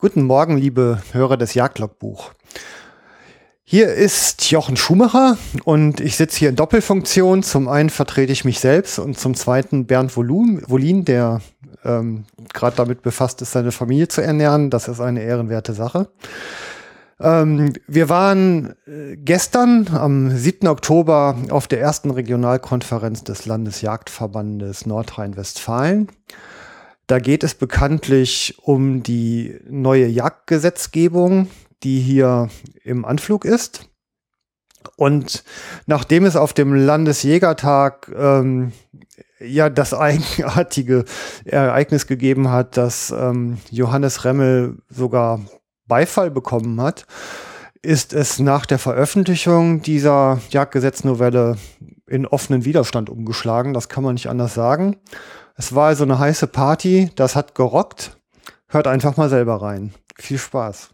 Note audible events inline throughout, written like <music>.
Guten Morgen, liebe Hörer des Jagdlogbuch. Hier ist Jochen Schumacher und ich sitze hier in Doppelfunktion. Zum einen vertrete ich mich selbst und zum zweiten Bernd Wolin, der ähm, gerade damit befasst ist, seine Familie zu ernähren. Das ist eine ehrenwerte Sache. Ähm, wir waren äh, gestern am 7. Oktober auf der ersten Regionalkonferenz des Landesjagdverbandes Nordrhein-Westfalen. Da geht es bekanntlich um die neue Jagdgesetzgebung, die hier im Anflug ist. Und nachdem es auf dem Landesjägertag ähm, ja das <laughs> eigenartige Ereignis gegeben hat, dass ähm, Johannes Remmel sogar Beifall bekommen hat, ist es nach der Veröffentlichung dieser Jagdgesetznovelle in offenen Widerstand umgeschlagen. Das kann man nicht anders sagen. Es war also eine heiße Party, das hat gerockt. Hört einfach mal selber rein. Viel Spaß.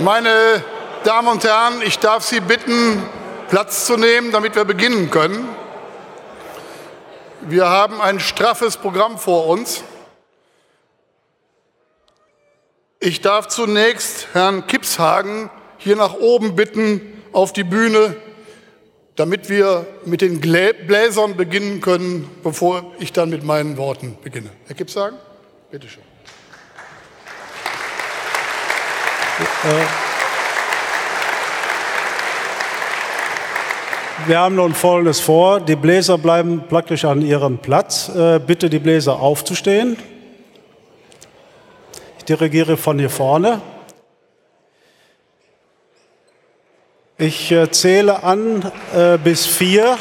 Meine Damen und Herren, ich darf Sie bitten, Platz zu nehmen, damit wir beginnen können. Wir haben ein straffes Programm vor uns. Ich darf zunächst Herrn Kipshagen hier nach oben bitten auf die Bühne, damit wir mit den Bläsern beginnen können, bevor ich dann mit meinen Worten beginne. Herr Kipshagen, bitteschön. Äh, wir haben nun Folgendes vor. Die Bläser bleiben praktisch an ihrem Platz. Äh, bitte die Bläser aufzustehen dirigiere von hier vorne. Ich äh, zähle an äh, bis vier.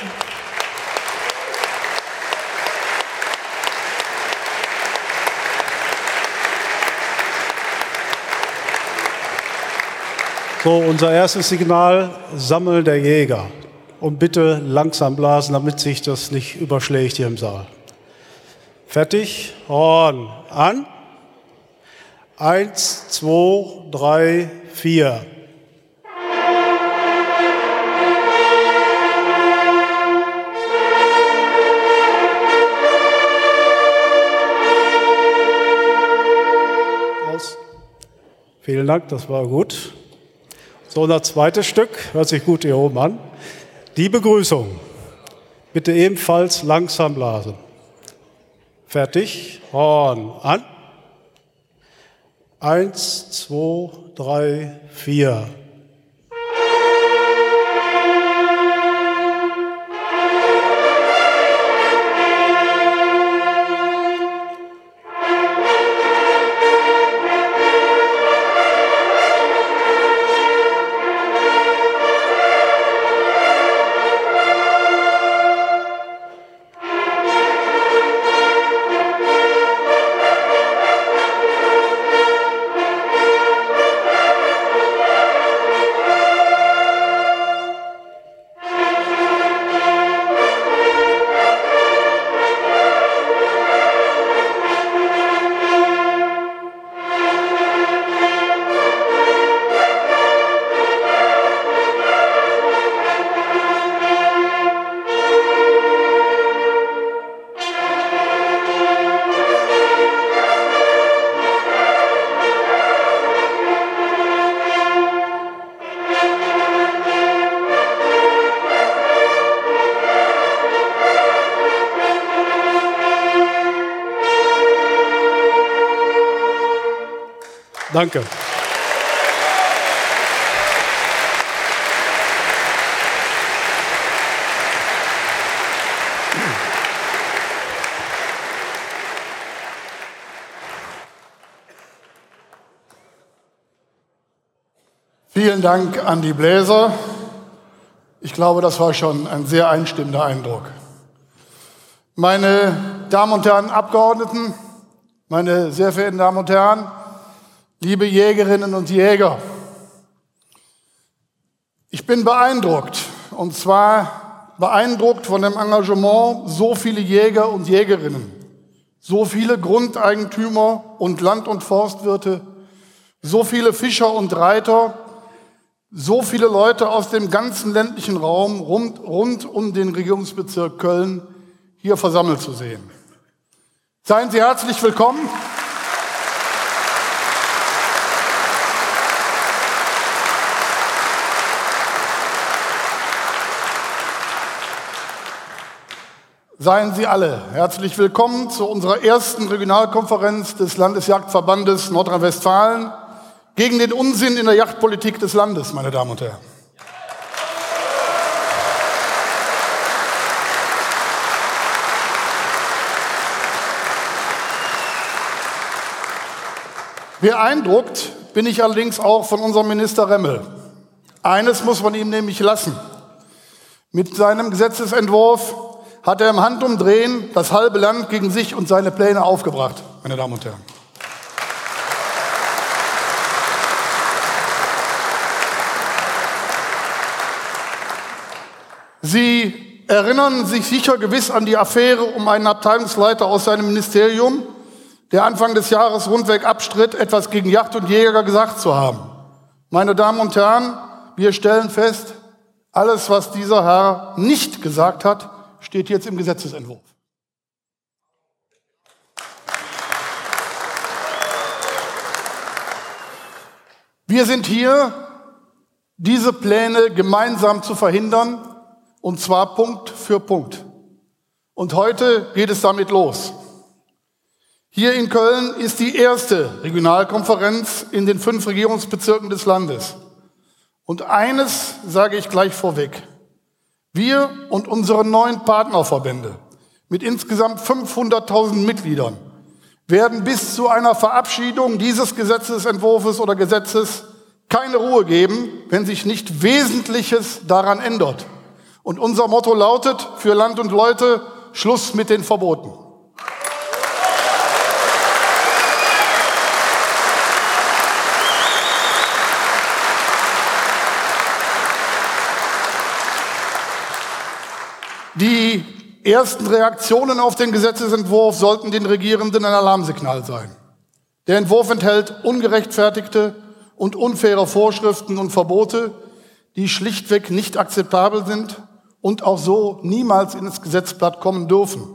So, unser erstes Signal, Sammeln der Jäger. Und bitte langsam blasen, damit sich das nicht überschlägt hier im Saal. Fertig? Horn an. Eins, zwei, drei, vier. Vielen Dank, das war gut. So, das zweite Stück, hört sich gut hier oben an. Die Begrüßung. Bitte ebenfalls langsam blasen. Fertig. Horn an. Eins, zwei, drei, vier. Danke. Vielen Dank an die Bläser. Ich glaube, das war schon ein sehr einstimmender Eindruck. Meine Damen und Herren Abgeordneten, meine sehr verehrten Damen und Herren, liebe Jägerinnen und Jäger, ich bin beeindruckt und zwar beeindruckt von dem Engagement so viele Jäger und Jägerinnen, so viele Grundeigentümer und Land- und Forstwirte, so viele Fischer und Reiter, so viele Leute aus dem ganzen ländlichen Raum rund, rund um den Regierungsbezirk Köln hier versammelt zu sehen. Seien Sie herzlich willkommen. Seien Sie alle herzlich willkommen zu unserer ersten Regionalkonferenz des Landesjagdverbandes Nordrhein-Westfalen gegen den Unsinn in der Yachtpolitik des Landes, meine Damen und Herren. Beeindruckt bin ich allerdings auch von unserem Minister Remmel. Eines muss man ihm nämlich lassen. Mit seinem Gesetzesentwurf hat er im Handumdrehen das halbe Land gegen sich und seine Pläne aufgebracht, meine Damen und Herren. Sie erinnern sich sicher gewiss an die Affäre um einen Abteilungsleiter aus seinem Ministerium, der Anfang des Jahres rundweg abstritt, etwas gegen Yacht und Jäger gesagt zu haben. Meine Damen und Herren, wir stellen fest, alles, was dieser Herr nicht gesagt hat, steht jetzt im Gesetzesentwurf. Wir sind hier, diese Pläne gemeinsam zu verhindern und zwar Punkt für Punkt. Und heute geht es damit los. Hier in Köln ist die erste Regionalkonferenz in den fünf Regierungsbezirken des Landes. Und eines sage ich gleich vorweg. Wir und unsere neuen Partnerverbände mit insgesamt 500.000 Mitgliedern werden bis zu einer Verabschiedung dieses Gesetzesentwurfs oder Gesetzes keine Ruhe geben, wenn sich nicht Wesentliches daran ändert. Und unser Motto lautet für Land und Leute, Schluss mit den Verboten. Die ersten Reaktionen auf den Gesetzesentwurf sollten den Regierenden ein Alarmsignal sein. Der Entwurf enthält ungerechtfertigte und unfaire Vorschriften und Verbote, die schlichtweg nicht akzeptabel sind und auch so niemals ins Gesetzblatt kommen dürfen.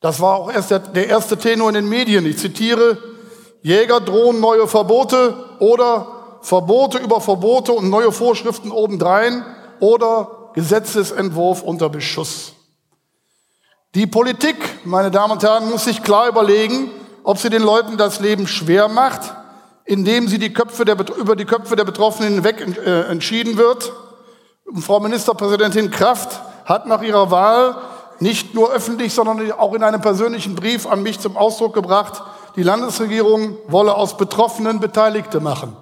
Das war auch erst der, der erste Tenor in den Medien. Ich zitiere, Jäger drohen neue Verbote oder Verbote über Verbote und neue Vorschriften obendrein oder Gesetzesentwurf unter Beschuss. Die Politik, meine Damen und Herren, muss sich klar überlegen, ob sie den Leuten das Leben schwer macht, indem sie die Köpfe der, über die Köpfe der Betroffenen hinweg äh, entschieden wird Frau Ministerpräsidentin Kraft hat nach ihrer Wahl nicht nur öffentlich, sondern auch in einem persönlichen Brief an mich zum Ausdruck gebracht, die Landesregierung wolle aus Betroffenen Beteiligte machen.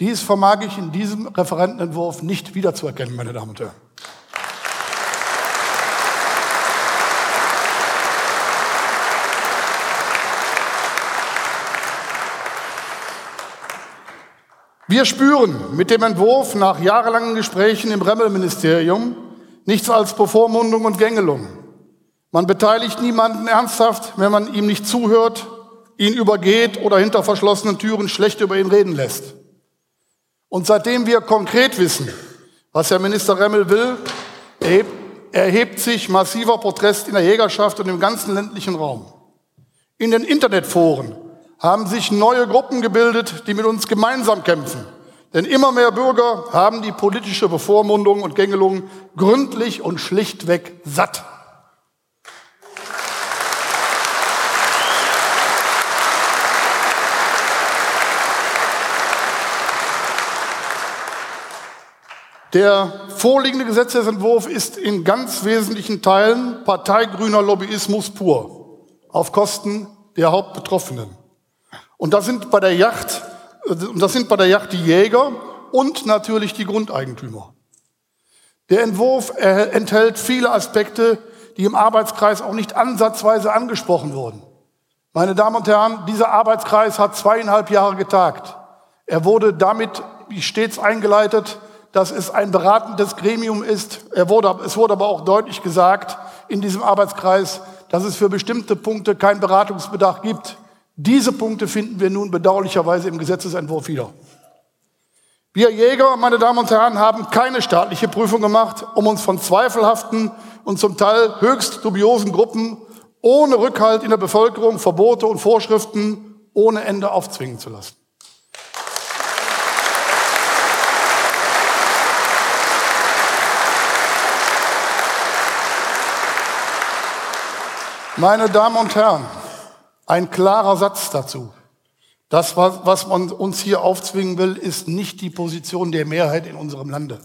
Dies vermag ich in diesem Referentenentwurf nicht wiederzuerkennen, meine Damen und Herren. Wir spüren mit dem Entwurf nach jahrelangen Gesprächen im Remmel-Ministerium nichts als Bevormundung und Gängelung. Man beteiligt niemanden ernsthaft, wenn man ihm nicht zuhört, ihn übergeht oder hinter verschlossenen Türen schlecht über ihn reden lässt. Und seitdem wir konkret wissen, was Herr Minister Remmel will, erhebt sich massiver Protest in der Jägerschaft und im ganzen ländlichen Raum. In den Internetforen haben sich neue Gruppen gebildet, die mit uns gemeinsam kämpfen. Denn immer mehr Bürger haben die politische Bevormundung und Gängelung gründlich und schlichtweg satt. Der vorliegende Gesetzesentwurf ist in ganz wesentlichen Teilen parteigrüner Lobbyismus pur, auf Kosten der Hauptbetroffenen. Und das sind bei der Yacht, das sind bei der Yacht die Jäger und natürlich die Grundeigentümer. Der Entwurf enthält viele Aspekte, die im Arbeitskreis auch nicht ansatzweise angesprochen wurden. Meine Damen und Herren, dieser Arbeitskreis hat zweieinhalb Jahre getagt. Er wurde damit wie stets eingeleitet, dass es ein beratendes Gremium ist. Er wurde, es wurde aber auch deutlich gesagt in diesem Arbeitskreis, dass es für bestimmte Punkte keinen Beratungsbedarf gibt. Diese Punkte finden wir nun bedauerlicherweise im Gesetzesentwurf wieder. Wir Jäger, meine Damen und Herren, haben keine staatliche Prüfung gemacht, um uns von zweifelhaften und zum Teil höchst dubiosen Gruppen ohne Rückhalt in der Bevölkerung Verbote und Vorschriften ohne Ende aufzwingen zu lassen. Meine Damen und Herren, ein klarer Satz dazu. Das, was man uns hier aufzwingen will, ist nicht die Position der Mehrheit in unserem Lande.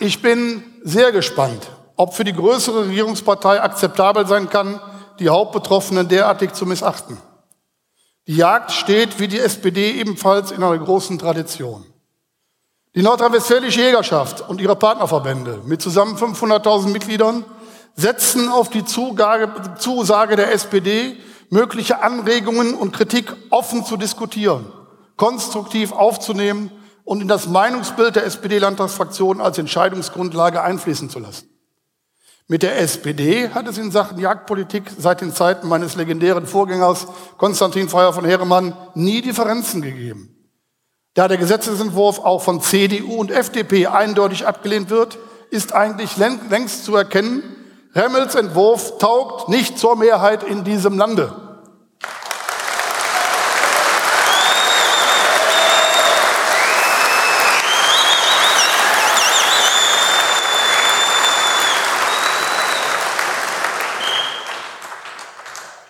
Ich bin sehr gespannt, ob für die größere Regierungspartei akzeptabel sein kann, die Hauptbetroffenen derartig zu missachten. Die Jagd steht wie die SPD ebenfalls in einer großen Tradition. Die nordrhein-westfälische Jägerschaft und ihre Partnerverbände mit zusammen 500.000 Mitgliedern setzen auf die Zusage der SPD, mögliche Anregungen und Kritik offen zu diskutieren, konstruktiv aufzunehmen und in das Meinungsbild der SPD-Landtagsfraktion als Entscheidungsgrundlage einfließen zu lassen. Mit der SPD hat es in Sachen Jagdpolitik seit den Zeiten meines legendären Vorgängers Konstantin Freier von Heeremann nie Differenzen gegeben. Da der Gesetzesentwurf auch von CDU und FDP eindeutig abgelehnt wird, ist eigentlich längst zu erkennen, Remmels Entwurf taugt nicht zur Mehrheit in diesem Lande.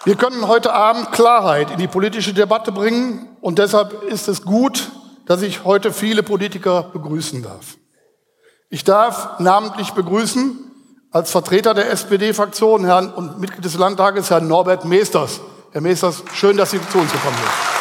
Wir können heute Abend Klarheit in die politische Debatte bringen und deshalb ist es gut, dass ich heute viele Politiker begrüßen darf. Ich darf namentlich begrüßen als Vertreter der SPD-Fraktion Herrn und Mitglied des Landtages Herrn Norbert Meesters. Herr Meesters, schön, dass Sie zu uns gekommen sind.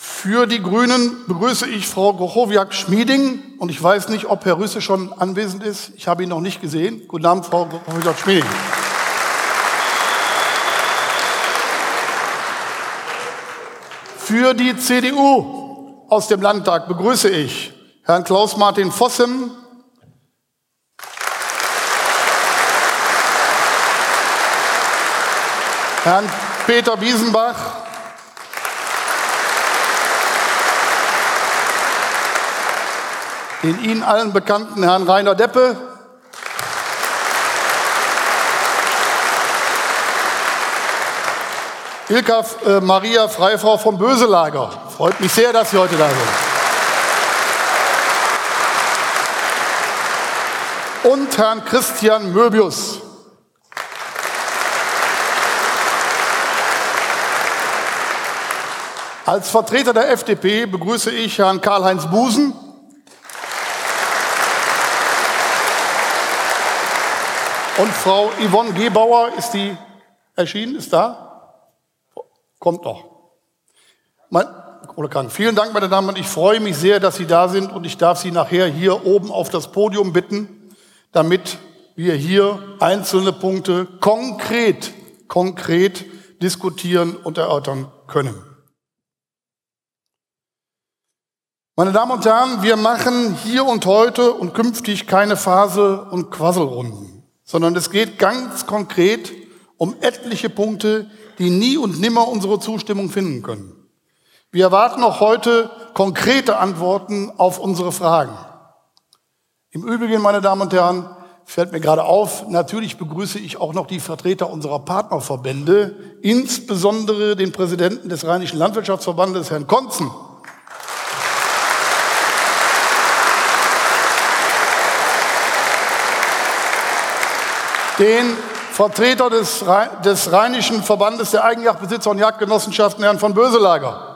Für die Grünen begrüße ich Frau Grochowiak-Schmieding und ich weiß nicht, ob Herr Rüsse schon anwesend ist. Ich habe ihn noch nicht gesehen. Guten Abend, Frau Grochowiak-Schmieding. Für die CDU aus dem Landtag begrüße ich Herrn Klaus-Martin Vossem, Herrn Peter Biesenbach, den Ihnen allen bekannten Herrn Rainer Deppe, Ilka äh, Maria Freifrau vom Böselager. Freut mich sehr, dass Sie heute da sind. Und Herrn Christian Möbius. Als Vertreter der FDP begrüße ich Herrn Karl-Heinz Busen. Und Frau Yvonne Gebauer ist die erschienen, ist da? Kommt noch. Mein, oder kann. Vielen Dank, meine Damen und ich freue mich sehr, dass Sie da sind und ich darf Sie nachher hier oben auf das Podium bitten, damit wir hier einzelne Punkte konkret, konkret diskutieren und erörtern können. Meine Damen und Herren, wir machen hier und heute und künftig keine Phase- und Quasselrunden, sondern es geht ganz konkret um etliche Punkte, die nie und nimmer unsere Zustimmung finden können. Wir erwarten auch heute konkrete Antworten auf unsere Fragen. Im Übrigen, meine Damen und Herren, fällt mir gerade auf, natürlich begrüße ich auch noch die Vertreter unserer Partnerverbände, insbesondere den Präsidenten des Rheinischen Landwirtschaftsverbandes, Herrn Konzen. Den Vertreter des, des Rheinischen Verbandes der Eigenjagdbesitzer und Jagdgenossenschaften, Herrn von Böselager.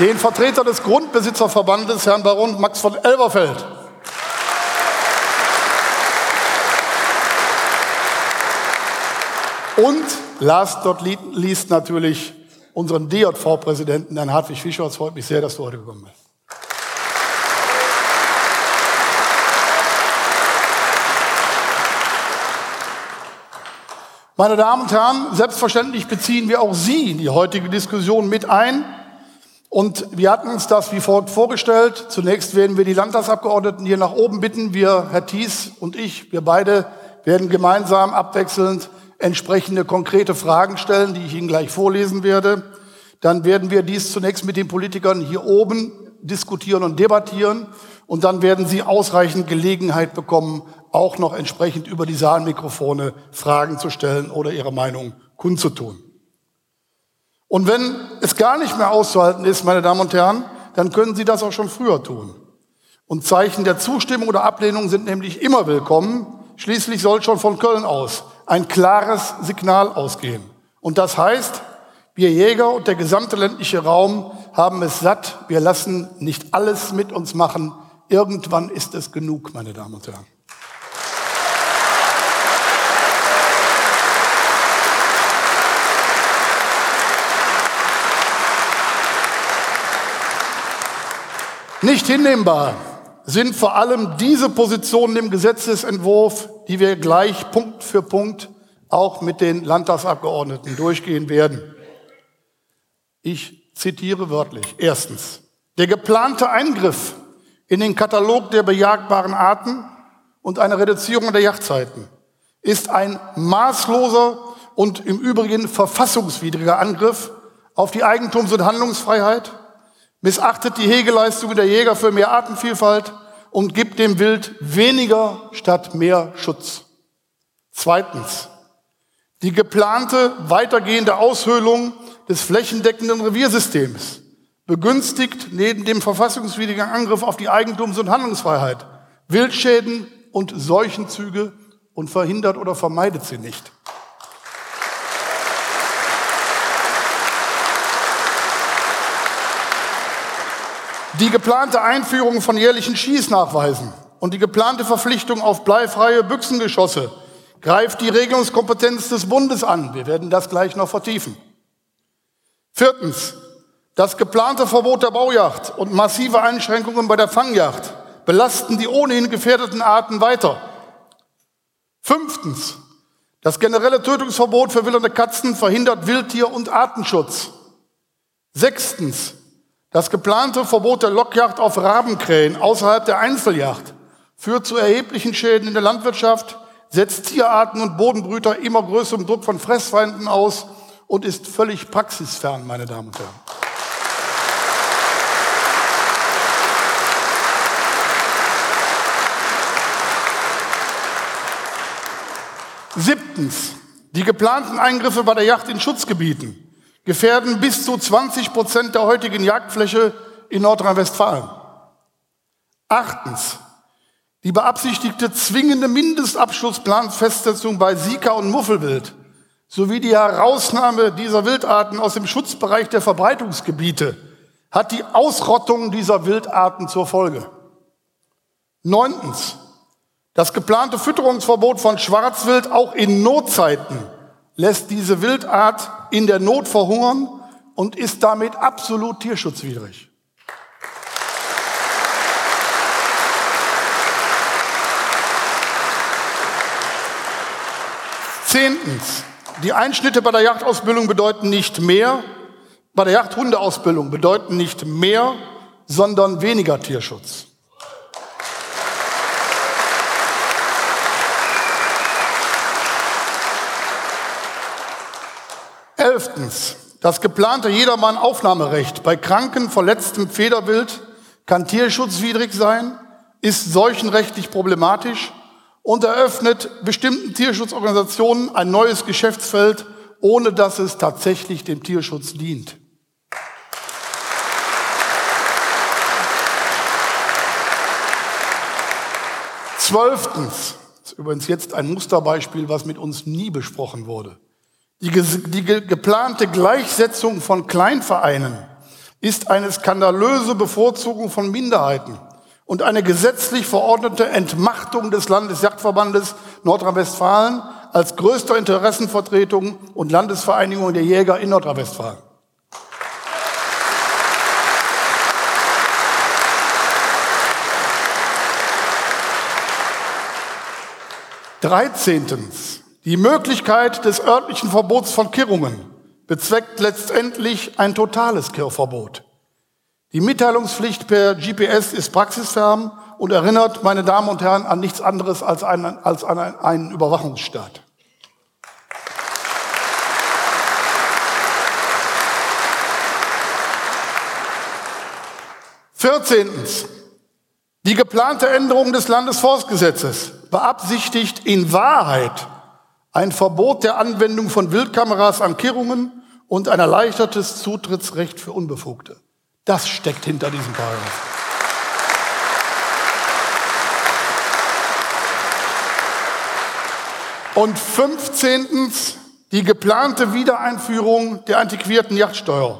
Den Vertreter des Grundbesitzerverbandes, Herrn Baron Max von Elberfeld. Und last not least natürlich unseren DJV-Präsidenten, Herrn Hartwig Fischer. Es freut mich sehr, dass du heute gekommen bist. Meine Damen und Herren, selbstverständlich beziehen wir auch Sie in die heutige Diskussion mit ein. Und wir hatten uns das wie folgt vorgestellt. Zunächst werden wir die Landtagsabgeordneten hier nach oben bitten. Wir, Herr Thies und ich, wir beide werden gemeinsam abwechselnd entsprechende konkrete Fragen stellen, die ich Ihnen gleich vorlesen werde. Dann werden wir dies zunächst mit den Politikern hier oben diskutieren und debattieren. Und dann werden Sie ausreichend Gelegenheit bekommen, auch noch entsprechend über die Saalmikrofone Fragen zu stellen oder Ihre Meinung kundzutun. Und wenn es gar nicht mehr auszuhalten ist, meine Damen und Herren, dann können Sie das auch schon früher tun. Und Zeichen der Zustimmung oder Ablehnung sind nämlich immer willkommen. Schließlich soll schon von Köln aus ein klares Signal ausgehen. Und das heißt, wir Jäger und der gesamte ländliche Raum haben es satt. Wir lassen nicht alles mit uns machen. Irgendwann ist es genug, meine Damen und Herren. Nicht hinnehmbar sind vor allem diese Positionen im Gesetzesentwurf, die wir gleich Punkt für Punkt auch mit den Landtagsabgeordneten durchgehen werden. Ich zitiere wörtlich. Erstens. Der geplante Eingriff in den Katalog der bejagbaren Arten und eine Reduzierung der Yachtzeiten ist ein maßloser und im Übrigen verfassungswidriger Angriff auf die Eigentums- und Handlungsfreiheit missachtet die Hegeleistungen der Jäger für mehr Artenvielfalt und gibt dem Wild weniger statt mehr Schutz. Zweitens, die geplante weitergehende Aushöhlung des flächendeckenden Reviersystems begünstigt neben dem verfassungswidrigen Angriff auf die Eigentums- und Handlungsfreiheit Wildschäden und Seuchenzüge und verhindert oder vermeidet sie nicht. Die geplante Einführung von jährlichen Schießnachweisen und die geplante Verpflichtung auf bleifreie Büchsengeschosse greift die Regelungskompetenz des Bundes an. Wir werden das gleich noch vertiefen. Viertens. Das geplante Verbot der Baujacht und massive Einschränkungen bei der Fangjacht belasten die ohnehin gefährdeten Arten weiter. Fünftens. Das generelle Tötungsverbot für wildernde Katzen verhindert Wildtier- und Artenschutz. Sechstens. Das geplante Verbot der Lockjacht auf Rabenkrähen außerhalb der Einzeljacht führt zu erheblichen Schäden in der Landwirtschaft, setzt Tierarten und Bodenbrüter immer größerem Druck von Fressfeinden aus und ist völlig praxisfern, meine Damen und Herren. Siebtens. Die geplanten Eingriffe bei der Yacht in Schutzgebieten gefährden bis zu 20 Prozent der heutigen Jagdfläche in Nordrhein-Westfalen. Achtens. Die beabsichtigte zwingende Mindestabschlussplanfestsetzung bei Sika und Muffelwild sowie die Herausnahme dieser Wildarten aus dem Schutzbereich der Verbreitungsgebiete hat die Ausrottung dieser Wildarten zur Folge. Neuntens. Das geplante Fütterungsverbot von Schwarzwild auch in Notzeiten lässt diese Wildart in der Not verhungern und ist damit absolut tierschutzwidrig. Zehntens. Die Einschnitte bei der Jagdausbildung bedeuten nicht mehr, bei der Jagdhundeausbildung bedeuten nicht mehr, sondern weniger Tierschutz. Elftens. Das geplante Jedermann-Aufnahmerecht bei kranken, verletztem Federwild kann tierschutzwidrig sein, ist seuchenrechtlich problematisch und eröffnet bestimmten Tierschutzorganisationen ein neues Geschäftsfeld, ohne dass es tatsächlich dem Tierschutz dient. Zwölftens, das ist übrigens jetzt ein Musterbeispiel, was mit uns nie besprochen wurde. Die, die geplante Gleichsetzung von Kleinvereinen ist eine skandalöse Bevorzugung von Minderheiten und eine gesetzlich verordnete Entmachtung des Landesjagdverbandes Nordrhein-Westfalen als größter Interessenvertretung und Landesvereinigung der Jäger in Nordrhein-Westfalen. Dreizehntens. Die Möglichkeit des örtlichen Verbots von Kirrungen bezweckt letztendlich ein totales Kirrverbot. Die Mitteilungspflicht per GPS ist praxisfern und erinnert, meine Damen und Herren, an nichts anderes als, einen, als an einen Überwachungsstaat. Vierzehntens. Die geplante Änderung des Landesforstgesetzes beabsichtigt in Wahrheit ein Verbot der Anwendung von Wildkameras an Kirrungen und ein erleichtertes Zutrittsrecht für Unbefugte. Das steckt hinter diesem Paragraph. Und 15. die geplante Wiedereinführung der antiquierten Yachtsteuer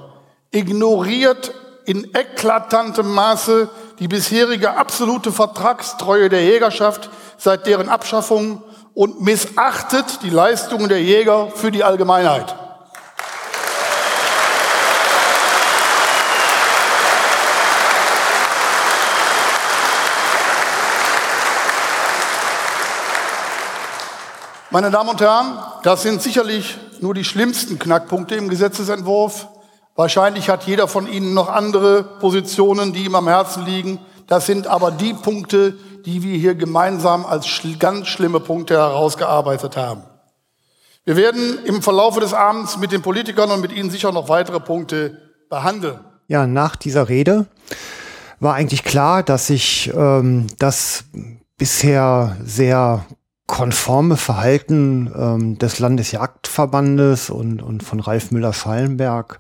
ignoriert in eklatantem Maße die bisherige absolute Vertragstreue der Jägerschaft seit deren Abschaffung und missachtet die Leistungen der Jäger für die Allgemeinheit. Meine Damen und Herren, das sind sicherlich nur die schlimmsten Knackpunkte im Gesetzesentwurf. Wahrscheinlich hat jeder von Ihnen noch andere Positionen, die ihm am Herzen liegen. Das sind aber die Punkte, die wir hier gemeinsam als ganz schlimme Punkte herausgearbeitet haben. Wir werden im Verlaufe des Abends mit den Politikern und mit Ihnen sicher noch weitere Punkte behandeln. Ja, nach dieser Rede war eigentlich klar, dass sich ähm, das bisher sehr konforme Verhalten ähm, des Landesjagdverbandes und, und von Ralf Müller-Schallenberg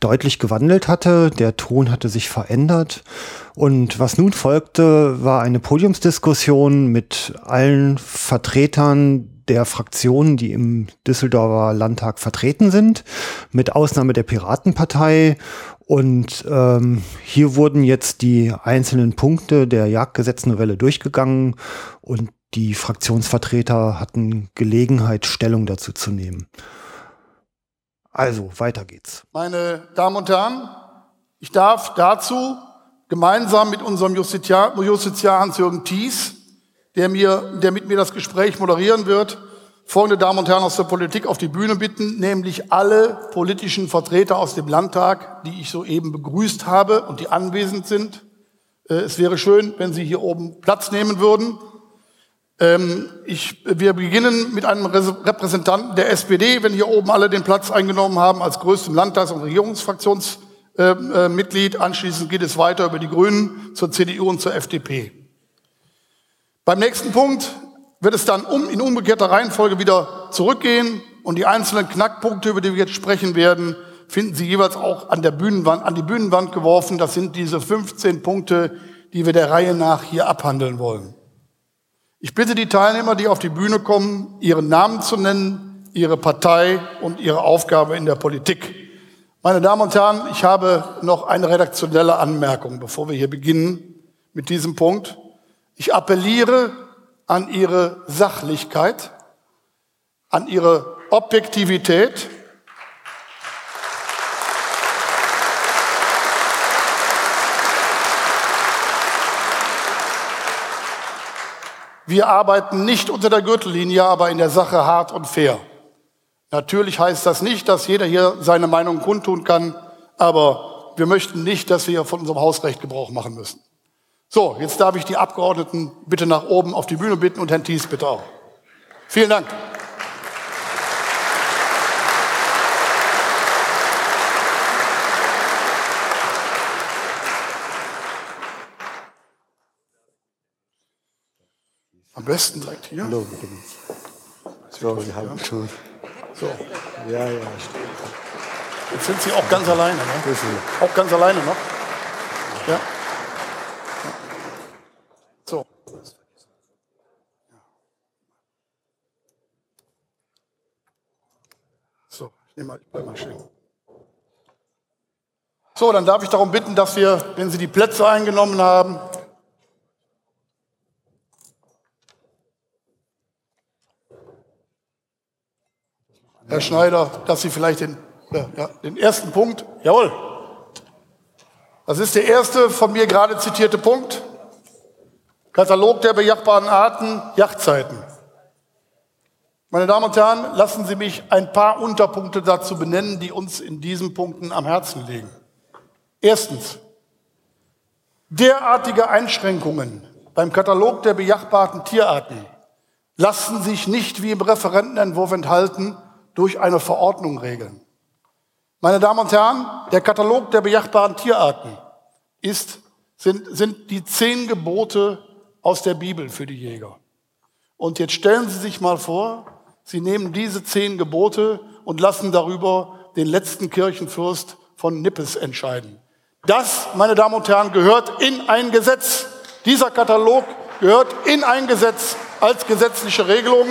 deutlich gewandelt hatte. Der Ton hatte sich verändert. Und was nun folgte, war eine Podiumsdiskussion mit allen Vertretern der Fraktionen, die im Düsseldorfer Landtag vertreten sind, mit Ausnahme der Piratenpartei. Und ähm, hier wurden jetzt die einzelnen Punkte der Jagdgesetznovelle durchgegangen und die Fraktionsvertreter hatten Gelegenheit, Stellung dazu zu nehmen. Also, weiter geht's. Meine Damen und Herren, ich darf dazu gemeinsam mit unserem Justiziar, Justiziar Hans-Jürgen Thies, der, mir, der mit mir das Gespräch moderieren wird, folgende Damen und Herren aus der Politik auf die Bühne bitten, nämlich alle politischen Vertreter aus dem Landtag, die ich soeben begrüßt habe und die anwesend sind. Äh, es wäre schön, wenn Sie hier oben Platz nehmen würden. Ähm, ich, wir beginnen mit einem Repräsentanten der SPD, wenn hier oben alle den Platz eingenommen haben, als größtem Landtags- und Regierungsfraktionsmitglied. Äh, äh, Anschließend geht es weiter über die Grünen zur CDU und zur FDP. Beim nächsten Punkt wird es dann um, in umgekehrter Reihenfolge wieder zurückgehen und die einzelnen Knackpunkte, über die wir jetzt sprechen werden, finden Sie jeweils auch an der Bühnenwand, an die Bühnenwand geworfen. Das sind diese 15 Punkte, die wir der Reihe nach hier abhandeln wollen. Ich bitte die Teilnehmer, die auf die Bühne kommen, ihren Namen zu nennen, ihre Partei und ihre Aufgabe in der Politik. Meine Damen und Herren, ich habe noch eine redaktionelle Anmerkung, bevor wir hier beginnen mit diesem Punkt. Ich appelliere an Ihre Sachlichkeit, an Ihre Objektivität Wir arbeiten nicht unter der Gürtellinie, aber in der Sache hart und fair. Natürlich heißt das nicht, dass jeder hier seine Meinung kundtun kann, aber wir möchten nicht, dass wir von unserem Hausrecht Gebrauch machen müssen. So, jetzt darf ich die Abgeordneten bitte nach oben auf die Bühne bitten und Herrn Thies bitte auch. Vielen Dank. Am besten direkt hier. Hallo, So, Sie haben schon. So. Ja, ja. Jetzt sind Sie auch ganz alleine, ne? Auch ganz alleine noch? Ja. So. So, ich nehme mal, ich bleib mal stehen. So, dann darf ich darum bitten, dass wir, wenn Sie die Plätze eingenommen haben, Herr Schneider, dass Sie vielleicht den, ja, den ersten Punkt, jawohl, das ist der erste von mir gerade zitierte Punkt. Katalog der bejachbaren Arten, Yachtzeiten. Meine Damen und Herren, lassen Sie mich ein paar Unterpunkte dazu benennen, die uns in diesen Punkten am Herzen liegen. Erstens, Derartige Einschränkungen beim Katalog der bejachbarten Tierarten lassen sich nicht wie im Referentenentwurf enthalten durch eine Verordnung regeln. Meine Damen und Herren, der Katalog der bejachbaren Tierarten ist, sind, sind die zehn Gebote aus der Bibel für die Jäger. Und jetzt stellen Sie sich mal vor, Sie nehmen diese zehn Gebote und lassen darüber den letzten Kirchenfürst von Nippes entscheiden. Das, meine Damen und Herren, gehört in ein Gesetz. Dieser Katalog gehört in ein Gesetz als gesetzliche Regelung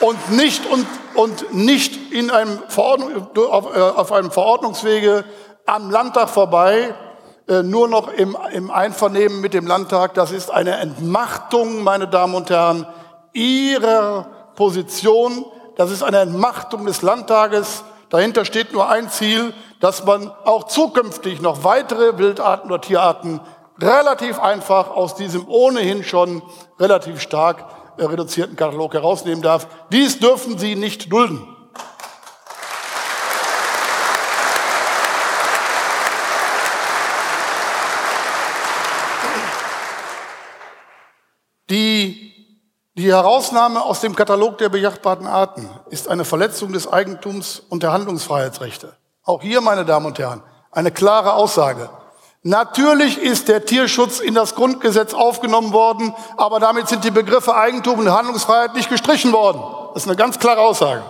und nicht, und, und nicht in einem Verordnung, auf, äh, auf einem Verordnungswege am Landtag vorbei, äh, nur noch im, im Einvernehmen mit dem Landtag. Das ist eine Entmachtung, meine Damen und Herren, Ihrer Position. Das ist eine Entmachtung des Landtages. Dahinter steht nur ein Ziel, dass man auch zukünftig noch weitere Wildarten oder Tierarten relativ einfach aus diesem ohnehin schon relativ stark reduzierten Katalog herausnehmen darf. Dies dürfen Sie nicht dulden. Die, die Herausnahme aus dem Katalog der bejachbarten Arten ist eine Verletzung des Eigentums und der Handlungsfreiheitsrechte. Auch hier, meine Damen und Herren, eine klare Aussage. Natürlich ist der Tierschutz in das Grundgesetz aufgenommen worden, aber damit sind die Begriffe Eigentum und Handlungsfreiheit nicht gestrichen worden. Das ist eine ganz klare Aussage.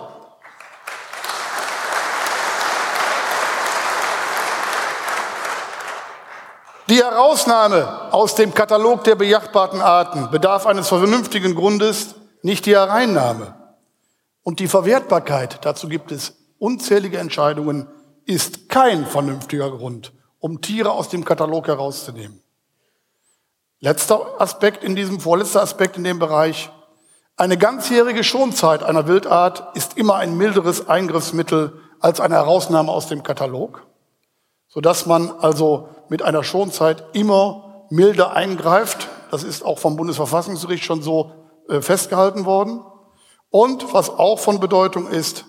Die Herausnahme aus dem Katalog der bejachbarten Arten bedarf eines vernünftigen Grundes, nicht die Hereinnahme. Und die Verwertbarkeit, dazu gibt es unzählige Entscheidungen, ist kein vernünftiger Grund um Tiere aus dem Katalog herauszunehmen. Letzter Aspekt in diesem, vorletzter Aspekt in dem Bereich. Eine ganzjährige Schonzeit einer Wildart ist immer ein milderes Eingriffsmittel als eine Herausnahme aus dem Katalog, sodass man also mit einer Schonzeit immer milder eingreift. Das ist auch vom Bundesverfassungsgericht schon so äh, festgehalten worden. Und was auch von Bedeutung ist,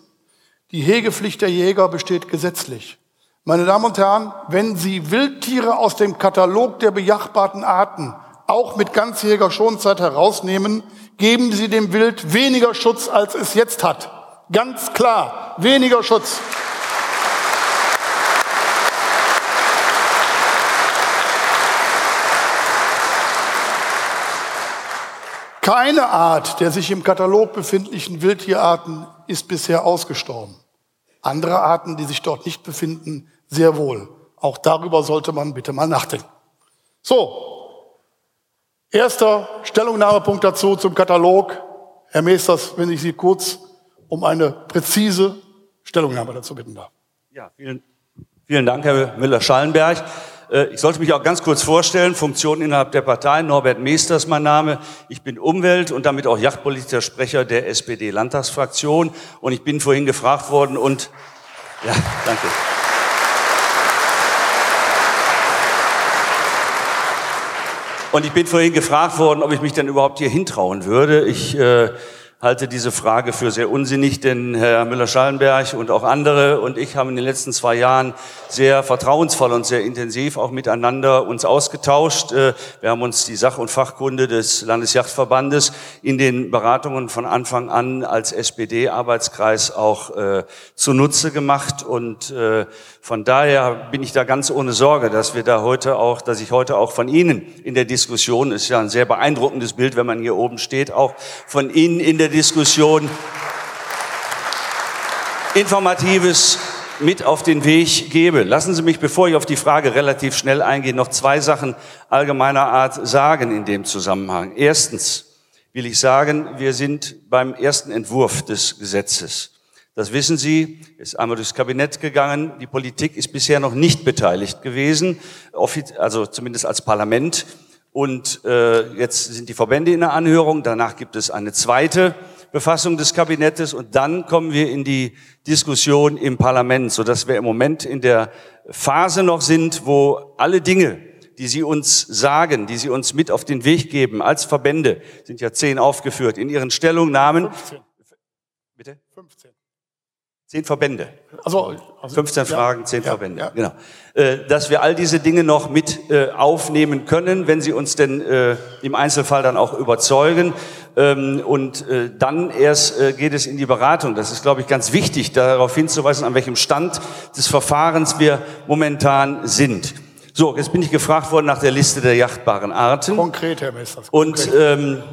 die Hegepflicht der Jäger besteht gesetzlich. Meine Damen und Herren, wenn Sie Wildtiere aus dem Katalog der bejachbarten Arten auch mit ganzjähriger Schonzeit herausnehmen, geben Sie dem Wild weniger Schutz, als es jetzt hat. Ganz klar, weniger Schutz. Keine Art der sich im Katalog befindlichen Wildtierarten ist bisher ausgestorben. Andere Arten, die sich dort nicht befinden, sehr wohl. Auch darüber sollte man bitte mal nachdenken. So, erster Stellungnahmepunkt dazu zum Katalog. Herr Meesters, wenn ich Sie kurz um eine präzise Stellungnahme dazu bitten darf. Ja, vielen, vielen Dank, Herr Müller-Schallenberg. Äh, ich sollte mich auch ganz kurz vorstellen. Funktion innerhalb der Partei. Norbert Meester mein Name. Ich bin Umwelt- und damit auch Yachtpolitischer Sprecher der SPD-Landtagsfraktion. Und ich bin vorhin gefragt worden und, ja, danke. Und ich bin vorhin gefragt worden, ob ich mich denn überhaupt hier hintrauen würde. Ich äh, halte diese Frage für sehr unsinnig, denn Herr Müller-Schallenberg und auch andere und ich haben in den letzten zwei Jahren sehr vertrauensvoll und sehr intensiv auch miteinander uns ausgetauscht. Äh, wir haben uns die Sach- und Fachkunde des Landesjachtverbandes in den Beratungen von Anfang an als SPD-Arbeitskreis auch äh, zunutze gemacht und äh, von daher bin ich da ganz ohne Sorge, dass wir da heute auch, dass ich heute auch von Ihnen in der Diskussion, ist ja ein sehr beeindruckendes Bild, wenn man hier oben steht, auch von Ihnen in der Diskussion Informatives mit auf den Weg gebe. Lassen Sie mich, bevor ich auf die Frage relativ schnell eingehe, noch zwei Sachen allgemeiner Art sagen in dem Zusammenhang. Erstens will ich sagen, wir sind beim ersten Entwurf des Gesetzes. Das wissen Sie, ist einmal durchs Kabinett gegangen. Die Politik ist bisher noch nicht beteiligt gewesen, also zumindest als Parlament. Und äh, jetzt sind die Verbände in der Anhörung. Danach gibt es eine zweite Befassung des Kabinettes und dann kommen wir in die Diskussion im Parlament, so dass wir im Moment in der Phase noch sind, wo alle Dinge, die Sie uns sagen, die Sie uns mit auf den Weg geben als Verbände, sind ja zehn aufgeführt, in Ihren Stellungnahmen. 15. Bitte? 15. Zehn Verbände. Also, also 15 ja, Fragen, 10 ja, Verbände. Ja. Genau. Äh, dass wir all diese Dinge noch mit äh, aufnehmen können, wenn sie uns denn äh, im Einzelfall dann auch überzeugen. Ähm, und äh, dann erst äh, geht es in die Beratung. Das ist, glaube ich, ganz wichtig, darauf hinzuweisen, an welchem Stand des Verfahrens wir momentan sind. So, jetzt bin ich gefragt worden nach der Liste der jachtbaren Arten. Konkret, Herr Minister. Und ähm,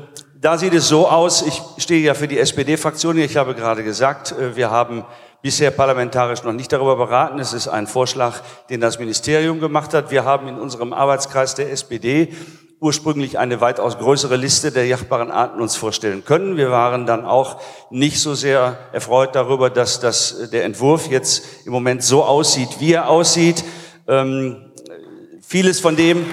da sieht es so aus, ich stehe ja für die SPD-Fraktion ich habe gerade gesagt, äh, wir haben bisher parlamentarisch noch nicht darüber beraten. Es ist ein Vorschlag, den das Ministerium gemacht hat. Wir haben in unserem Arbeitskreis der SPD ursprünglich eine weitaus größere Liste der jachtbaren Arten uns vorstellen können. Wir waren dann auch nicht so sehr erfreut darüber, dass das, der Entwurf jetzt im Moment so aussieht, wie er aussieht. Ähm, vieles von dem,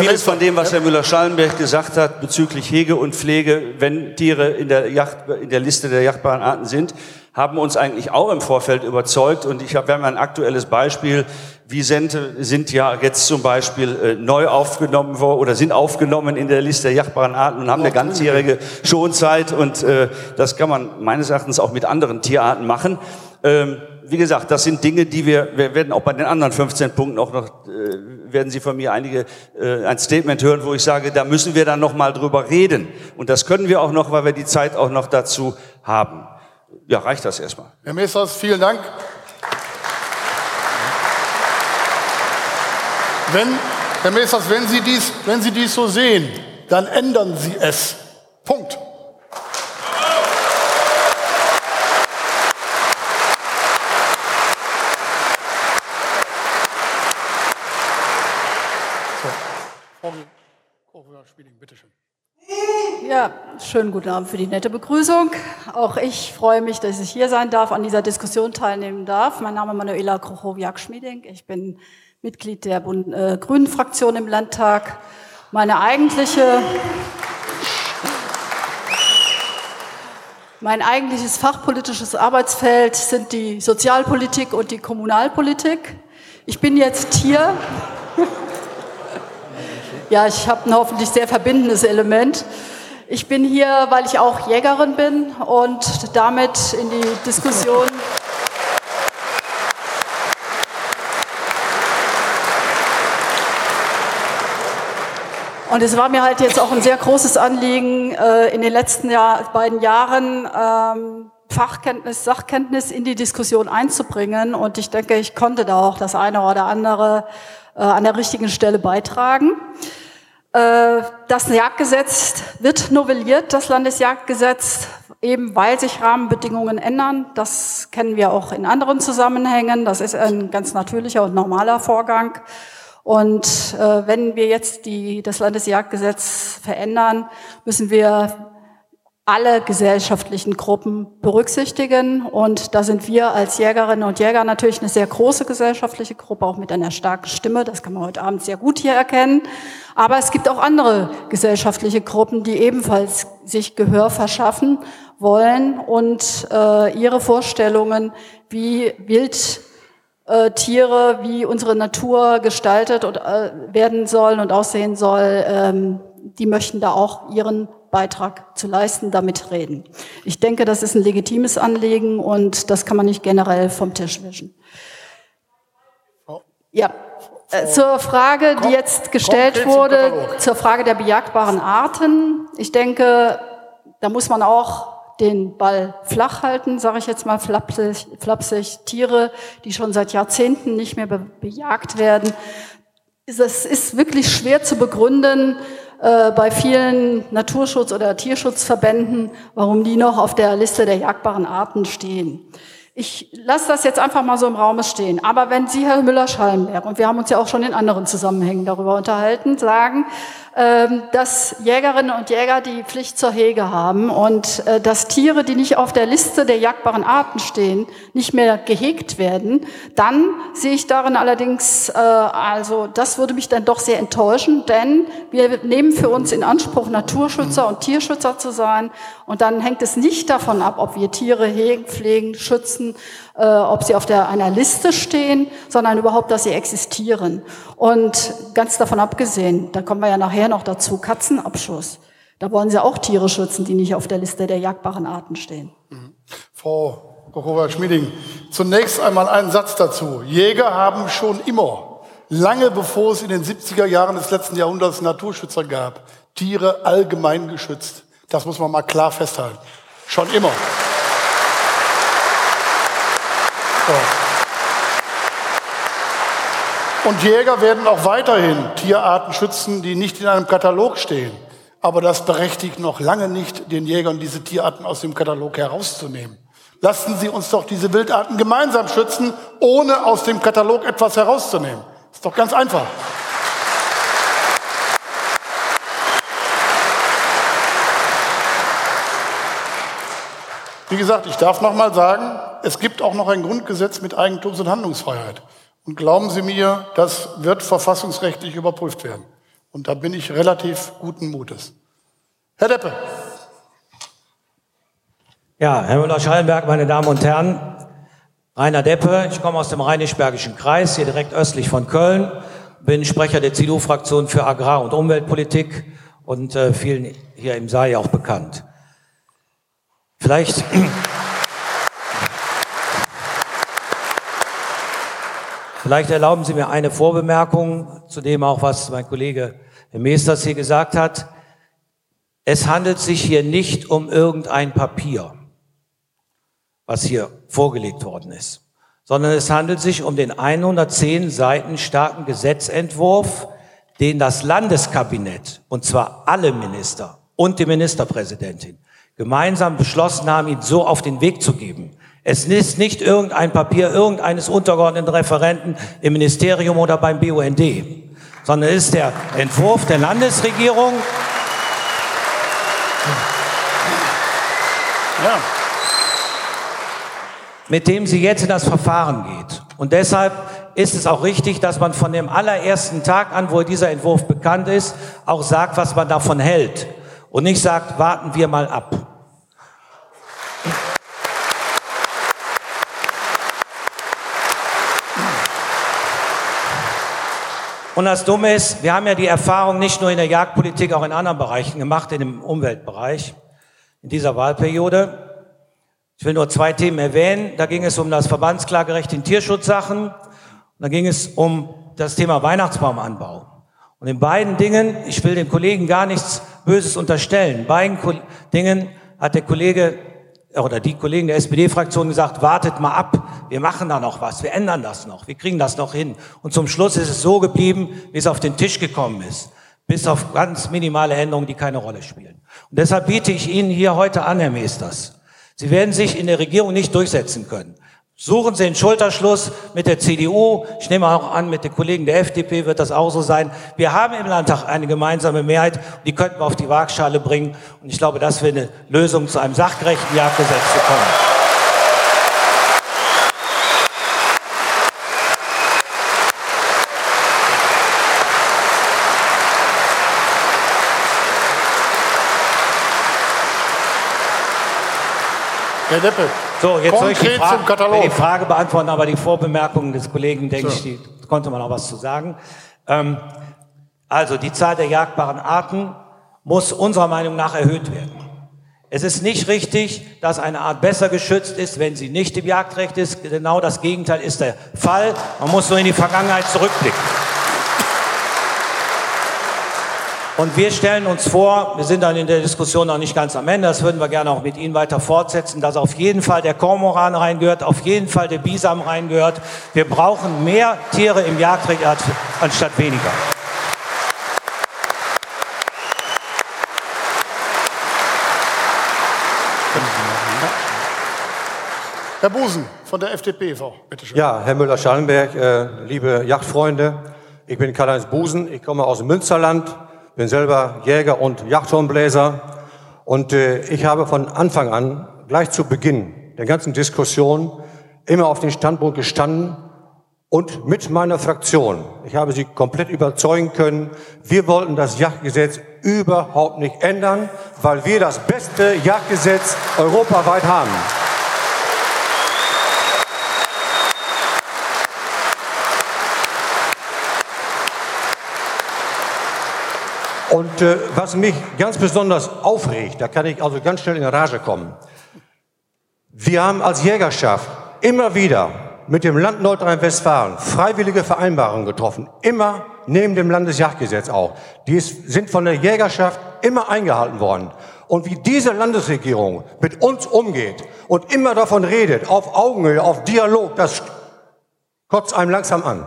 Vieles von dem, was Herr Müller-Schallenberg gesagt hat bezüglich Hege und Pflege, wenn Tiere in der, Yacht, in der Liste der jachtbaren Arten sind, haben uns eigentlich auch im Vorfeld überzeugt. Und ich habe, wir haben ein aktuelles Beispiel. Wiesente sind ja jetzt zum Beispiel äh, neu aufgenommen worden oder sind aufgenommen in der Liste der jachtbaren Arten und haben eine ganzjährige Schonzeit. Und äh, das kann man meines Erachtens auch mit anderen Tierarten machen. Ähm, wie gesagt, das sind Dinge, die wir, wir werden auch bei den anderen 15 Punkten auch noch, äh, werden Sie von mir einige, äh, ein Statement hören, wo ich sage, da müssen wir dann noch mal drüber reden. Und das können wir auch noch, weil wir die Zeit auch noch dazu haben. Ja, reicht das erstmal. Herr Messers, vielen Dank. Wenn, Herr Messers, wenn Sie dies, wenn Sie dies so sehen, dann ändern Sie es. Punkt. Ja, schönen guten Abend für die nette Begrüßung. Auch ich freue mich, dass ich hier sein darf, an dieser Diskussion teilnehmen darf. Mein Name ist Manuela Krochowiak-Schmieding. Ich bin Mitglied der Bund äh, Grünen Fraktion im Landtag. Meine eigentliche, mein eigentliches fachpolitisches Arbeitsfeld sind die Sozialpolitik und die Kommunalpolitik. Ich bin jetzt hier. <laughs> ja, ich habe ein hoffentlich sehr verbindendes Element. Ich bin hier, weil ich auch Jägerin bin und damit in die Diskussion. Und es war mir halt jetzt auch ein sehr großes Anliegen, äh, in den letzten Jahr, beiden Jahren ähm, Fachkenntnis, Sachkenntnis in die Diskussion einzubringen. Und ich denke, ich konnte da auch das eine oder andere äh, an der richtigen Stelle beitragen. Äh, das Jagdgesetz wird novelliert, das Landesjagdgesetz, eben weil sich Rahmenbedingungen ändern. Das kennen wir auch in anderen Zusammenhängen. Das ist ein ganz natürlicher und normaler Vorgang. Und äh, wenn wir jetzt die, das Landesjagdgesetz verändern, müssen wir alle gesellschaftlichen Gruppen berücksichtigen. Und da sind wir als Jägerinnen und Jäger natürlich eine sehr große gesellschaftliche Gruppe, auch mit einer starken Stimme. Das kann man heute Abend sehr gut hier erkennen. Aber es gibt auch andere gesellschaftliche Gruppen, die ebenfalls sich Gehör verschaffen wollen und äh, ihre Vorstellungen, wie Wildtiere, wie unsere Natur gestaltet und, äh, werden soll und aussehen soll, ähm, die möchten da auch ihren Beitrag zu leisten, damit reden. Ich denke, das ist ein legitimes Anliegen und das kann man nicht generell vom Tisch wischen. Ja, äh, zur Frage, die jetzt gestellt wurde, zur Frage der bejagtbaren Arten. Ich denke, da muss man auch den Ball flach halten, sage ich jetzt mal flapsig, flapsig. Tiere, die schon seit Jahrzehnten nicht mehr be bejagt werden. Es ist wirklich schwer zu begründen, äh, bei vielen Naturschutz- oder Tierschutzverbänden, warum die noch auf der Liste der jagdbaren Arten stehen. Ich lasse das jetzt einfach mal so im Raum stehen. Aber wenn Sie, Herr Müller-Schallenberg, und wir haben uns ja auch schon in anderen Zusammenhängen darüber unterhalten, sagen, dass Jägerinnen und Jäger die Pflicht zur Hege haben und äh, dass Tiere, die nicht auf der Liste der jagdbaren Arten stehen, nicht mehr gehegt werden, dann sehe ich darin allerdings, äh, also das würde mich dann doch sehr enttäuschen, denn wir nehmen für uns in Anspruch, Naturschützer und Tierschützer zu sein. Und dann hängt es nicht davon ab, ob wir Tiere hegen, pflegen, schützen äh, ob sie auf der, einer Liste stehen, sondern überhaupt, dass sie existieren. Und ganz davon abgesehen, da kommen wir ja nachher noch dazu, Katzenabschuss. Da wollen sie auch Tiere schützen, die nicht auf der Liste der jagdbaren Arten stehen. Mhm. Frau Kokowa-Schmieding, zunächst einmal einen Satz dazu. Jäger haben schon immer, lange bevor es in den 70er Jahren des letzten Jahrhunderts Naturschützer gab, Tiere allgemein geschützt. Das muss man mal klar festhalten. Schon immer. So. Und Jäger werden auch weiterhin Tierarten schützen, die nicht in einem Katalog stehen. Aber das berechtigt noch lange nicht, den Jägern diese Tierarten aus dem Katalog herauszunehmen. Lassen Sie uns doch diese Wildarten gemeinsam schützen, ohne aus dem Katalog etwas herauszunehmen. Ist doch ganz einfach. Wie gesagt, ich darf noch mal sagen, es gibt auch noch ein Grundgesetz mit Eigentums- und Handlungsfreiheit. Und glauben Sie mir, das wird verfassungsrechtlich überprüft werden. Und da bin ich relativ guten Mutes. Herr Deppe. Ja, Herr Müller-Schallenberg, meine Damen und Herren, Rainer Deppe, ich komme aus dem Rheinisch-Bergischen Kreis, hier direkt östlich von Köln, bin Sprecher der CDU-Fraktion für Agrar- und Umweltpolitik und äh, vielen hier im Saal auch bekannt. Vielleicht, vielleicht erlauben Sie mir eine Vorbemerkung zu dem auch, was mein Kollege Herr Meesters hier gesagt hat. Es handelt sich hier nicht um irgendein Papier, was hier vorgelegt worden ist, sondern es handelt sich um den 110 Seiten starken Gesetzentwurf, den das Landeskabinett, und zwar alle Minister und die Ministerpräsidentin, gemeinsam beschlossen haben, ihn so auf den Weg zu geben. Es ist nicht irgendein Papier irgendeines untergeordneten Referenten im Ministerium oder beim BUND, sondern es ist der Entwurf der Landesregierung. Ja. mit dem sie jetzt in das Verfahren geht. Und deshalb ist es auch richtig, dass man von dem allerersten Tag an, wo dieser Entwurf bekannt ist, auch sagt, was man davon hält. Und nicht sagt, warten wir mal ab. Und das Dumme ist, wir haben ja die Erfahrung nicht nur in der Jagdpolitik, auch in anderen Bereichen gemacht, in dem Umweltbereich, in dieser Wahlperiode. Ich will nur zwei Themen erwähnen. Da ging es um das Verbandsklagerecht in Tierschutzsachen. Und da ging es um das Thema Weihnachtsbaumanbau. Und in beiden Dingen, ich will dem Kollegen gar nichts Böses unterstellen, in beiden Dingen hat der Kollege oder die Kollegen der SPD-Fraktion gesagt, wartet mal ab, wir machen da noch was, wir ändern das noch, wir kriegen das noch hin. Und zum Schluss ist es so geblieben, wie es auf den Tisch gekommen ist. Bis auf ganz minimale Änderungen, die keine Rolle spielen. Und deshalb biete ich Ihnen hier heute an, Herr Meesters. Sie werden sich in der Regierung nicht durchsetzen können. Suchen Sie den Schulterschluss mit der CDU. Ich nehme auch an, mit den Kollegen der FDP wird das auch so sein. Wir haben im Landtag eine gemeinsame Mehrheit. Die könnten wir auf die Waagschale bringen. Und ich glaube, das wäre eine Lösung, zu einem sachgerechten Jagdgesetz zu kommen. Herr Deppe. So, jetzt soll ich die Frage, die Frage, beantworten, aber die Vorbemerkungen des Kollegen, denke so. ich, die konnte man auch was zu sagen. Ähm, also die Zahl der jagdbaren Arten muss unserer Meinung nach erhöht werden. Es ist nicht richtig, dass eine Art besser geschützt ist, wenn sie nicht im Jagdrecht ist. Genau das Gegenteil ist der Fall. Man muss nur in die Vergangenheit zurückblicken. Und wir stellen uns vor, wir sind dann in der Diskussion noch nicht ganz am Ende, das würden wir gerne auch mit Ihnen weiter fortsetzen, dass auf jeden Fall der Kormoran reingehört, auf jeden Fall der Bisam reingehört. Wir brauchen mehr Tiere im Jagdrecht anstatt weniger. Herr Busen von der FDP, bitte schön. Ja, Herr Müller-Schallenberg, äh, liebe Yachtfreunde, ich bin Karl-Heinz Busen, ich komme aus dem Münsterland, bin selber Jäger und Jagdhornbläser. Und äh, ich habe von Anfang an, gleich zu Beginn der ganzen Diskussion, immer auf den Standpunkt gestanden und mit meiner Fraktion, ich habe sie komplett überzeugen können, wir wollten das Jagdgesetz überhaupt nicht ändern, weil wir das beste Jagdgesetz europaweit haben. Und äh, was mich ganz besonders aufregt, da kann ich also ganz schnell in Rage kommen. Wir haben als Jägerschaft immer wieder mit dem Land Nordrhein-Westfalen freiwillige Vereinbarungen getroffen. Immer neben dem Landesjagdgesetz auch. Die ist, sind von der Jägerschaft immer eingehalten worden. Und wie diese Landesregierung mit uns umgeht und immer davon redet, auf Augenhöhe, auf Dialog, das kotzt einem langsam an.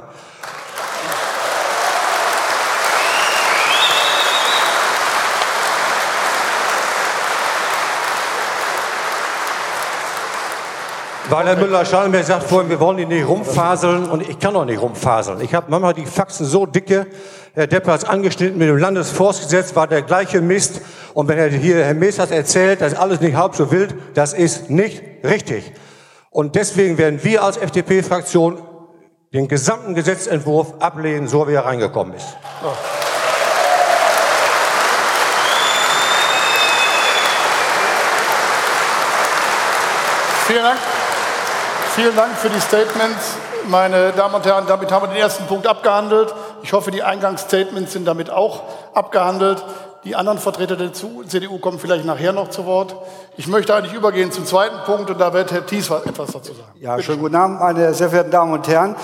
Weil Herr Müller-Schallenberg sagt vorhin, wir wollen die nicht rumfaseln und ich kann auch nicht rumfaseln. Ich habe manchmal die Faxen so dicke. Herr Depp hat es angeschnitten mit dem Landesforstgesetz, war der gleiche Mist. Und wenn er hier, Herr Mees erzählt, das ist alles nicht halb so wild, das ist nicht richtig. Und deswegen werden wir als FDP-Fraktion den gesamten Gesetzentwurf ablehnen, so wie er reingekommen ist. Vielen Dank. Vielen Dank für die Statements. Meine Damen und Herren, damit haben wir den ersten Punkt abgehandelt. Ich hoffe, die Eingangsstatements sind damit auch abgehandelt. Die anderen Vertreter der CDU kommen vielleicht nachher noch zu Wort. Ich möchte eigentlich übergehen zum zweiten Punkt und da wird Herr Thies etwas dazu sagen. Ja, schönen guten Abend, meine sehr verehrten Damen und Herren.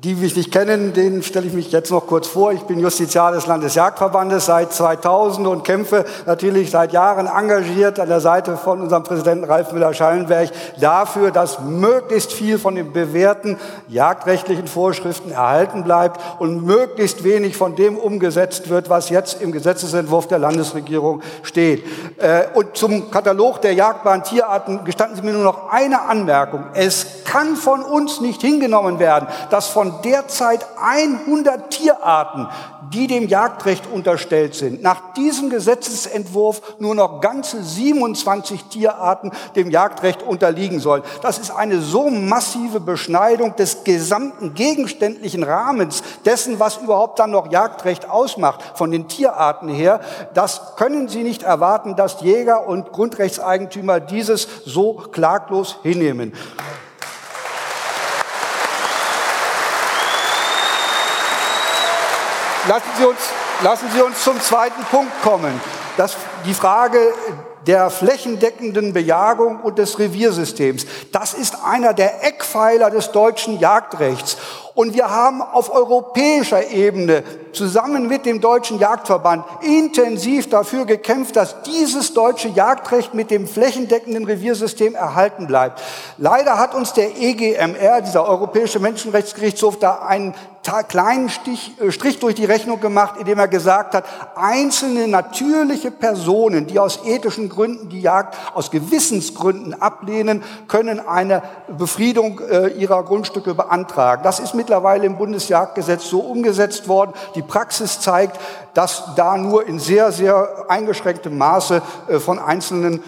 Die mich nicht kennen, denen stelle ich mich jetzt noch kurz vor. Ich bin Justiziar des Landesjagdverbandes seit 2000 und kämpfe natürlich seit Jahren engagiert an der Seite von unserem Präsidenten Ralf Müller-Schallenberg dafür, dass möglichst viel von den bewährten jagdrechtlichen Vorschriften erhalten bleibt und möglichst wenig von dem umgesetzt wird, was jetzt im Gesetzesentwurf der Landesregierung steht. Äh, und zum Katalog der jagdbaren Tierarten gestatten Sie mir nur noch eine Anmerkung. Es kann von uns nicht hingenommen werden, dass von derzeit 100 Tierarten, die dem Jagdrecht unterstellt sind, nach diesem Gesetzesentwurf nur noch ganze 27 Tierarten dem Jagdrecht unterliegen sollen. Das ist eine so massive Beschneidung des gesamten gegenständlichen Rahmens dessen, was überhaupt dann noch Jagdrecht ausmacht, von den Tierarten her. Das können Sie nicht erwarten, dass Jäger und Grundrechtseigentümer dieses so klaglos hinnehmen. Lassen Sie uns, lassen Sie uns zum zweiten Punkt kommen. Das, die Frage der flächendeckenden Bejagung und des Reviersystems. Das ist einer der Eckpfeiler des deutschen Jagdrechts. Und wir haben auf europäischer Ebene zusammen mit dem Deutschen Jagdverband intensiv dafür gekämpft, dass dieses deutsche Jagdrecht mit dem flächendeckenden Reviersystem erhalten bleibt. Leider hat uns der EGMR, dieser Europäische Menschenrechtsgerichtshof, da einen kleinen Stich, äh, Strich durch die Rechnung gemacht, indem er gesagt hat, einzelne natürliche Personen, die aus ethischen Gründen die Jagd aus Gewissensgründen ablehnen, können eine Befriedung äh, ihrer Grundstücke beantragen. Das ist mittlerweile im Bundesjagdgesetz so umgesetzt worden. Die Praxis zeigt, dass da nur in sehr, sehr eingeschränktem Maße äh, von einzelnen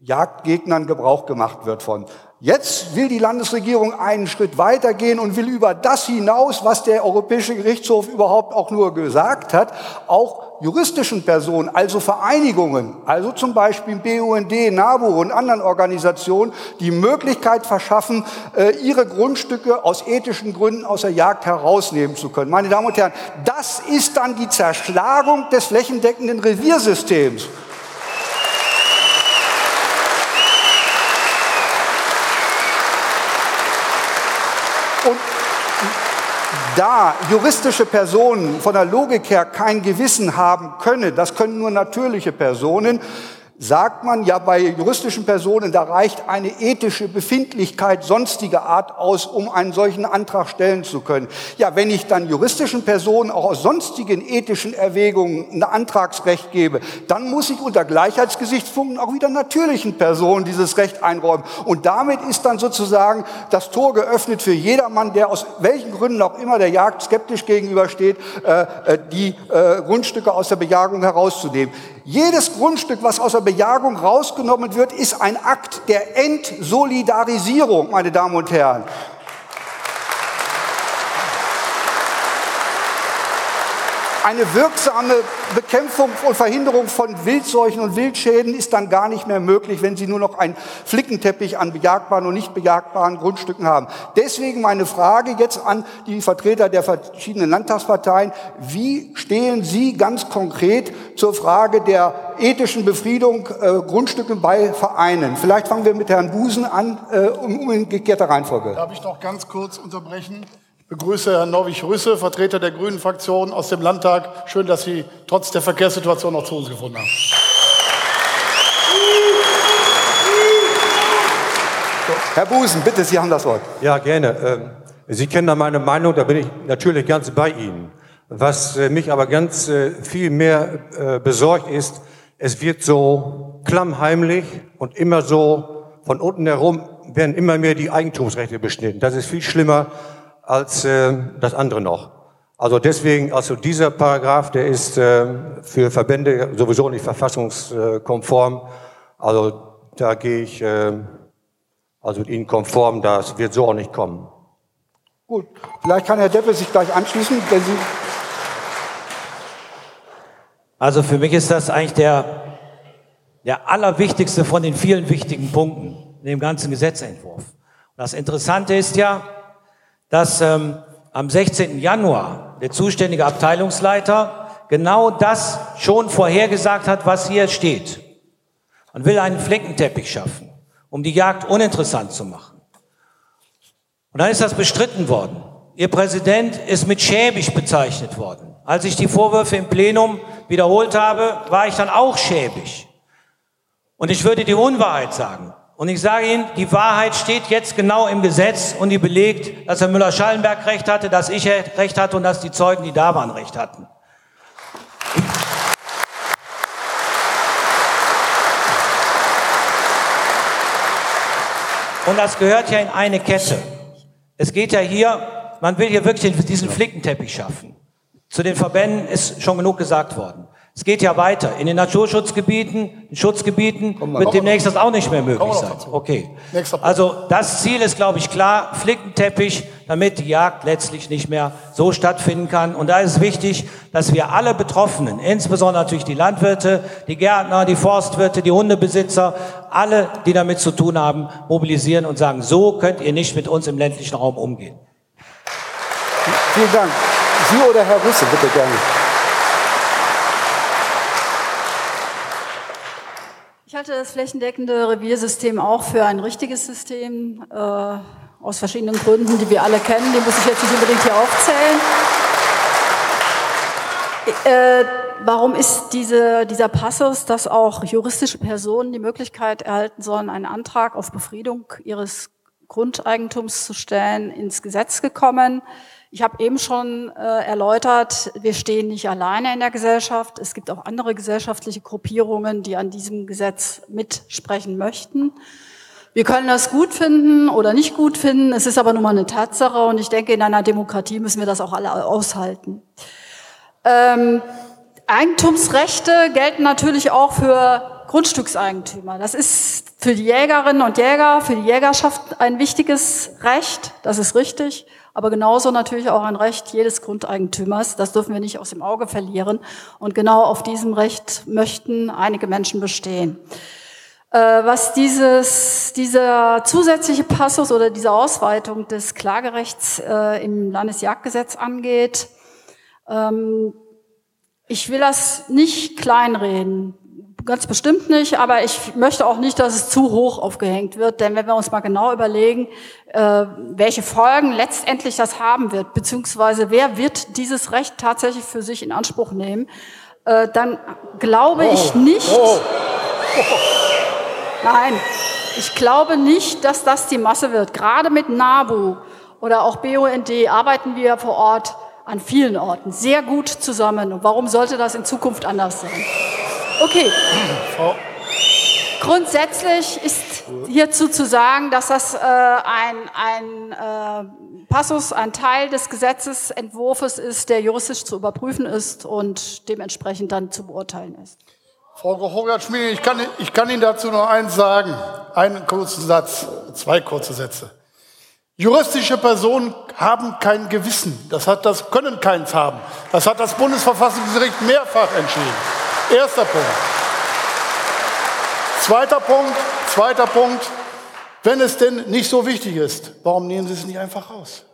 Jagdgegnern Gebrauch gemacht wird von. Jetzt will die Landesregierung einen Schritt weitergehen und will über das hinaus, was der Europäische Gerichtshof überhaupt auch nur gesagt hat, auch juristischen Personen, also Vereinigungen, also zum Beispiel BUND, NABU und anderen Organisationen, die Möglichkeit verschaffen, äh, ihre Grundstücke aus ethischen Gründen aus der Jagd herausnehmen zu können. Meine Damen und Herren, das ist dann die Zerschlagung des flächendeckenden Reviersystems. Da juristische Personen von der Logik her kein Gewissen haben können, das können nur natürliche Personen, sagt man ja bei juristischen Personen, da reicht eine ethische Befindlichkeit sonstiger Art aus, um einen solchen Antrag stellen zu können. Ja, wenn ich dann juristischen Personen auch aus sonstigen ethischen Erwägungen ein Antragsrecht gebe, dann muss ich unter Gleichheitsgesichtspunkten auch wieder natürlichen Personen dieses Recht einräumen. Und damit ist dann sozusagen das Tor geöffnet für jedermann, der aus welchen Gründen auch immer der Jagd skeptisch gegenübersteht, äh, äh, die äh, Grundstücke aus der Bejagung herauszunehmen. Jedes Grundstück, was aus der Bejagung rausgenommen wird, ist ein Akt der Entsolidarisierung, meine Damen und Herren. Eine wirksame Bekämpfung und Verhinderung von Wildseuchen und Wildschäden ist dann gar nicht mehr möglich, wenn Sie nur noch einen Flickenteppich an bejagbaren und nicht bejagbaren Grundstücken haben. Deswegen meine Frage jetzt an die Vertreter der verschiedenen Landtagsparteien. Wie stehen Sie ganz konkret zur Frage der ethischen Befriedung äh, Grundstücke bei Vereinen? Vielleicht fangen wir mit Herrn Busen an, äh, um, um in gekehrter Reihenfolge. Darf ich noch ganz kurz unterbrechen? Ich begrüße Herrn Norwig Rüsse, Vertreter der Grünen Fraktion aus dem Landtag. Schön, dass Sie trotz der Verkehrssituation noch zu uns gefunden haben. Herr Busen, bitte, Sie haben das Wort. Ja, gerne. Ähm, Sie kennen da meine Meinung, da bin ich natürlich ganz bei Ihnen. Was äh, mich aber ganz äh, viel mehr äh, besorgt ist, es wird so klammheimlich und immer so von unten herum werden immer mehr die Eigentumsrechte beschnitten. Das ist viel schlimmer als äh, das andere noch. Also deswegen, also dieser Paragraph, der ist äh, für Verbände sowieso nicht verfassungskonform. Also da gehe ich äh, also mit Ihnen konform, das wird so auch nicht kommen. Gut, vielleicht kann Herr Deppe sich gleich anschließen, wenn Sie also für mich ist das eigentlich der, der allerwichtigste von den vielen wichtigen Punkten in dem ganzen Gesetzentwurf. Das Interessante ist ja, dass ähm, am 16. Januar der zuständige Abteilungsleiter genau das schon vorhergesagt hat, was hier steht. Man will einen Fleckenteppich schaffen, um die Jagd uninteressant zu machen. Und dann ist das bestritten worden. Ihr Präsident ist mit schäbig bezeichnet worden. Als ich die Vorwürfe im Plenum wiederholt habe, war ich dann auch schäbig. Und ich würde die Unwahrheit sagen. Und ich sage Ihnen, die Wahrheit steht jetzt genau im Gesetz und die belegt, dass Herr Müller-Schallenberg recht hatte, dass ich recht hatte und dass die Zeugen, die da waren, recht hatten. Und das gehört ja in eine Kette. Es geht ja hier, man will hier wirklich diesen Flickenteppich schaffen. Zu den Verbänden ist schon genug gesagt worden. Es geht ja weiter. In den Naturschutzgebieten, in Schutzgebieten wird demnächst das auch nicht mehr möglich sein. Okay. Also das Ziel ist, glaube ich, klar, Flickenteppich, damit die Jagd letztlich nicht mehr so stattfinden kann. Und da ist es wichtig, dass wir alle Betroffenen, insbesondere natürlich die Landwirte, die Gärtner, die Forstwirte, die Hundebesitzer, alle, die damit zu tun haben, mobilisieren und sagen, so könnt ihr nicht mit uns im ländlichen Raum umgehen. Vielen Dank. Sie oder Herr Rüsse, bitte gerne. Halte das flächendeckende Reviersystem auch für ein richtiges System, äh, aus verschiedenen Gründen, die wir alle kennen. Die muss ich jetzt nicht unbedingt hier aufzählen. Äh, warum ist diese, dieser Passus, dass auch juristische Personen die Möglichkeit erhalten sollen, einen Antrag auf Befriedung ihres Grundeigentums zu stellen, ins Gesetz gekommen? Ich habe eben schon äh, erläutert, wir stehen nicht alleine in der Gesellschaft. Es gibt auch andere gesellschaftliche Gruppierungen, die an diesem Gesetz mitsprechen möchten. Wir können das gut finden oder nicht gut finden. Es ist aber nun mal eine Tatsache und ich denke, in einer Demokratie müssen wir das auch alle aushalten. Ähm, Eigentumsrechte gelten natürlich auch für Grundstückseigentümer. Das ist für die Jägerinnen und Jäger, für die Jägerschaft ein wichtiges Recht. Das ist richtig aber genauso natürlich auch ein Recht jedes Grundeigentümers. Das dürfen wir nicht aus dem Auge verlieren. Und genau auf diesem Recht möchten einige Menschen bestehen. Äh, was dieses, dieser zusätzliche Passus oder diese Ausweitung des Klagerechts äh, im Landesjagdgesetz angeht, ähm, ich will das nicht kleinreden. Ganz bestimmt nicht, aber ich möchte auch nicht, dass es zu hoch aufgehängt wird, denn wenn wir uns mal genau überlegen, äh, welche Folgen letztendlich das haben wird, beziehungsweise wer wird dieses Recht tatsächlich für sich in Anspruch nehmen, äh, dann glaube ich oh. nicht, oh. <laughs> nein, ich glaube nicht, dass das die Masse wird. Gerade mit NABU oder auch BUND arbeiten wir vor Ort an vielen Orten sehr gut zusammen. Und warum sollte das in Zukunft anders sein? Okay. Grundsätzlich ist hierzu zu sagen, dass das äh, ein, ein äh, Passus, ein Teil des Gesetzesentwurfs ist, der juristisch zu überprüfen ist und dementsprechend dann zu beurteilen ist. Frau Hogarth-Schmieding, ich kann, ich kann Ihnen dazu noch eins sagen. Einen kurzen Satz, zwei kurze Sätze. Juristische Personen haben kein Gewissen. Das, hat, das können keins haben. Das hat das Bundesverfassungsgericht mehrfach entschieden. Erster Punkt. Zweiter Punkt, zweiter Punkt. Wenn es denn nicht so wichtig ist, warum nehmen Sie es nicht einfach raus?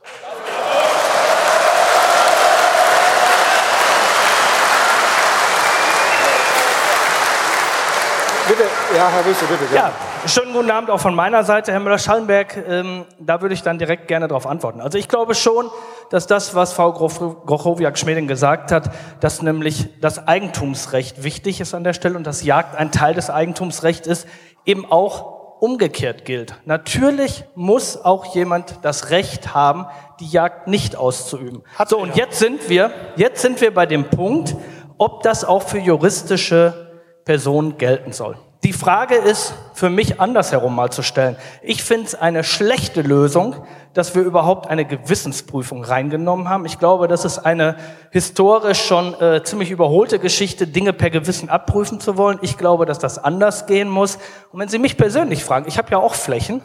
Bitte, ja, Herr Rüsse, bitte. Ja, schönen guten Abend auch von meiner Seite, Herr Müller-Schallenberg. Ähm, da würde ich dann direkt gerne darauf antworten. Also ich glaube schon, dass das, was Frau Grochowiak-Schmeding gesagt hat, dass nämlich das Eigentumsrecht wichtig ist an der Stelle und dass Jagd ein Teil des Eigentumsrechts ist, eben auch umgekehrt gilt. Natürlich muss auch jemand das Recht haben, die Jagd nicht auszuüben. Hat so, und jetzt sind wir, jetzt sind wir bei dem Punkt, ob das auch für juristische Person gelten soll. Die Frage ist für mich andersherum mal zu stellen. Ich finde es eine schlechte Lösung, dass wir überhaupt eine Gewissensprüfung reingenommen haben. Ich glaube, das ist eine historisch schon äh, ziemlich überholte Geschichte, Dinge per Gewissen abprüfen zu wollen. Ich glaube, dass das anders gehen muss. Und wenn Sie mich persönlich fragen, ich habe ja auch Flächen,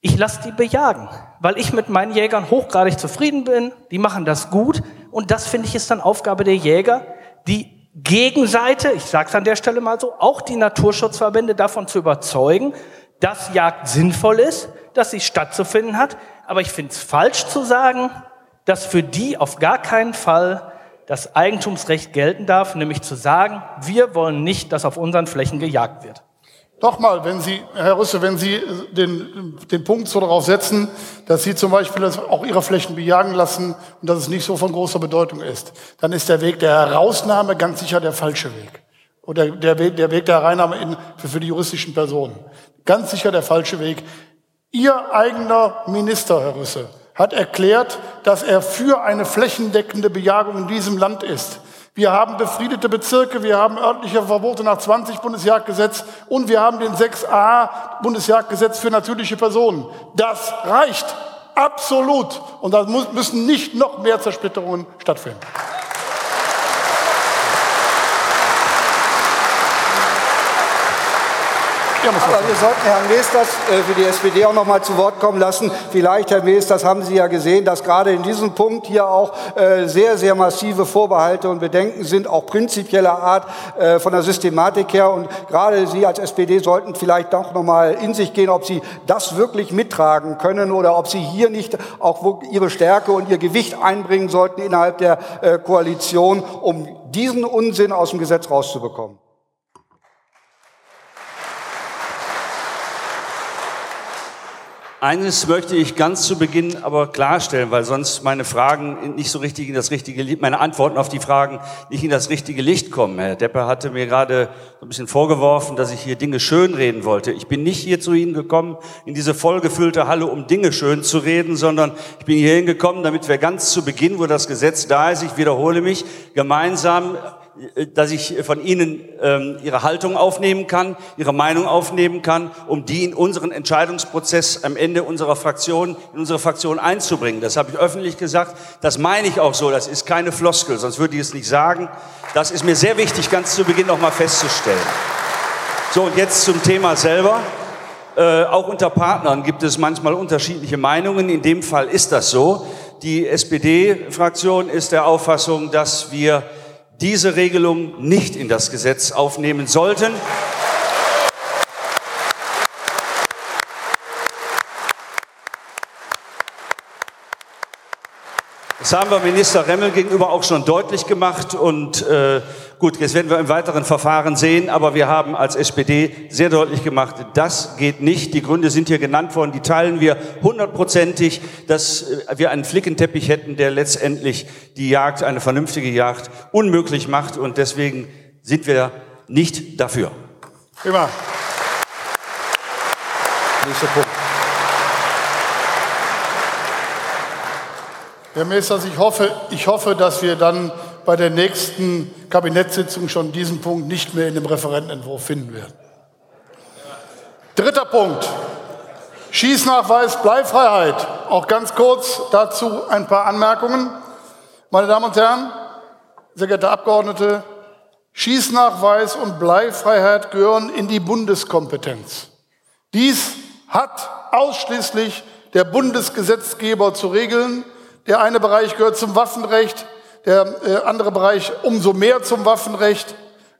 ich lasse die bejagen, weil ich mit meinen Jägern hochgradig zufrieden bin. Die machen das gut und das finde ich ist dann Aufgabe der Jäger, die Gegenseite, ich sage es an der Stelle mal so, auch die Naturschutzverbände davon zu überzeugen, dass Jagd sinnvoll ist, dass sie stattzufinden hat. Aber ich finde es falsch zu sagen, dass für die auf gar keinen Fall das Eigentumsrecht gelten darf, nämlich zu sagen, wir wollen nicht, dass auf unseren Flächen gejagt wird. Nochmal, wenn Sie, Herr Rüsse, wenn Sie den, den Punkt so darauf setzen, dass Sie zum Beispiel auch Ihre Flächen bejagen lassen und dass es nicht so von großer Bedeutung ist, dann ist der Weg der Herausnahme ganz sicher der falsche Weg. Oder der Weg der, Weg der Hereinnahme in, für, für die juristischen Personen. Ganz sicher der falsche Weg. Ihr eigener Minister, Herr Rüsse, hat erklärt, dass er für eine flächendeckende Bejagung in diesem Land ist. Wir haben befriedete Bezirke, wir haben örtliche Verbote nach 20 Bundesjagdgesetz und wir haben den 6a Bundesjagdgesetz für natürliche Personen. Das reicht absolut und da müssen nicht noch mehr Zersplitterungen stattfinden. Aber wir sollten Herrn Meesters äh, für die SPD auch noch mal zu Wort kommen lassen. Vielleicht, Herr Meesters, haben Sie ja gesehen, dass gerade in diesem Punkt hier auch äh, sehr, sehr massive Vorbehalte und Bedenken sind, auch prinzipieller Art äh, von der Systematik her. Und gerade Sie als SPD sollten vielleicht doch noch mal in sich gehen, ob Sie das wirklich mittragen können oder ob Sie hier nicht auch Ihre Stärke und Ihr Gewicht einbringen sollten innerhalb der Koalition, um diesen Unsinn aus dem Gesetz rauszubekommen. Eines möchte ich ganz zu Beginn aber klarstellen, weil sonst meine Fragen nicht so richtig in das richtige Licht, meine Antworten auf die Fragen nicht in das richtige Licht kommen. Herr Depper hatte mir gerade ein bisschen vorgeworfen, dass ich hier Dinge schönreden wollte. Ich bin nicht hier zu Ihnen gekommen, in diese vollgefüllte Halle, um Dinge schön zu reden, sondern ich bin hier hingekommen, damit wir ganz zu Beginn, wo das Gesetz da ist, ich wiederhole mich, gemeinsam dass ich von Ihnen ähm, Ihre Haltung aufnehmen kann, Ihre Meinung aufnehmen kann, um die in unseren Entscheidungsprozess am Ende unserer Fraktion, in unsere Fraktion einzubringen. Das habe ich öffentlich gesagt. Das meine ich auch so. Das ist keine Floskel, sonst würde ich es nicht sagen. Das ist mir sehr wichtig, ganz zu Beginn noch mal festzustellen. So, und jetzt zum Thema selber. Äh, auch unter Partnern gibt es manchmal unterschiedliche Meinungen. In dem Fall ist das so. Die SPD-Fraktion ist der Auffassung, dass wir diese Regelung nicht in das Gesetz aufnehmen sollten. Das haben wir Minister Remmel gegenüber auch schon deutlich gemacht und äh, gut, jetzt werden wir im weiteren Verfahren sehen, aber wir haben als SPD sehr deutlich gemacht, das geht nicht. Die Gründe sind hier genannt worden, die teilen wir hundertprozentig, dass äh, wir einen Flickenteppich hätten, der letztendlich die Jagd, eine vernünftige Jagd, unmöglich macht und deswegen sind wir nicht dafür. Prima. Nächster Punkt. Herr Meesters, ich hoffe, ich hoffe, dass wir dann bei der nächsten Kabinettssitzung schon diesen Punkt nicht mehr in dem Referentenentwurf finden werden. Dritter Punkt. Schießnachweis, Bleifreiheit. Auch ganz kurz dazu ein paar Anmerkungen. Meine Damen und Herren, sehr geehrte Abgeordnete, Schießnachweis und Bleifreiheit gehören in die Bundeskompetenz. Dies hat ausschließlich der Bundesgesetzgeber zu regeln. Der eine Bereich gehört zum Waffenrecht, der äh, andere Bereich umso mehr zum Waffenrecht.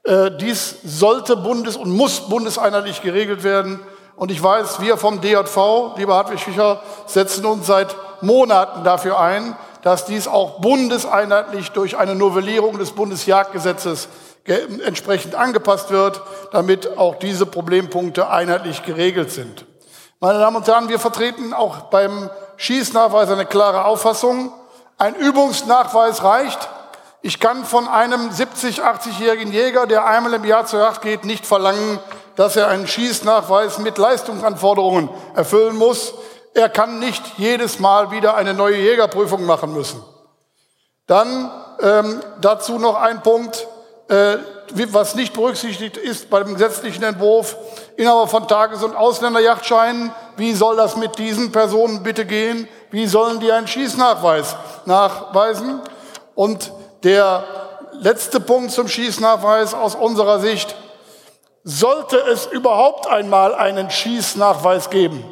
Äh, dies sollte bundes- und muss bundeseinheitlich geregelt werden. Und ich weiß, wir vom DJV, lieber Hartwig Fischer, setzen uns seit Monaten dafür ein, dass dies auch bundeseinheitlich durch eine Novellierung des Bundesjagdgesetzes entsprechend angepasst wird, damit auch diese Problempunkte einheitlich geregelt sind. Meine Damen und Herren, wir vertreten auch beim Schießnachweis eine klare Auffassung. Ein Übungsnachweis reicht. Ich kann von einem 70, 80-jährigen Jäger, der einmal im Jahr zur Jagd geht, nicht verlangen, dass er einen Schießnachweis mit Leistungsanforderungen erfüllen muss. Er kann nicht jedes Mal wieder eine neue Jägerprüfung machen müssen. Dann ähm, dazu noch ein Punkt, äh, was nicht berücksichtigt ist beim gesetzlichen Entwurf. Inhaber von Tages- und Ausländerjachtscheinen, wie soll das mit diesen Personen bitte gehen? Wie sollen die einen Schießnachweis nachweisen? Und der letzte Punkt zum Schießnachweis aus unserer Sicht, sollte es überhaupt einmal einen Schießnachweis geben,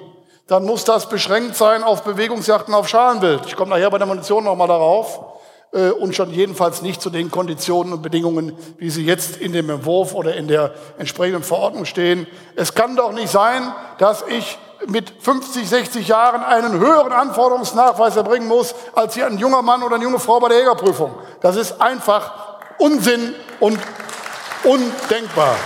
dann muss das beschränkt sein auf Bewegungsjachten auf Schalenwild. Ich komme nachher bei der Munition nochmal darauf. Äh, und schon jedenfalls nicht zu den Konditionen und Bedingungen, wie sie jetzt in dem Entwurf oder in der entsprechenden Verordnung stehen. Es kann doch nicht sein, dass ich mit 50, 60 Jahren einen höheren Anforderungsnachweis erbringen muss, als hier ein junger Mann oder eine junge Frau bei der Jägerprüfung. Das ist einfach Unsinn und undenkbar.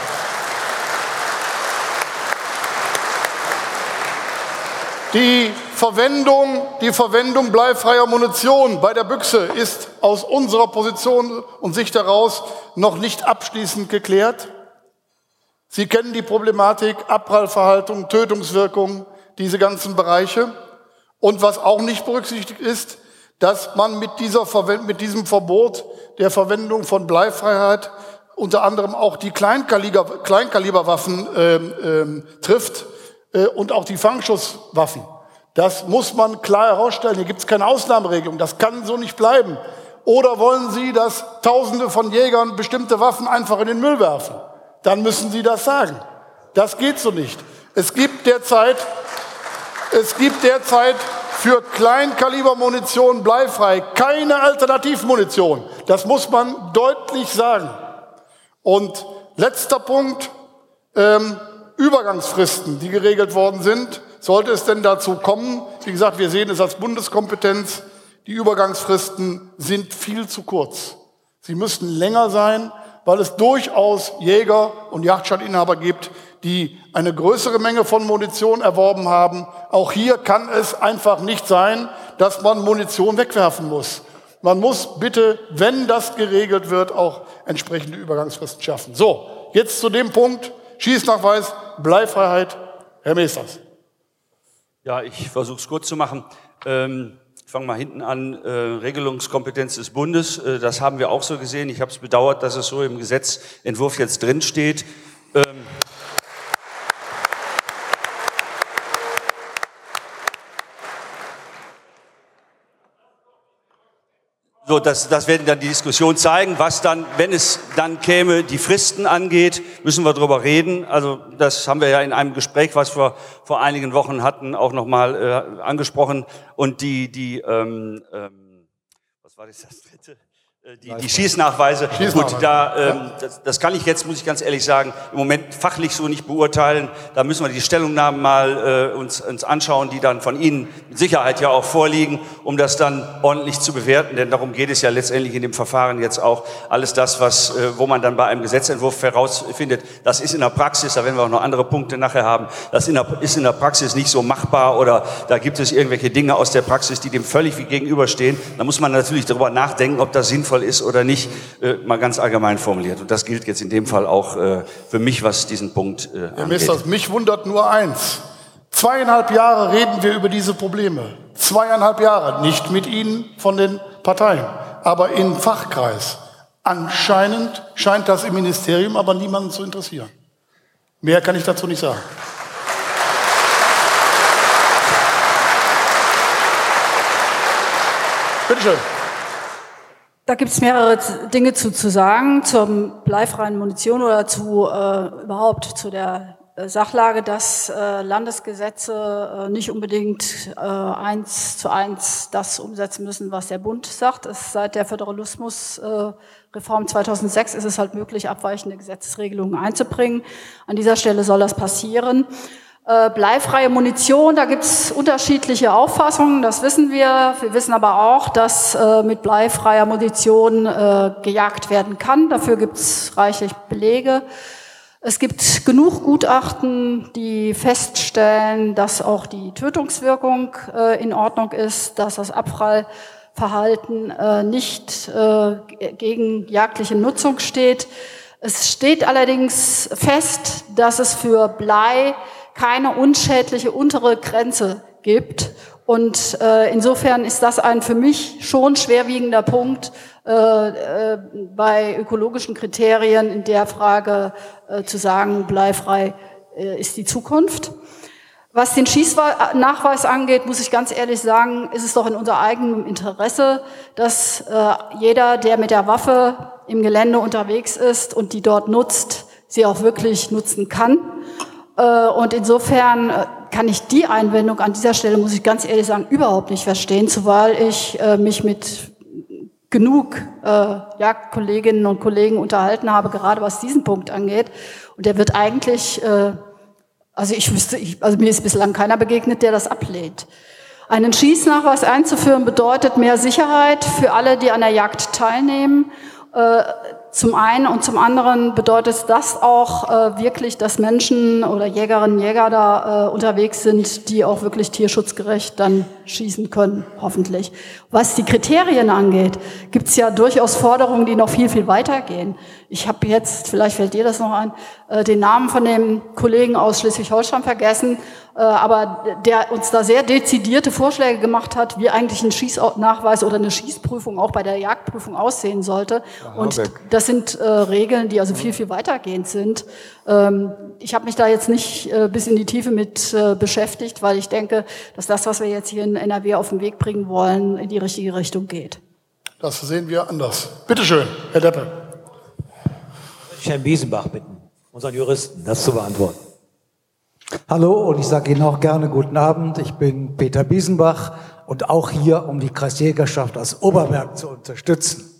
Die Verwendung, die Verwendung bleifreier Munition bei der Büchse ist aus unserer Position und Sicht heraus noch nicht abschließend geklärt. Sie kennen die Problematik Abprallverhaltung, Tötungswirkung, diese ganzen Bereiche. Und was auch nicht berücksichtigt ist, dass man mit, dieser, mit diesem Verbot der Verwendung von Bleifreiheit unter anderem auch die Kleinkaliber, Kleinkaliberwaffen ähm, ähm, trifft äh, und auch die Fangschusswaffen. Das muss man klar herausstellen. Hier gibt es keine Ausnahmeregelung. Das kann so nicht bleiben. Oder wollen Sie, dass Tausende von Jägern bestimmte Waffen einfach in den Müll werfen? Dann müssen Sie das sagen. Das geht so nicht. Es gibt derzeit, es gibt derzeit für Kleinkalibermunition bleifrei keine Alternativmunition. Das muss man deutlich sagen. Und letzter Punkt. Ähm, Übergangsfristen, die geregelt worden sind. Sollte es denn dazu kommen, wie gesagt, wir sehen es als Bundeskompetenz, die Übergangsfristen sind viel zu kurz. Sie müssten länger sein, weil es durchaus Jäger und Jagdschaltinhaber gibt, die eine größere Menge von Munition erworben haben. Auch hier kann es einfach nicht sein, dass man Munition wegwerfen muss. Man muss bitte, wenn das geregelt wird, auch entsprechende Übergangsfristen schaffen. So, jetzt zu dem Punkt, Schießnachweis, Bleifreiheit. Herr Meesters. Ja, ich versuche es kurz zu machen. Ähm, fange mal hinten an. Äh, Regelungskompetenz des Bundes. Äh, das haben wir auch so gesehen. Ich habe es bedauert, dass es so im Gesetzentwurf jetzt drin steht. Ähm, So, das, das werden dann die Diskussion zeigen, was dann, wenn es dann käme, die Fristen angeht, müssen wir darüber reden. Also das haben wir ja in einem Gespräch, was wir vor einigen Wochen hatten, auch nochmal äh, angesprochen. Und die, die, ähm, ähm, was war das, das dritte? Äh, die, die Schießnachweise, Schießnachweise. gut, da, ähm, das, das kann ich jetzt, muss ich ganz ehrlich sagen, im Moment fachlich so nicht beurteilen. Da müssen wir die Stellungnahmen mal äh, uns, uns anschauen, die dann von Ihnen mit Sicherheit ja auch vorliegen, um das dann ordentlich zu bewerten. Denn darum geht es ja letztendlich in dem Verfahren jetzt auch. Alles das, was, äh, wo man dann bei einem Gesetzentwurf herausfindet, das ist in der Praxis, da werden wir auch noch andere Punkte nachher haben, das in der, ist in der Praxis nicht so machbar oder da gibt es irgendwelche Dinge aus der Praxis, die dem völlig wie gegenüberstehen. Da muss man natürlich darüber nachdenken, ob das sinnvoll sinnvoll ist oder nicht, äh, mal ganz allgemein formuliert. Und das gilt jetzt in dem Fall auch äh, für mich, was diesen Punkt äh, Herr Minister, mich wundert nur eins. Zweieinhalb Jahre reden wir über diese Probleme. Zweieinhalb Jahre, nicht mit Ihnen von den Parteien, aber im Fachkreis. Anscheinend scheint das im Ministerium aber niemanden zu interessieren. Mehr kann ich dazu nicht sagen. Bitte schön. Da gibt es mehrere Dinge zu, zu sagen zum bleifreien Munition oder zu äh, überhaupt zu der Sachlage, dass äh, Landesgesetze äh, nicht unbedingt äh, eins zu eins das umsetzen müssen, was der Bund sagt. Es, seit der Föderalismusreform 2006 ist es halt möglich, abweichende Gesetzesregelungen einzubringen. An dieser Stelle soll das passieren. Äh, bleifreie Munition, da gibt es unterschiedliche Auffassungen, das wissen wir. Wir wissen aber auch, dass äh, mit bleifreier Munition äh, gejagt werden kann. Dafür gibt es reichlich Belege. Es gibt genug Gutachten, die feststellen, dass auch die Tötungswirkung äh, in Ordnung ist, dass das Abfallverhalten äh, nicht gegen jagdliche Nutzung steht. Es steht allerdings fest, dass es für Blei keine unschädliche untere Grenze gibt. Und äh, insofern ist das ein für mich schon schwerwiegender Punkt, äh, äh, bei ökologischen Kriterien in der Frage äh, zu sagen, bleifrei äh, ist die Zukunft. Was den Schießnachweis angeht, muss ich ganz ehrlich sagen, ist es doch in unser eigenem Interesse, dass äh, jeder, der mit der Waffe im Gelände unterwegs ist und die dort nutzt, sie auch wirklich nutzen kann. Äh, und insofern äh, kann ich die Einwendung an dieser Stelle, muss ich ganz ehrlich sagen, überhaupt nicht verstehen, zumal ich äh, mich mit genug äh, Jagdkolleginnen und Kollegen unterhalten habe, gerade was diesen Punkt angeht. Und der wird eigentlich, also ich wüsste, also mir ist bislang keiner begegnet, der das ablehnt. Einen Schießnachweis einzuführen bedeutet mehr Sicherheit für alle, die an der Jagd teilnehmen. Zum einen und zum anderen bedeutet das auch äh, wirklich, dass Menschen oder Jägerinnen und Jäger da äh, unterwegs sind, die auch wirklich tierschutzgerecht dann schießen können, hoffentlich. Was die Kriterien angeht, gibt es ja durchaus Forderungen, die noch viel, viel weiter gehen. Ich habe jetzt, vielleicht fällt dir das noch ein, äh, den Namen von dem Kollegen aus Schleswig-Holstein vergessen, äh, aber der uns da sehr dezidierte Vorschläge gemacht hat, wie eigentlich ein Schießnachweis oder eine Schießprüfung auch bei der Jagdprüfung aussehen sollte. Und das sind äh, Regeln, die also viel, viel weitergehend sind. Ähm, ich habe mich da jetzt nicht bis in die Tiefe mit beschäftigt, weil ich denke, dass das, was wir jetzt hier in NRW auf den Weg bringen wollen, in die richtige Richtung geht. Das sehen wir anders. Bitte schön, Herr Deppe. Ich Herrn Biesenbach bitten, unseren Juristen, das zu beantworten. Hallo und ich sage Ihnen auch gerne guten Abend. Ich bin Peter Biesenbach und auch hier, um die Kreisjägerschaft aus Oberberg zu unterstützen.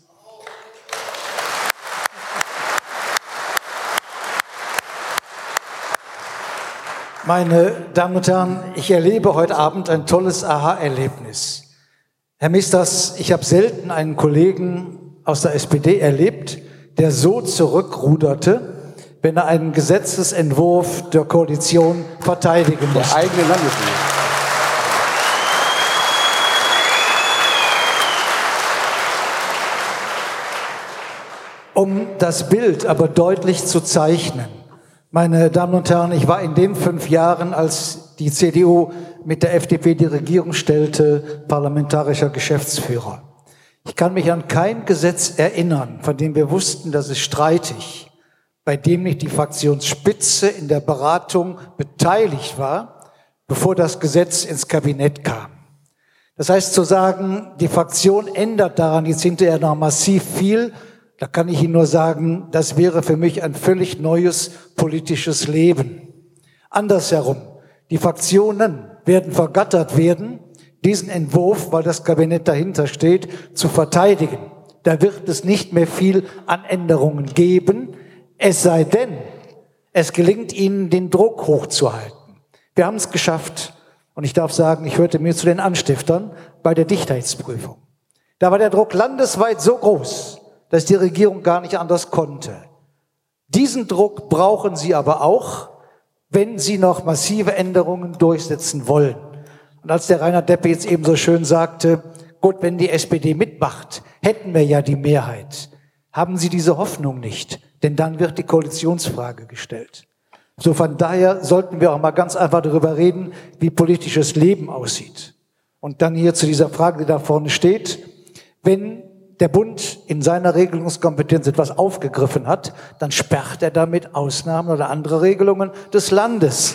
Meine Damen und Herren, ich erlebe heute Abend ein tolles Aha-Erlebnis. Herr Misters, ich habe selten einen Kollegen aus der SPD erlebt, der so zurückruderte, wenn er einen Gesetzesentwurf der Koalition verteidigen muss. Der eigene Landesregierung. Um das Bild aber deutlich zu zeichnen, meine Damen und Herren, ich war in den fünf Jahren, als die CDU mit der FDP die Regierung stellte, parlamentarischer Geschäftsführer. Ich kann mich an kein Gesetz erinnern, von dem wir wussten, dass es streitig, bei dem nicht die Fraktionsspitze in der Beratung beteiligt war, bevor das Gesetz ins Kabinett kam. Das heißt zu sagen, die Fraktion ändert daran jetzt hinterher noch massiv viel, da kann ich Ihnen nur sagen, das wäre für mich ein völlig neues politisches Leben. Andersherum, die Fraktionen werden vergattert werden, diesen Entwurf, weil das Kabinett dahinter steht, zu verteidigen. Da wird es nicht mehr viel an Änderungen geben, es sei denn, es gelingt ihnen, den Druck hochzuhalten. Wir haben es geschafft, und ich darf sagen, ich hörte mir zu den Anstiftern bei der Dichtheitsprüfung. Da war der Druck landesweit so groß, dass die Regierung gar nicht anders konnte. Diesen Druck brauchen sie aber auch, wenn sie noch massive Änderungen durchsetzen wollen. Und als der Rainer Deppe jetzt eben so schön sagte, gut, wenn die SPD mitmacht, hätten wir ja die Mehrheit. Haben Sie diese Hoffnung nicht, denn dann wird die Koalitionsfrage gestellt. So von daher sollten wir auch mal ganz einfach darüber reden, wie politisches Leben aussieht. Und dann hier zu dieser Frage, die da vorne steht, wenn der Bund in seiner Regelungskompetenz etwas aufgegriffen hat, dann sperrt er damit Ausnahmen oder andere Regelungen des Landes.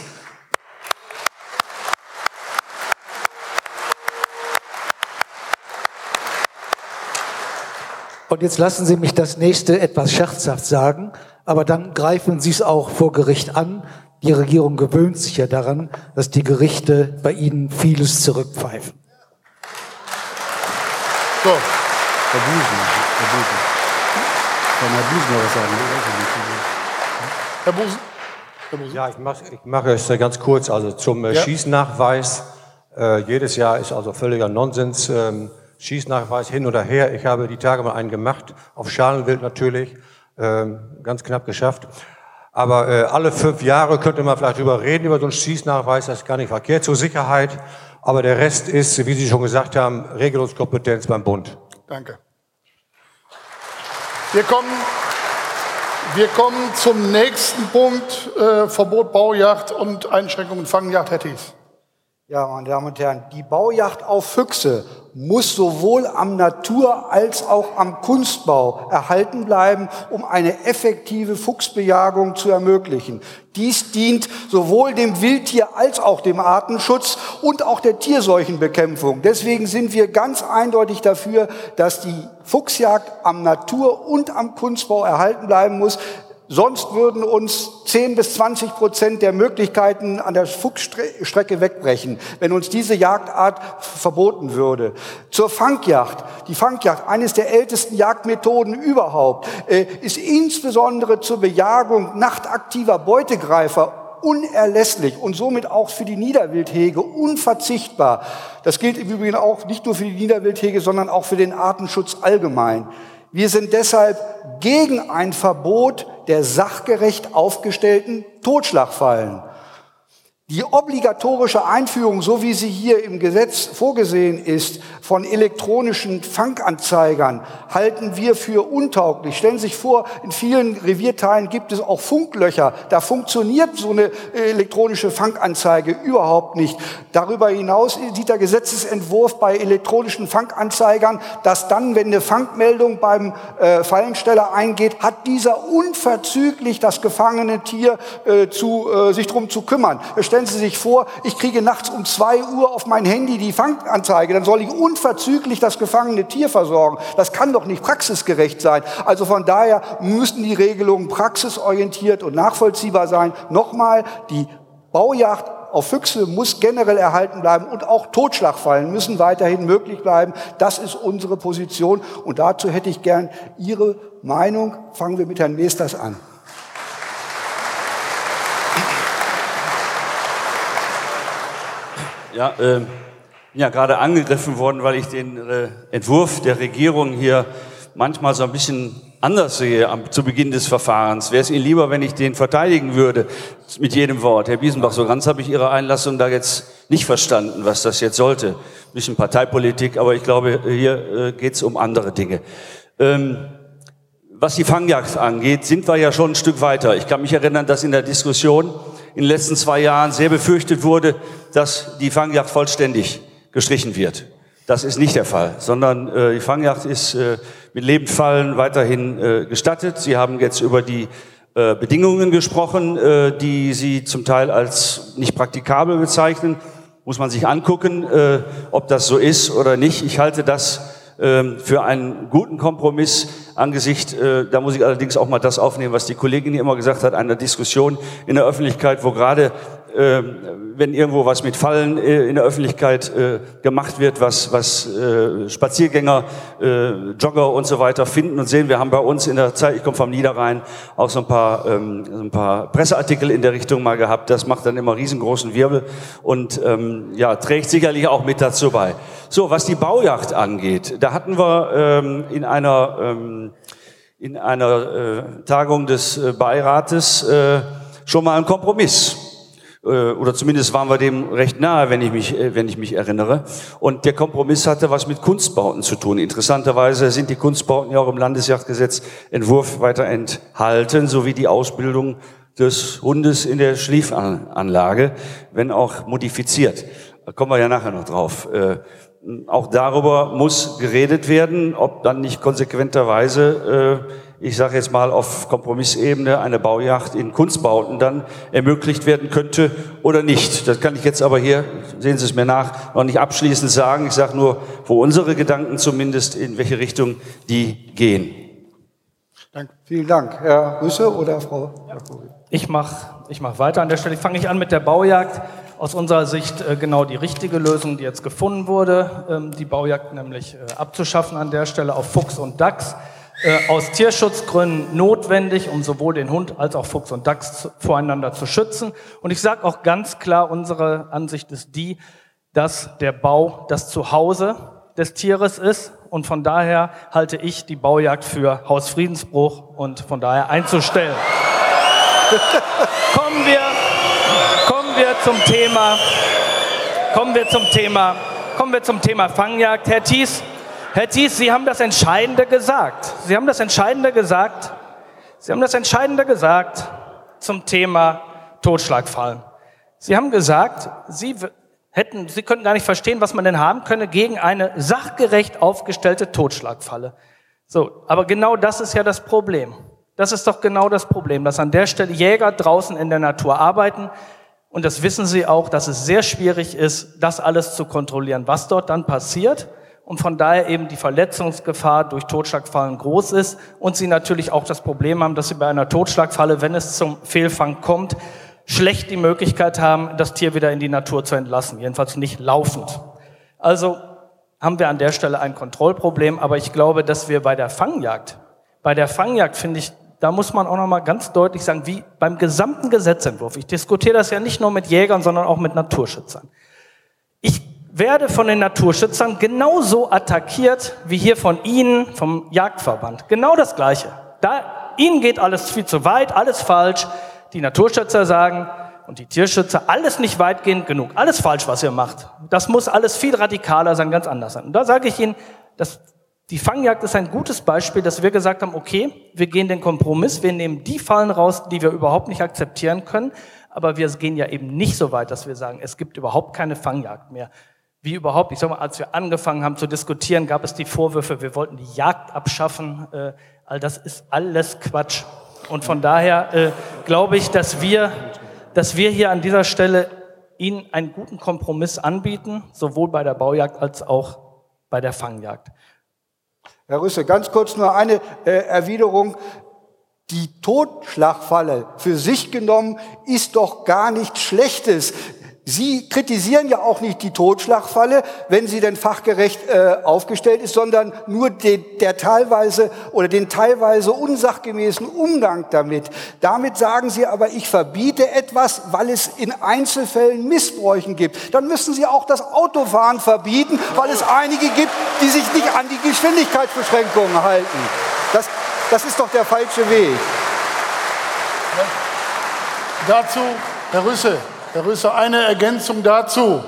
Und jetzt lassen Sie mich das nächste etwas scherzhaft sagen, aber dann greifen Sie es auch vor Gericht an. Die Regierung gewöhnt sich ja daran, dass die Gerichte bei ihnen vieles zurückpfeifen. So. Herr Busen, Herr Busen. Kann Herr Busen noch was sagen? Herr Busen? Herr Busen? Ja, ich mache ich mach es ganz kurz. Also zum äh, ja. Schießnachweis. Äh, jedes Jahr ist also völliger Nonsens. Ähm, Schießnachweis hin oder her. Ich habe die Tage mal einen gemacht, auf Schalenwild natürlich, ähm, ganz knapp geschafft. Aber äh, alle fünf Jahre könnte man vielleicht drüber reden, über so einen Schießnachweis, das ist gar nicht verkehrt zur Sicherheit. Aber der Rest ist, wie Sie schon gesagt haben, Regelungskompetenz beim Bund. Danke. Wir kommen, wir kommen zum nächsten Punkt, äh, Verbot Baujacht und Einschränkungen Fangjacht, Herr Thies. Ja, meine Damen und Herren, die Baujacht auf Füchse muss sowohl am Natur- als auch am Kunstbau erhalten bleiben, um eine effektive Fuchsbejagung zu ermöglichen. Dies dient sowohl dem Wildtier als auch dem Artenschutz und auch der Tierseuchenbekämpfung. Deswegen sind wir ganz eindeutig dafür, dass die Fuchsjagd am Natur- und am Kunstbau erhalten bleiben muss. Sonst würden uns 10 bis 20 Prozent der Möglichkeiten an der Fuchsstrecke wegbrechen, wenn uns diese Jagdart verboten würde. Zur Fangjagd. Die Fangjagd, eines der ältesten Jagdmethoden überhaupt, äh, ist insbesondere zur Bejagung nachtaktiver Beutegreifer unerlässlich und somit auch für die Niederwildhege unverzichtbar. Das gilt im Übrigen auch nicht nur für die Niederwildhege, sondern auch für den Artenschutz allgemein. Wir sind deshalb gegen ein Verbot der sachgerecht aufgestellten Totschlagfallen. Die obligatorische Einführung, so wie sie hier im Gesetz vorgesehen ist, von elektronischen Fanganzeigern halten wir für untauglich. Stellen Sie sich vor, in vielen Revierteilen gibt es auch Funklöcher. Da funktioniert so eine elektronische Fanganzeige überhaupt nicht. Darüber hinaus sieht der Gesetzesentwurf bei elektronischen Fanganzeigern, dass dann, wenn eine Fangmeldung beim äh, Fallensteller eingeht, hat dieser unverzüglich das gefangene Tier äh, zu, äh, sich drum zu kümmern. Stellen Sie sich vor, ich kriege nachts um zwei Uhr auf mein Handy die Fanganzeige, dann soll ich unverzüglich das gefangene Tier versorgen. Das kann doch nicht praxisgerecht sein. Also von daher müssen die Regelungen praxisorientiert und nachvollziehbar sein. Nochmal, die Baujacht auf Füchse muss generell erhalten bleiben und auch Totschlagfallen müssen weiterhin möglich bleiben. Das ist unsere Position und dazu hätte ich gern Ihre Meinung. Fangen wir mit Herrn Meesters an. Ja, äh, bin ja gerade angegriffen worden, weil ich den äh, Entwurf der Regierung hier manchmal so ein bisschen anders sehe am, zu Beginn des Verfahrens. Wäre es Ihnen lieber, wenn ich den verteidigen würde mit jedem Wort? Herr Biesenbach, so ganz habe ich Ihre Einlassung da jetzt nicht verstanden, was das jetzt sollte. Ein bisschen Parteipolitik, aber ich glaube, hier äh, geht es um andere Dinge. Ähm, was die Fangjagd angeht, sind wir ja schon ein Stück weiter. Ich kann mich erinnern, dass in der Diskussion in den letzten zwei Jahren sehr befürchtet wurde, dass die Fangjagd vollständig gestrichen wird. Das ist nicht der Fall, sondern äh, die Fangjagd ist äh, mit Lebendfallen weiterhin äh, gestattet. Sie haben jetzt über die äh, Bedingungen gesprochen, äh, die Sie zum Teil als nicht praktikabel bezeichnen. Muss man sich angucken, äh, ob das so ist oder nicht. Ich halte das ähm, für einen guten Kompromiss angesichts, äh, da muss ich allerdings auch mal das aufnehmen, was die Kollegin hier immer gesagt hat, einer Diskussion in der Öffentlichkeit, wo gerade ähm, wenn irgendwo was mit Fallen äh, in der Öffentlichkeit äh, gemacht wird, was, was äh, Spaziergänger, äh, Jogger und so weiter finden und sehen. Wir haben bei uns in der Zeit, ich komme vom Niederrhein, auch so ein paar, ähm, so ein paar Presseartikel in der Richtung mal gehabt. Das macht dann immer riesengroßen Wirbel und ähm, ja, trägt sicherlich auch mit dazu bei. So, was die Baujacht angeht, da hatten wir ähm, in einer, ähm, in einer äh, Tagung des äh, Beirates äh, schon mal einen Kompromiss äh, oder zumindest waren wir dem recht nahe, wenn ich mich, äh, wenn ich mich erinnere. Und der Kompromiss hatte was mit Kunstbauten zu tun. Interessanterweise sind die Kunstbauten ja auch im Landesjagdgesetz Entwurf weiter enthalten, sowie die Ausbildung des Hundes in der Schliefanlage, wenn auch modifiziert. Da kommen wir ja nachher noch drauf. Äh, auch darüber muss geredet werden, ob dann nicht konsequenterweise ich sage jetzt mal auf Kompromissebene, eine Baujacht in Kunstbauten dann ermöglicht werden könnte oder nicht. Das kann ich jetzt aber hier, sehen Sie es mir nach, noch nicht abschließend sagen. Ich sage nur, wo unsere Gedanken zumindest, in welche Richtung die gehen. Danke. Vielen Dank. Herr Rüsse oder Frau Jakobi? Ich mache ich mach weiter an der Stelle. Fange ich an mit der Baujagd. Aus unserer Sicht äh, genau die richtige Lösung, die jetzt gefunden wurde, ähm, die Baujagd nämlich äh, abzuschaffen an der Stelle auf Fuchs und Dachs. Äh, aus Tierschutzgründen notwendig, um sowohl den Hund als auch Fuchs und Dachs voreinander zu schützen. Und ich sage auch ganz klar, unsere Ansicht ist die, dass der Bau das Zuhause des Tieres ist. Und von daher halte ich die Baujagd für Hausfriedensbruch und von daher einzustellen. kommen wir, kommen wir zum Thema, kommen wir zum Thema, kommen wir zum Thema Fangjagd. Herr Thies, Herr Thies, Sie haben das Entscheidende gesagt. Sie haben das Entscheidende gesagt. Sie haben das Entscheidende gesagt zum Thema Totschlagfallen. Sie haben gesagt, Sie hätten, Sie könnten gar nicht verstehen, was man denn haben könne gegen eine sachgerecht aufgestellte Totschlagfalle. So, aber genau das ist ja das Problem. Das ist doch genau das Problem, dass an der Stelle Jäger draußen in der Natur arbeiten. Und das wissen sie auch, dass es sehr schwierig ist, das alles zu kontrollieren, was dort dann passiert. Und von daher eben die Verletzungsgefahr durch Totschlagfallen groß ist. Und sie natürlich auch das Problem haben, dass sie bei einer Totschlagfalle, wenn es zum Fehlfang kommt, schlecht die Möglichkeit haben, das Tier wieder in die Natur zu entlassen. Jedenfalls nicht laufend. Also haben wir an der Stelle ein Kontrollproblem. Aber ich glaube, dass wir bei der Fangjagd, bei der Fangjagd finde ich da muss man auch noch mal ganz deutlich sagen, wie beim gesamten Gesetzentwurf. Ich diskutiere das ja nicht nur mit Jägern, sondern auch mit Naturschützern. Ich werde von den Naturschützern genauso attackiert wie hier von Ihnen, vom Jagdverband. Genau das Gleiche. Da, Ihnen geht alles viel zu weit, alles falsch. Die Naturschützer sagen, und die Tierschützer, alles nicht weitgehend genug, alles falsch, was ihr macht. Das muss alles viel radikaler sein, ganz anders sein. Und da sage ich Ihnen, das die Fangjagd ist ein gutes Beispiel, dass wir gesagt haben, okay, wir gehen den Kompromiss, wir nehmen die Fallen raus, die wir überhaupt nicht akzeptieren können, aber wir gehen ja eben nicht so weit, dass wir sagen, es gibt überhaupt keine Fangjagd mehr. Wie überhaupt, ich sag mal, als wir angefangen haben zu diskutieren, gab es die Vorwürfe, wir wollten die Jagd abschaffen. Äh, all das ist alles Quatsch. Und von daher äh, glaube ich, dass wir, dass wir hier an dieser Stelle Ihnen einen guten Kompromiss anbieten, sowohl bei der Baujagd als auch bei der Fangjagd. Herr Rüsse, ganz kurz nur eine äh, Erwiderung. Die Totschlagfalle für sich genommen ist doch gar nichts Schlechtes. Sie kritisieren ja auch nicht die Totschlagfalle, wenn sie denn fachgerecht äh, aufgestellt ist, sondern nur den, der teilweise oder den teilweise unsachgemäßen Umgang damit. Damit sagen sie aber, ich verbiete etwas, weil es in Einzelfällen Missbräuchen gibt. Dann müssen sie auch das Autofahren verbieten, weil es einige gibt, die sich nicht an die Geschwindigkeitsbeschränkungen halten. Das, das ist doch der falsche Weg. Dazu, Herr Rüsse, Herr Rüsse, eine Ergänzung dazu.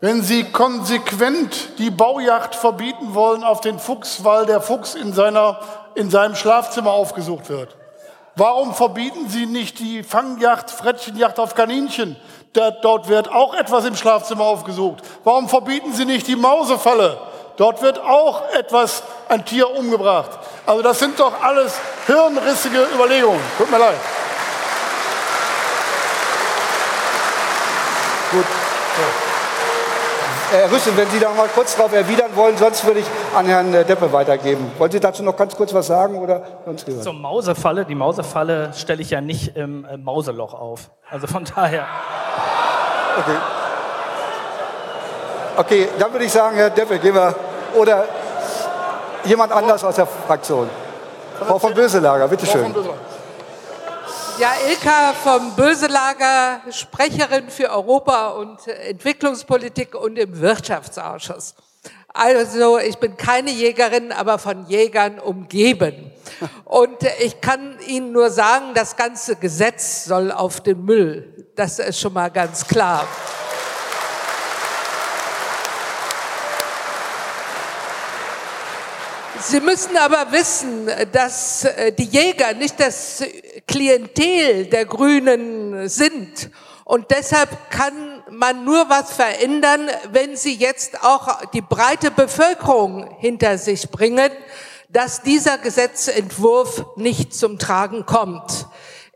Wenn Sie konsequent die Baujacht verbieten wollen auf den Fuchs, weil der Fuchs in, seiner, in seinem Schlafzimmer aufgesucht wird, warum verbieten Sie nicht die Fangjacht, Frettchenjacht auf Kaninchen? dort wird auch etwas im Schlafzimmer aufgesucht. Warum verbieten Sie nicht die Mausefalle? Dort wird auch etwas, ein Tier umgebracht. Also das sind doch alles hirnrissige Überlegungen. Tut mir leid. Gut. Herr Rüssel, wenn Sie da mal kurz darauf erwidern wollen, sonst würde ich an Herrn äh, Deppe weitergeben. Wollen Sie dazu noch ganz kurz was sagen oder sonst Zur Mausefalle. Die Mausefalle stelle ich ja nicht im äh, Mauseloch auf. Also von daher. Okay. Okay, dann würde ich sagen, Herr Deppe, gehen wir. Oder jemand anders aus der Fraktion. Frau von Böselager, bitteschön. Ja, Ilka vom Böselager, Sprecherin für Europa und Entwicklungspolitik und im Wirtschaftsausschuss. Also ich bin keine Jägerin, aber von Jägern umgeben. Und ich kann Ihnen nur sagen, das ganze Gesetz soll auf den Müll. Das ist schon mal ganz klar. Sie müssen aber wissen, dass äh, die Jäger nicht das Klientel der Grünen sind. Und deshalb kann man nur was verändern, wenn sie jetzt auch die breite Bevölkerung hinter sich bringen, dass dieser Gesetzentwurf nicht zum Tragen kommt.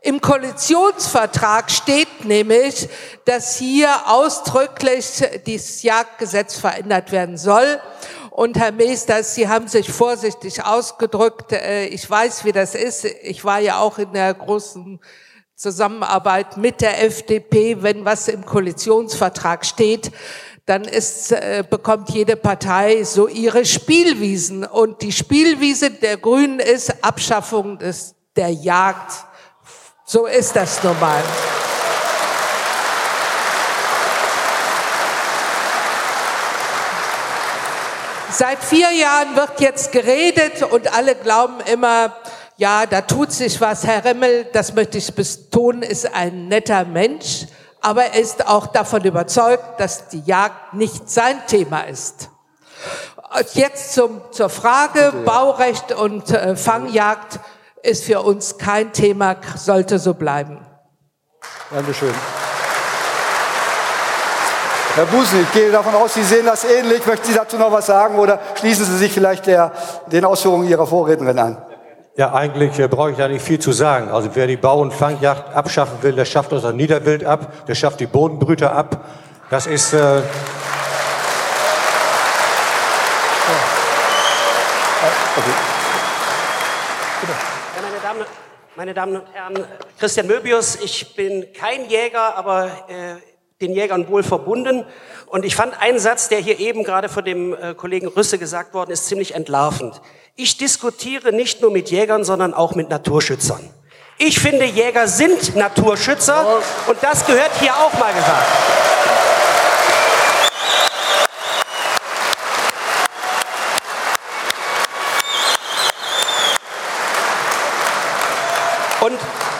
Im Koalitionsvertrag steht nämlich, dass hier ausdrücklich das Jagdgesetz verändert werden soll. Und Herr Meesters, Sie haben sich vorsichtig ausgedrückt. Äh, Ich weiß, wie das ist. Ich war ja auch in der großen Zusammenarbeit mit der FDP. Wenn was im Koalitionsvertrag steht, dann ist, äh, bekommt jede Partei so ihre Spielwiesen. Und die Spielwiese der Grünen ist Abschaffung des, der Jagd. So ist das normal. Seit vier Jahren wird jetzt geredet und alle glauben immer, ja, da tut sich was. Herr Remmel, das möchte ich betonen, ist ein netter Mensch, aber er ist auch davon überzeugt, dass die Jagd nicht sein Thema ist. Jetzt zum, zur Frage, Baurecht und äh, Fangjagd ist für uns kein Thema, sollte so bleiben. Dankeschön. Herr Busen, ich gehe davon aus, Sie sehen das ähnlich. Möchten Sie dazu noch was sagen oder schließen Sie sich vielleicht der, den Ausführungen Ihrer Vorrednerin an? Ja, eigentlich äh, brauche ich da nicht viel zu sagen. Also wer die Bau- und Fangjagd abschaffen will, der schafft unser Niederwild ab, der schafft die Bodenbrüter ab. Das ist... Äh, Ja, meine, Damen, meine Damen und Herren, Christian Möbius, ich bin kein Jäger, aber äh, den Jägern wohl verbunden. Und ich fand einen Satz, der hier eben gerade von dem äh, Kollegen Rüsse gesagt worden ist, ziemlich entlarvend. Ich diskutiere nicht nur mit Jägern, sondern auch mit Naturschützern. Ich finde, Jäger sind Naturschützer und das gehört hier auch mal gesagt. Und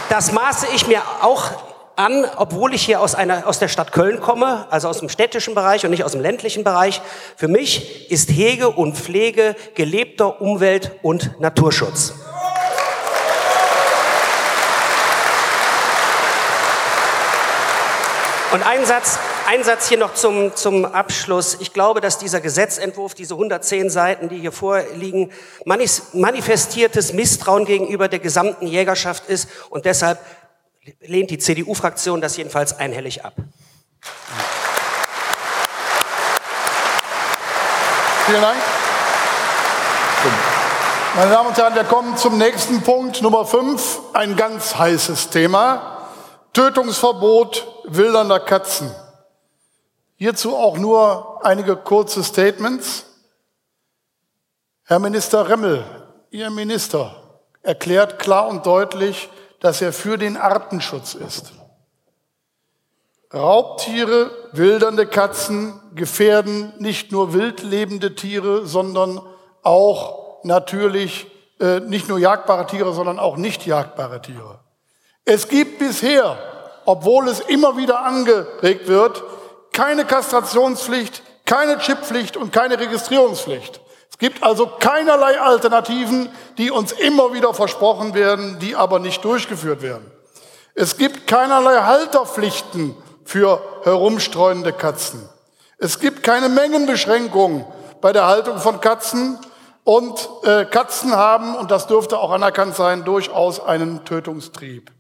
das maße ich mir auch an, obwohl ich hier aus, einer, aus der Stadt Köln komme, also aus dem städtischen Bereich und nicht aus dem ländlichen Bereich. Für mich ist Hege und Pflege gelebter Umwelt- und Naturschutz. Und ein Satz, ein Satz hier noch zum, zum Abschluss. Ich glaube, dass dieser Gesetzentwurf, diese 110 Seiten, die hier vorliegen, manifestiertes Misstrauen gegenüber der gesamten Jägerschaft ist. Und deshalb lehnt die CDU-Fraktion das jedenfalls einhellig ab. Vielen Dank. Meine Damen und Herren, wir kommen zum nächsten Punkt, Nummer 5, ein ganz heißes Thema. Tötungsverbot wildernder Katzen. Hierzu auch nur einige kurze Statements. Herr Minister Remmel, Ihr Minister erklärt klar und deutlich, dass er für den Artenschutz ist. Raubtiere, wildernde Katzen gefährden nicht nur wild lebende Tiere, sondern auch natürlich äh, nicht nur jagbare Tiere, sondern auch nicht jagbare Tiere. Es gibt bisher, obwohl es immer wieder angeregt wird, keine Kastrationspflicht, keine Chippflicht und keine Registrierungspflicht. Es gibt also keinerlei Alternativen, die uns immer wieder versprochen werden, die aber nicht durchgeführt werden. Es gibt keinerlei Halterpflichten für herumstreunende Katzen. Es gibt keine Mengenbeschränkung bei der Haltung von Katzen und äh, Katzen haben, und das dürfte auch anerkannt sein, durchaus einen Tötungstrieb.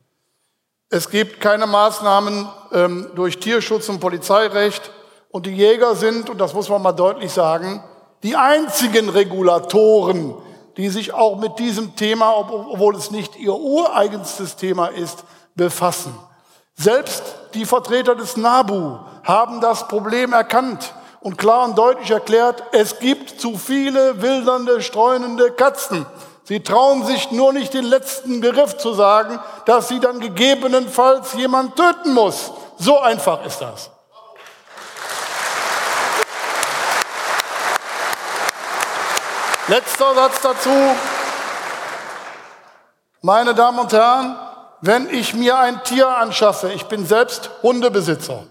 Es gibt keine Maßnahmen ähm, durch Tierschutz und Polizeirecht und die Jäger sind, und das muss man mal deutlich sagen, die einzigen Regulatoren, die sich auch mit diesem Thema, ob- obwohl es nicht ihr ureigenstes Thema ist, befassen. Selbst die Vertreter des NABU haben das Problem erkannt und klar und deutlich erklärt, es gibt zu viele wildernde, streunende Katzen. Sie trauen sich nur nicht den letzten Begriff zu sagen, dass sie dann gegebenenfalls jemand töten muss. So einfach ist das. Letzter Satz dazu. Meine Damen und Herren, wenn ich mir ein Tier anschaffe, ich bin selbst Hundebesitzer,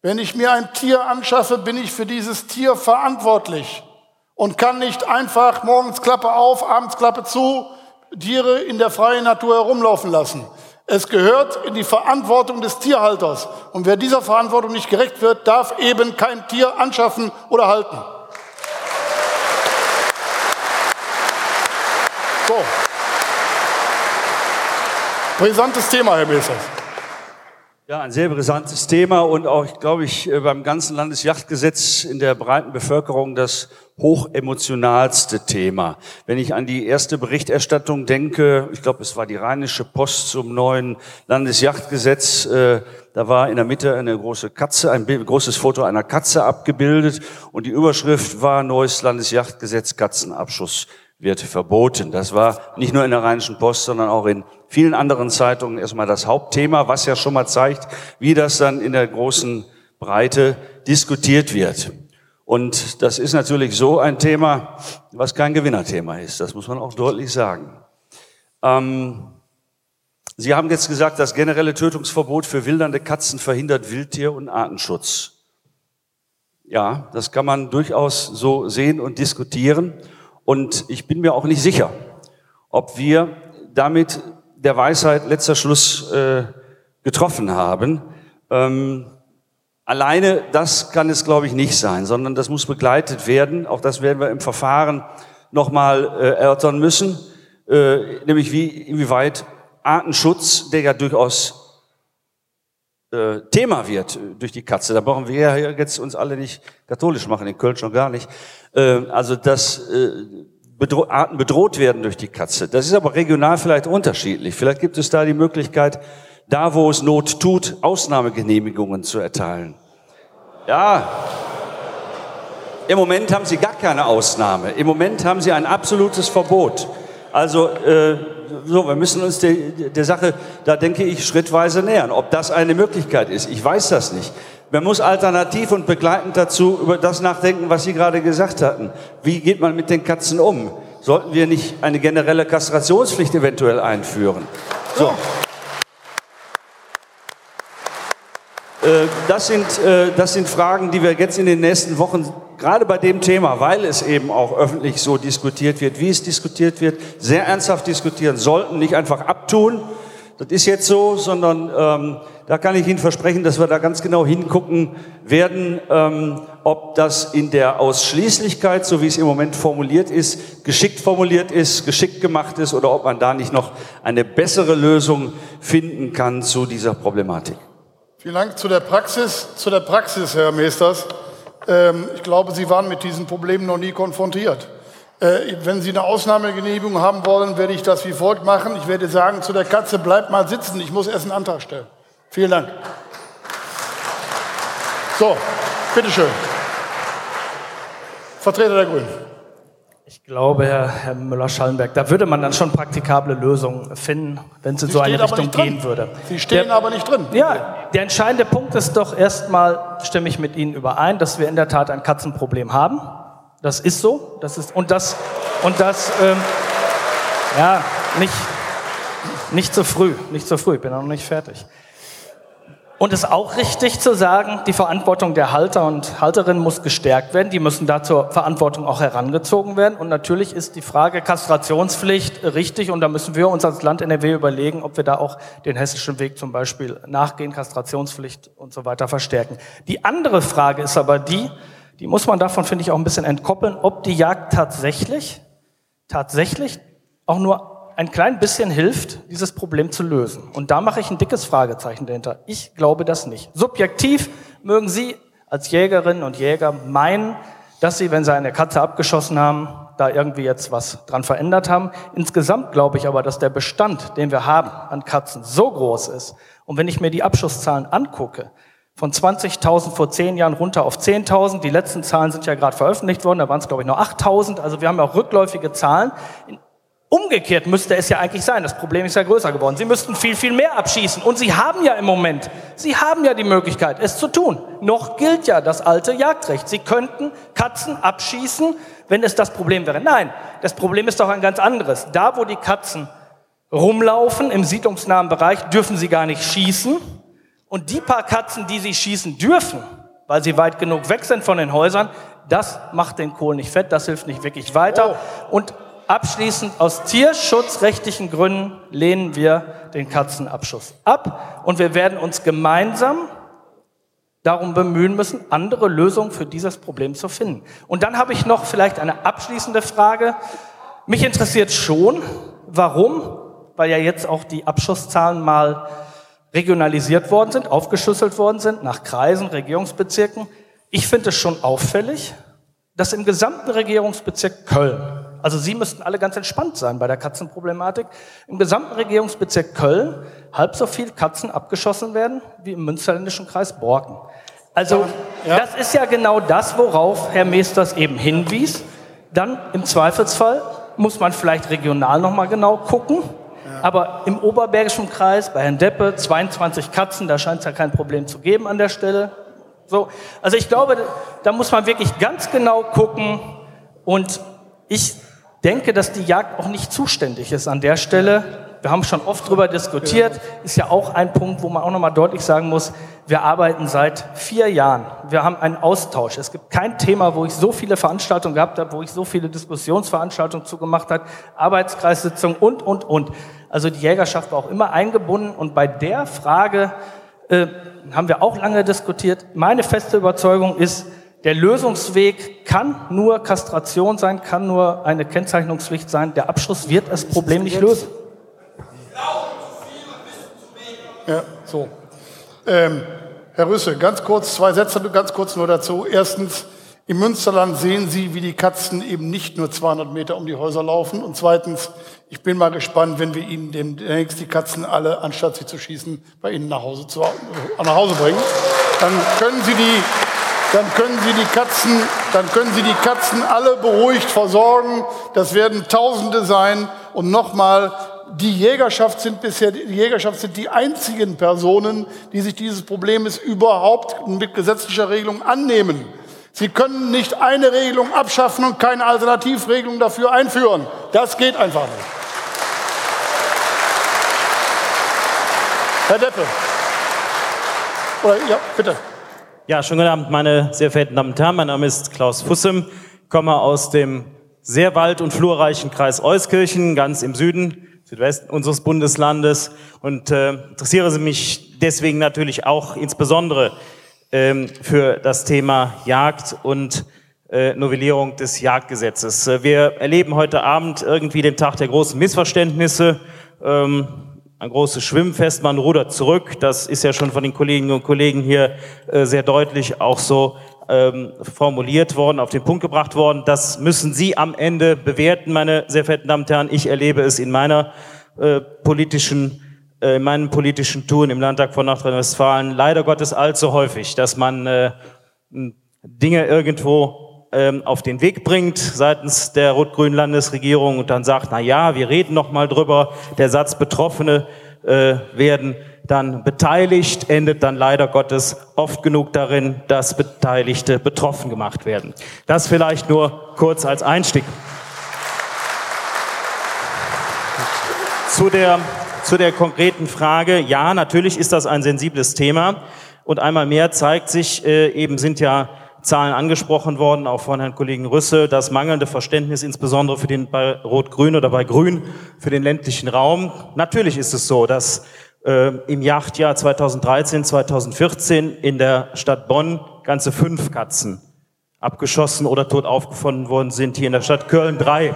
wenn ich mir ein Tier anschaffe, bin ich für dieses Tier verantwortlich und kann nicht einfach morgens Klappe auf, abends Klappe zu, Tiere in der freien Natur herumlaufen lassen. Es gehört in die Verantwortung des Tierhalters. Und wer dieser Verantwortung nicht gerecht wird, darf eben kein Tier anschaffen oder halten. So. Brisantes Thema, Herr Messers. Ja, ein sehr brisantes Thema und auch, glaube ich, äh, beim ganzen Landesjachtgesetz in der breiten Bevölkerung das hochemotionalste Thema. Wenn ich an die erste Berichterstattung denke, ich glaube, es war die Rheinische Post zum neuen Landesjachtgesetz, äh, da war in der Mitte eine große Katze, ein großes Foto einer Katze abgebildet und die Überschrift war Neues Landesjachtgesetz Katzenabschuss wird verboten. Das war nicht nur in der Rheinischen Post, sondern auch in vielen anderen Zeitungen erstmal das Hauptthema, was ja schon mal zeigt, wie das dann in der großen Breite diskutiert wird. Und das ist natürlich so ein Thema, was kein Gewinnerthema ist. Das muss man auch deutlich sagen. Ähm, Sie haben jetzt gesagt, das generelle Tötungsverbot für wildernde Katzen verhindert Wildtier- und Artenschutz. Ja, das kann man durchaus so sehen und diskutieren. Und ich bin mir auch nicht sicher, ob wir damit der Weisheit letzter Schluss äh, getroffen haben. Ähm, alleine das kann es, glaube ich, nicht sein, sondern das muss begleitet werden. Auch das werden wir im Verfahren nochmal äh, erörtern müssen, äh, nämlich wie, inwieweit Artenschutz, der ja durchaus äh, Thema wird durch die Katze. Da brauchen wir ja jetzt uns alle nicht katholisch machen, in Köln schon gar nicht. Äh, also dass äh, Arten bedroht werden durch die Katze. Das ist aber regional vielleicht unterschiedlich. Vielleicht gibt es da die Möglichkeit, da wo es Not tut, Ausnahmegenehmigungen zu erteilen. Ja, im Moment haben sie gar keine Ausnahme. Im Moment haben sie ein absolutes Verbot. Also äh, so, wir müssen uns der, der Sache, da denke ich, schrittweise nähern. Ob das eine Möglichkeit ist, ich weiß das nicht. Man muss alternativ und begleitend dazu über das nachdenken, was Sie gerade gesagt hatten. Wie geht man mit den Katzen um? Sollten wir nicht eine generelle Kastrationspflicht eventuell einführen? So. Äh, das sind, äh, das sind Fragen, die wir jetzt in den nächsten Wochen, gerade bei dem Thema, weil es eben auch öffentlich so diskutiert wird, wie es diskutiert wird, sehr ernsthaft diskutieren sollten, nicht einfach abtun. Das ist jetzt so, sondern ähm, da kann ich Ihnen versprechen, dass wir da ganz genau hingucken werden, ähm, ob das in der Ausschließlichkeit, so wie es im Moment formuliert ist, geschickt formuliert ist, geschickt gemacht ist oder ob man da nicht noch eine bessere Lösung finden kann zu dieser Problematik. Vielen Dank zu der Praxis, zu der Praxis, Herr Meesters. Ähm, ich glaube, Sie waren mit diesen Problemen noch nie konfrontiert. Äh, wenn Sie eine Ausnahmegenehmigung haben wollen, werde ich das wie folgt machen. Ich werde sagen zu der Katze, bleib mal sitzen, ich muss erst einen Antrag stellen. Vielen Dank. So, bitteschön. Vertreter der Grünen. Ich glaube, Herr, Herr Müller-Schallenberg, da würde man dann schon praktikable Lösungen finden, wenn es in so eine Richtung gehen würde. Sie stehen der, aber nicht drin. Ja, der entscheidende Punkt ist doch erstmal, stimme ich mit Ihnen überein, dass wir in der Tat ein Katzenproblem haben. Das ist so. Das ist, und das, und das ähm, ja, nicht, nicht zu früh, nicht zu früh, ich bin noch nicht fertig. Und es ist auch richtig zu sagen, die Verantwortung der Halter und Halterinnen muss gestärkt werden. Die müssen da zur Verantwortung auch herangezogen werden. Und natürlich ist die Frage Kastrationspflicht richtig. Und da müssen wir uns als Land NRW überlegen, ob wir da auch den hessischen Weg zum Beispiel nachgehen, Kastrationspflicht und so weiter verstärken. Die andere Frage ist aber die, die muss man davon, finde ich, auch ein bisschen entkoppeln, ob die Jagd tatsächlich, tatsächlich auch nur ein klein bisschen hilft, dieses Problem zu lösen. Und da mache ich ein dickes Fragezeichen dahinter. Ich glaube das nicht. Subjektiv mögen Sie als Jägerinnen und Jäger meinen, dass Sie, wenn Sie eine Katze abgeschossen haben, da irgendwie jetzt was dran verändert haben. Insgesamt glaube ich aber, dass der Bestand, den wir haben an Katzen, so groß ist. Und wenn ich mir die Abschusszahlen angucke, von 20.000 vor zehn Jahren runter auf 10.000. Die letzten Zahlen sind ja gerade veröffentlicht worden, da waren es, glaube ich, nur 8.000. Also wir haben ja auch rückläufige Zahlen. Umgekehrt müsste es ja eigentlich sein. Das Problem ist ja größer geworden. Sie müssten viel, viel mehr abschießen. Und Sie haben ja im Moment, Sie haben ja die Möglichkeit, es zu tun. Noch gilt ja das alte Jagdrecht. Sie könnten Katzen abschießen, wenn es das Problem wäre. Nein, das Problem ist doch ein ganz anderes. Da, wo die Katzen rumlaufen, im siedlungsnahen Bereich, dürfen sie gar nicht schießen. Und die paar Katzen, die sie schießen dürfen, weil sie weit genug weg sind von den Häusern, das macht den Kohl nicht fett, das hilft nicht wirklich weiter. Oh. Und Abschließend aus tierschutzrechtlichen Gründen lehnen wir den Katzenabschuss ab und wir werden uns gemeinsam darum bemühen müssen, andere Lösungen für dieses Problem zu finden. Und dann habe ich noch vielleicht eine abschließende Frage. Mich interessiert schon, warum, weil ja jetzt auch die Abschusszahlen mal regionalisiert worden sind, aufgeschlüsselt worden sind nach Kreisen, Regierungsbezirken. Ich finde es schon auffällig, dass im gesamten Regierungsbezirk Köln, also Sie müssten alle ganz entspannt sein bei der Katzenproblematik, im gesamten Regierungsbezirk Köln halb so viel Katzen abgeschossen werden wie im münsterländischen Kreis Borken. Also das ist ja genau das, worauf Herr Meesters eben hinwies. Dann im Zweifelsfall muss man vielleicht regional nochmal genau gucken. Aber im Oberbergischen Kreis, bei Herrn Deppe, 22 Katzen, da scheint es ja kein Problem zu geben an der Stelle. So, also ich glaube, da muss man wirklich ganz genau gucken. Und ich denke, dass die Jagd auch nicht zuständig ist an der Stelle. Wir haben schon oft darüber diskutiert. Ist ja auch ein Punkt, wo man auch nochmal deutlich sagen muss, wir arbeiten seit vier Jahren. Wir haben einen Austausch. Es gibt kein Thema, wo ich so viele Veranstaltungen gehabt habe, wo ich so viele Diskussionsveranstaltungen zugemacht habe, Arbeitskreissitzungen und, und, und. Also die Jägerschaft war auch immer eingebunden. Und bei der Frage äh, haben wir auch lange diskutiert. Meine feste Überzeugung ist, der Lösungsweg kann nur Kastration sein, kann nur eine Kennzeichnungspflicht sein. Der Abschluss wird das Problem nicht lösen. Ja, so. Ähm, Herr Rüsse, ganz kurz, zwei Sätze ganz kurz nur dazu. Erstens, im Münsterland sehen Sie, wie die Katzen eben nicht nur 200 Meter um die Häuser laufen. Und zweitens, ich bin mal gespannt, wenn wir Ihnen demnächst die Katzen alle, anstatt sie zu schießen, bei Ihnen nach Hause, zu, nach Hause bringen. Dann können Sie die, dann können Sie die Katzen, dann können Sie die Katzen alle beruhigt versorgen. Das werden Tausende sein. Und nochmal, die Jägerschaft sind bisher, die Jägerschaft sind die einzigen Personen, die sich dieses Problems überhaupt mit gesetzlicher Regelung annehmen. Sie können nicht eine Regelung abschaffen und keine Alternativregelung dafür einführen. Das geht einfach nicht. Herr Deppe. Oder, ja, bitte. Ja, schönen guten Abend, meine sehr verehrten Damen und Herren. Mein Name ist Klaus Fussem, komme aus dem sehr wald- und flurreichen Kreis Euskirchen, ganz im Süden Südwesten unseres Bundeslandes und äh, interessiere mich deswegen natürlich auch insbesondere ähm, für das Thema Jagd und äh, Novellierung des Jagdgesetzes. Äh, wir erleben heute Abend irgendwie den Tag der großen Missverständnisse. Ähm, ein großes Schwimmfest, man rudert zurück. Das ist ja schon von den Kolleginnen und Kollegen hier äh, sehr deutlich auch so ähm, formuliert worden, auf den Punkt gebracht worden. Das müssen Sie am Ende bewerten, meine sehr verehrten Damen und Herren. Ich erlebe es in meiner äh, politischen äh, in meinem politischen Tun im Landtag von Nordrhein-Westfalen leider Gottes allzu häufig, dass man äh, Dinge irgendwo ähm, auf den Weg bringt seitens der rot-grünen Landesregierung und dann sagt, na ja, wir reden noch mal drüber. Der Satz Betroffene äh, werden dann beteiligt, endet dann leider Gottes oft genug darin, dass Beteiligte betroffen gemacht werden. Das vielleicht nur kurz als Einstieg. Zu der, zu der konkreten Frage, ja, natürlich ist das ein sensibles Thema. Und einmal mehr zeigt sich, äh, eben sind ja Zahlen angesprochen worden, auch von Herrn Kollegen Rüsse, das mangelnde Verständnis insbesondere für den bei Rot-Grün oder bei Grün für den ländlichen Raum. Natürlich ist es so, dass äh, im Jagdjahr 2013, 2014 in der Stadt Bonn ganze fünf Katzen abgeschossen oder tot aufgefunden worden sind. Hier in der Stadt Köln drei.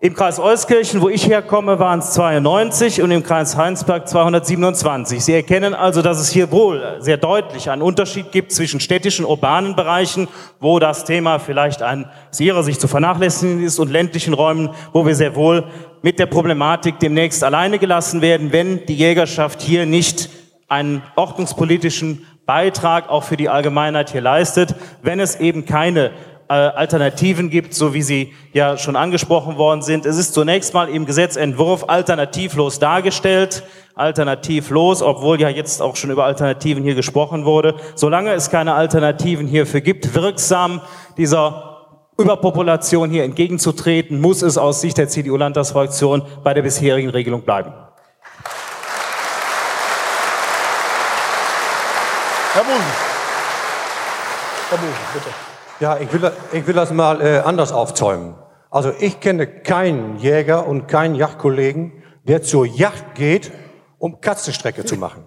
Im Kreis Euskirchen, wo ich herkomme, waren es 92 und im Kreis Heinsberg 227. Sie erkennen also, dass es hier wohl sehr deutlich einen Unterschied gibt zwischen städtischen, urbanen Bereichen, wo das Thema vielleicht ein aus Ihrer Sicht zu vernachlässigen ist, und ländlichen Räumen, wo wir sehr wohl mit der Problematik demnächst alleine gelassen werden, wenn die Jägerschaft hier nicht einen ordnungspolitischen Beitrag auch für die Allgemeinheit hier leistet, wenn es eben keine Alternativen gibt, so wie sie ja schon angesprochen worden sind. Es ist zunächst mal im Gesetzentwurf alternativlos dargestellt, alternativlos, obwohl ja jetzt auch schon über Alternativen hier gesprochen wurde. Solange es keine Alternativen hierfür gibt, wirksam dieser Überpopulation hier entgegenzutreten, muss es aus Sicht der CDU-Landtagsfraktion bei der bisherigen Regelung bleiben. Herr Busen. Herr Busen, bitte. Ja, ich will, ich will das mal äh, anders aufzäumen. Also ich kenne keinen Jäger und keinen Yachtkollegen, der zur Yacht geht, um Katzenstrecke zu machen.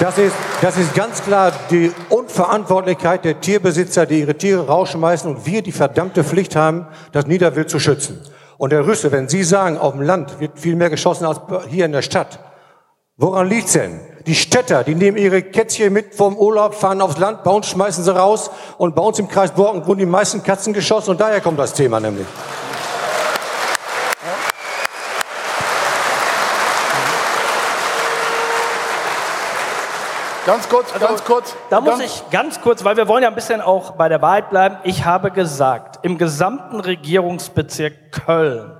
Das ist, das ist ganz klar die Unverantwortlichkeit der Tierbesitzer, die ihre Tiere rausschmeißen und wir die verdammte Pflicht haben, das Niederwild zu schützen. Und Herr Rüsse, wenn Sie sagen, auf dem Land wird viel mehr geschossen als hier in der Stadt, woran liegt's denn? Die Städter, die nehmen ihre Kätzchen mit vom Urlaub, fahren aufs Land, bei uns schmeißen sie raus und bei uns im Kreis Borken wurden die meisten Katzen geschossen und daher kommt das Thema nämlich. Ganz kurz, ganz kurz. Da muss ich ganz kurz, weil wir wollen ja ein bisschen auch bei der Wahrheit bleiben. Ich habe gesagt, im gesamten Regierungsbezirk Köln,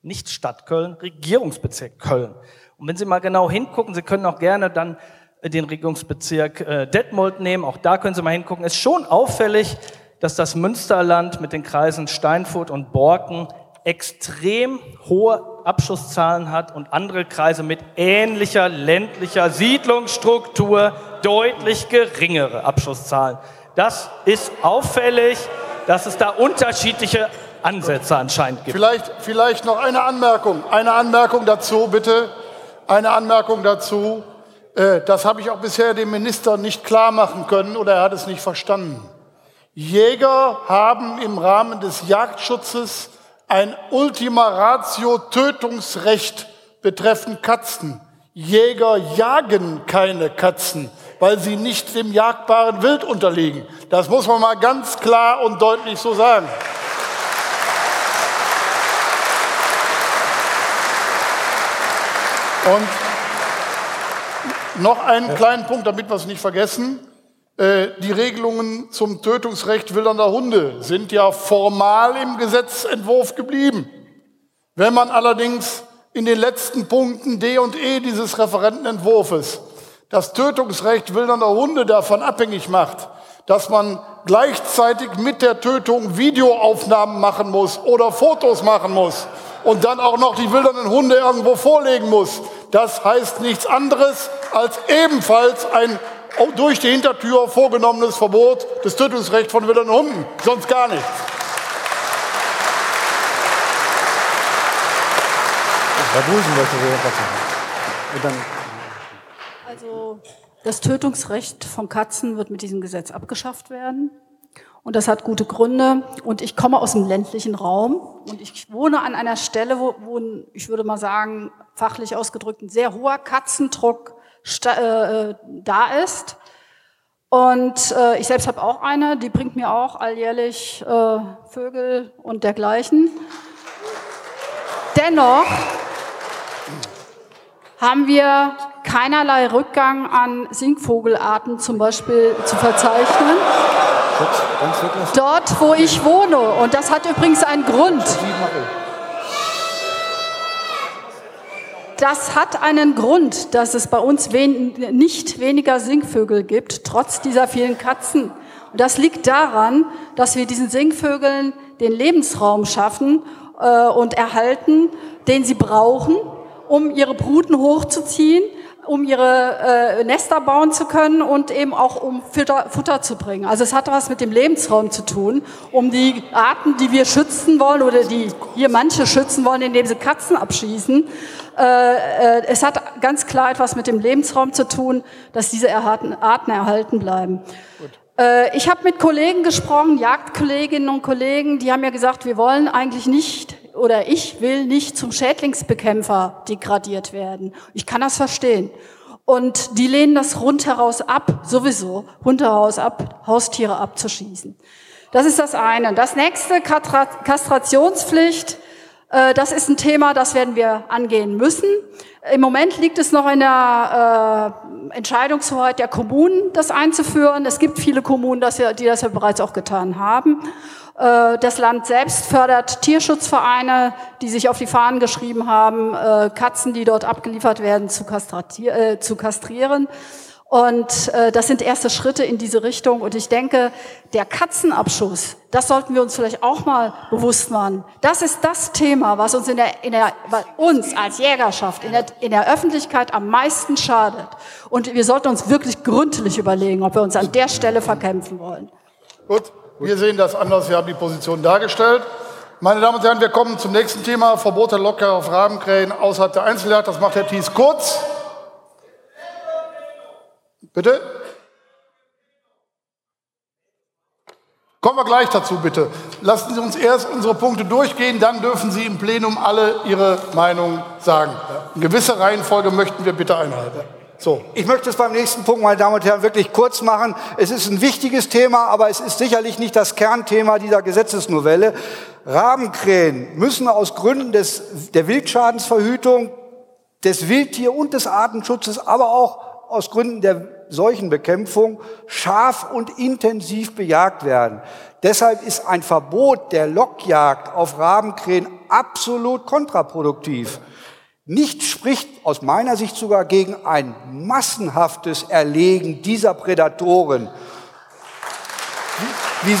nicht Stadt Köln, Regierungsbezirk Köln. Und wenn Sie mal genau hingucken, Sie können auch gerne dann den Regierungsbezirk äh, Detmold nehmen, auch da können Sie mal hingucken, ist schon auffällig, dass das Münsterland mit den Kreisen Steinfurt und Borken extrem hohe Abschusszahlen hat und andere Kreise mit ähnlicher ländlicher Siedlungsstruktur deutlich geringere Abschusszahlen. Das ist auffällig, dass es da unterschiedliche Ansätze anscheinend gibt. Vielleicht, vielleicht noch eine Anmerkung. Eine Anmerkung dazu, bitte. Eine Anmerkung dazu. Äh, das habe ich auch bisher dem Minister nicht klar machen können oder er hat es nicht verstanden. Jäger haben im Rahmen des Jagdschutzes ein Ultima Ratio Tötungsrecht betreffend Katzen. Jäger jagen keine Katzen, weil sie nicht dem jagbaren Wild unterliegen. Das muss man mal ganz klar und deutlich so sagen. Und noch einen kleinen Punkt, damit wir es nicht vergessen. Äh, die Regelungen zum Tötungsrecht wildernder Hunde sind ja formal im Gesetzentwurf geblieben. Wenn man allerdings in den letzten Punkten D und E dieses Referentenentwurfs das Tötungsrecht wildernder Hunde davon abhängig macht, dass man gleichzeitig mit der Tötung Videoaufnahmen machen muss oder Fotos machen muss und dann auch noch die wildernden Hunde irgendwo vorlegen muss. Das heißt nichts anderes als ebenfalls ein durch die Hintertür vorgenommenes Verbot des Tötungsrechts von wilden Hunden. Sonst gar nichts. Herr Busen möchte Sie dann Also das Tötungsrecht von Katzen wird mit diesem Gesetz abgeschafft werden. Und das hat gute Gründe. Und ich komme aus dem ländlichen Raum und ich wohne an einer Stelle, wo, wo ich würde mal sagen, fachlich ausgedrückt, ein sehr hoher Katzendruck äh, da ist. Und äh, ich selbst habe auch eine, die bringt mir auch alljährlich äh, Vögel und dergleichen. Dennoch haben wir keinerlei Rückgang an Singvogelarten zum Beispiel zu verzeichnen. Dort, wo ich wohne. Und das hat übrigens einen Grund. Das hat einen Grund, dass es bei uns wen nicht weniger Singvögel gibt, trotz dieser vielen Katzen. Und das liegt daran, dass wir diesen Singvögeln den Lebensraum schaffen äh, und erhalten, den sie brauchen, um ihre Bruten hochzuziehen, um ihre äh, Nester bauen zu können und eben auch um Futter, Futter zu bringen. Also es hat was mit dem Lebensraum zu tun, um die Arten, die wir schützen wollen oder die hier manche schützen wollen, indem sie Katzen abschießen, äh, äh, es hat ganz klar etwas mit dem Lebensraum zu tun, dass diese Arten, Arten erhalten bleiben. Äh, ich habe mit Kollegen gesprochen, Jagdkolleginnen und Kollegen, die haben ja gesagt, wir wollen eigentlich nicht oder ich will nicht zum Schädlingsbekämpfer degradiert werden. Ich kann das verstehen. Und die lehnen das rundheraus ab, sowieso, rundheraus ab, Haustiere abzuschießen. Das ist das eine. Das nächste, Kastrationspflicht. Äh, das ist ein Thema, das werden wir angehen müssen. Im Moment liegt es noch in der äh, Entscheidungshoheit der Kommunen, das einzuführen. Es gibt viele Kommunen, die das ja bereits auch getan haben. Äh, das Land selbst fördert Tierschutzvereine, die sich auf die Fahnen geschrieben haben, Katzen, die dort abgeliefert werden, zu, kastrieren. Und äh, das sind erste Schritte in diese Richtung. Und ich denke, der Katzenabschuss, das sollten wir uns vielleicht auch mal bewusst machen. Das ist das Thema, was uns in der, in der uns als Jägerschaft in der, in der Öffentlichkeit am meisten schadet. Und wir sollten uns wirklich gründlich überlegen, ob wir uns an der Stelle verkämpfen wollen. Gut, wir sehen das anders. Wir haben die Position dargestellt. Meine Damen und Herren, wir kommen zum nächsten Thema. Verbot der Locker auf Rabenkrähen außerhalb der Einzeljagd. Das macht Herr Thies kurz. Bitte? Kommen wir gleich dazu, bitte. Lassen Sie uns erst unsere Punkte durchgehen, dann dürfen Sie im Plenum alle Ihre Meinung sagen. Eine gewisse Reihenfolge möchten wir bitte einhalten. So. Ich möchte es beim nächsten Punkt, meine Damen und Herren, wirklich kurz machen. Es ist ein wichtiges Thema, aber es ist sicherlich nicht das Kernthema dieser Gesetzesnovelle. Rabenkrähen müssen aus Gründen des, der Wildschadensverhütung, des Wildtier- und des Artenschutzes, aber auch aus Gründen der Seuchenbekämpfung scharf und intensiv bejagt werden. Deshalb ist ein Verbot der Lockjagd auf Rabenkrähen absolut kontraproduktiv. Nichts spricht aus meiner Sicht sogar gegen ein massenhaftes Erlegen dieser Prädatoren. Wie,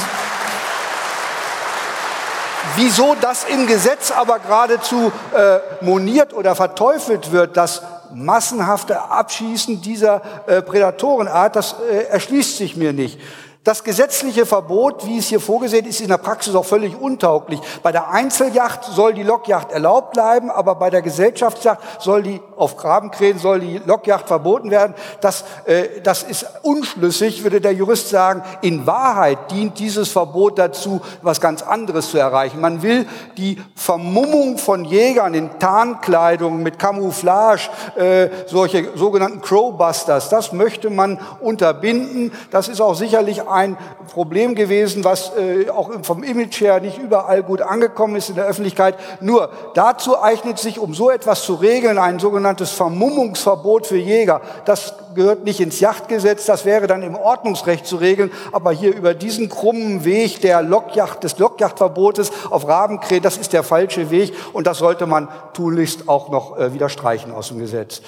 wieso das im Gesetz aber geradezu äh, moniert oder verteufelt wird, das massenhafte Abschießen dieser äh, Prädatorenart, das äh, erschließt sich mir nicht. Das gesetzliche Verbot, wie es hier vorgesehen ist, ist in der Praxis auch völlig untauglich. Bei der Einzeljacht soll die Lockjacht erlaubt bleiben, aber bei der Gesellschaftsjacht soll die, auf Grabenkrähen soll die Lockjacht verboten werden. Das, äh, das ist unschlüssig, würde der Jurist sagen. In Wahrheit dient dieses Verbot dazu, was ganz anderes zu erreichen. Man will die Vermummung von Jägern in Tarnkleidung mit Camouflage, äh, solche sogenannten Crowbusters, das möchte man unterbinden. Das ist auch sicherlich ein Problem gewesen, was äh, auch vom Image her nicht überall gut angekommen ist in der Öffentlichkeit. Nur dazu eignet sich, um so etwas zu regeln, ein sogenanntes Vermummungsverbot für Jäger. Das gehört nicht ins Yachtgesetz, das wäre dann im Ordnungsrecht zu regeln. Aber hier über diesen krummen Weg der Lockjacht, des Lockjachtverbotes auf Rabenkrähen, das ist der falsche Weg und das sollte man tunlichst auch noch äh, wieder streichen aus dem Gesetz.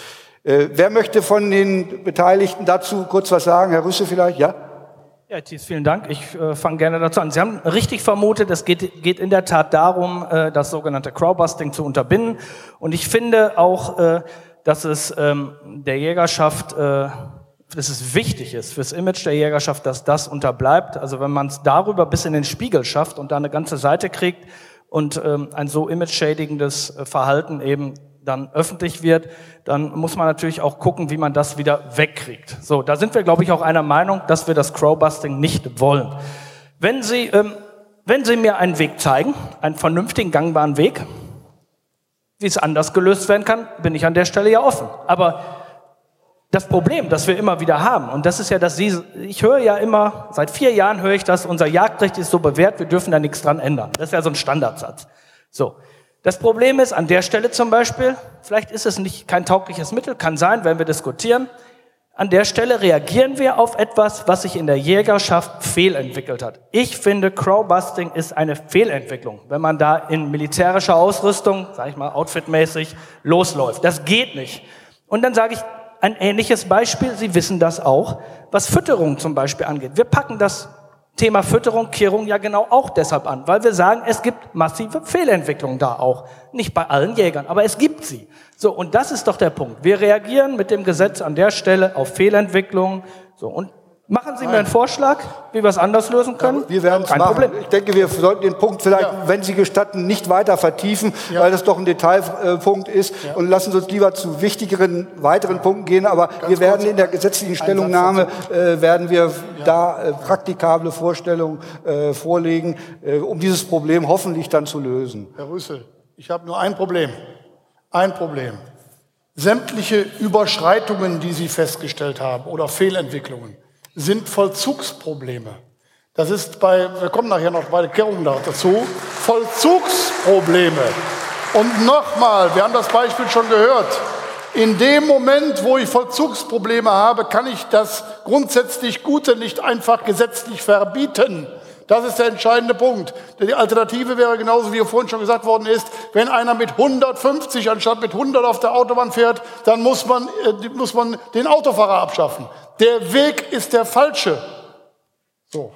Äh, wer möchte von den Beteiligten dazu kurz was sagen? Herr Rüsse vielleicht? Ja? Ja, Thies, vielen Dank. Ich äh, fange gerne dazu an. Sie haben richtig vermutet, es geht, geht in der Tat darum, äh, das sogenannte Crowbusting zu unterbinden. Und ich finde auch, äh, dass es ähm, der Jägerschaft, äh, dass es wichtig ist fürs Image der Jägerschaft, dass das unterbleibt. Also wenn man es darüber bis in den Spiegel schafft und da eine ganze Seite kriegt und ähm, ein so image-schädigendes äh, Verhalten eben dann öffentlich wird, dann muss man natürlich auch gucken, wie man das wieder wegkriegt. So, da sind wir, glaube ich, auch einer Meinung, dass wir das Crowbusting nicht wollen. Wenn Sie, ähm, wenn Sie mir einen Weg zeigen, einen vernünftigen, gangbaren Weg, wie es anders gelöst werden kann, bin ich an der Stelle ja offen. Aber das Problem, das wir immer wieder haben, und das ist ja, dass Sie, ich höre ja immer, seit vier Jahren höre ich das, unser Jagdrecht ist so bewährt, wir dürfen da nichts dran ändern. Das ist ja so ein Standardsatz. So. Das Problem ist an der Stelle zum Beispiel, vielleicht ist es nicht kein taugliches Mittel, kann sein, wenn wir diskutieren. An der Stelle reagieren wir auf etwas, was sich in der Jägerschaft fehlentwickelt hat. Ich finde, Crowbusting ist eine Fehlentwicklung, wenn man da in militärischer Ausrüstung, sage ich mal, outfitmäßig losläuft. Das geht nicht. Und dann sage ich ein ähnliches Beispiel. Sie wissen das auch, was Fütterung zum Beispiel angeht. Wir packen das Thema Fütterung, Kehrung ja genau auch deshalb an, weil wir sagen, es gibt massive Fehlentwicklungen da auch. Nicht bei allen Jägern, aber es gibt sie. So, und das ist doch der Punkt. Wir reagieren mit dem Gesetz an der Stelle auf Fehlentwicklungen. So, und Machen Sie mir einen Vorschlag, wie wir es anders lösen können? Ja, wir werden es machen. Problem. Ich denke, wir sollten den Punkt vielleicht, ja. wenn Sie gestatten, nicht weiter vertiefen, ja. weil das doch ein Detailpunkt ist. Und lassen Sie uns lieber zu wichtigeren, weiteren Punkten gehen. Aber Ganz wir werden in der gesetzlichen Stellungnahme, äh, werden wir da äh, praktikable Vorstellungen äh, vorlegen, äh, um dieses Problem hoffentlich dann zu lösen. Herr Rüssel, ich habe nur ein Problem. Ein Problem. Sämtliche Überschreitungen, die Sie festgestellt haben oder Fehlentwicklungen, sind Vollzugsprobleme. Das ist bei, wir kommen nachher noch bei der Kehrung dazu, Vollzugsprobleme. Und nochmal, wir haben das Beispiel schon gehört, in dem Moment, wo ich Vollzugsprobleme habe, kann ich das grundsätzlich Gute nicht einfach gesetzlich verbieten. Das ist der entscheidende Punkt. Die Alternative wäre genauso, wie vorhin schon gesagt worden ist, wenn einer mit 150 anstatt mit 100 auf der Autobahn fährt, dann muss man, äh, muss man den Autofahrer abschaffen. Der Weg ist der falsche. So.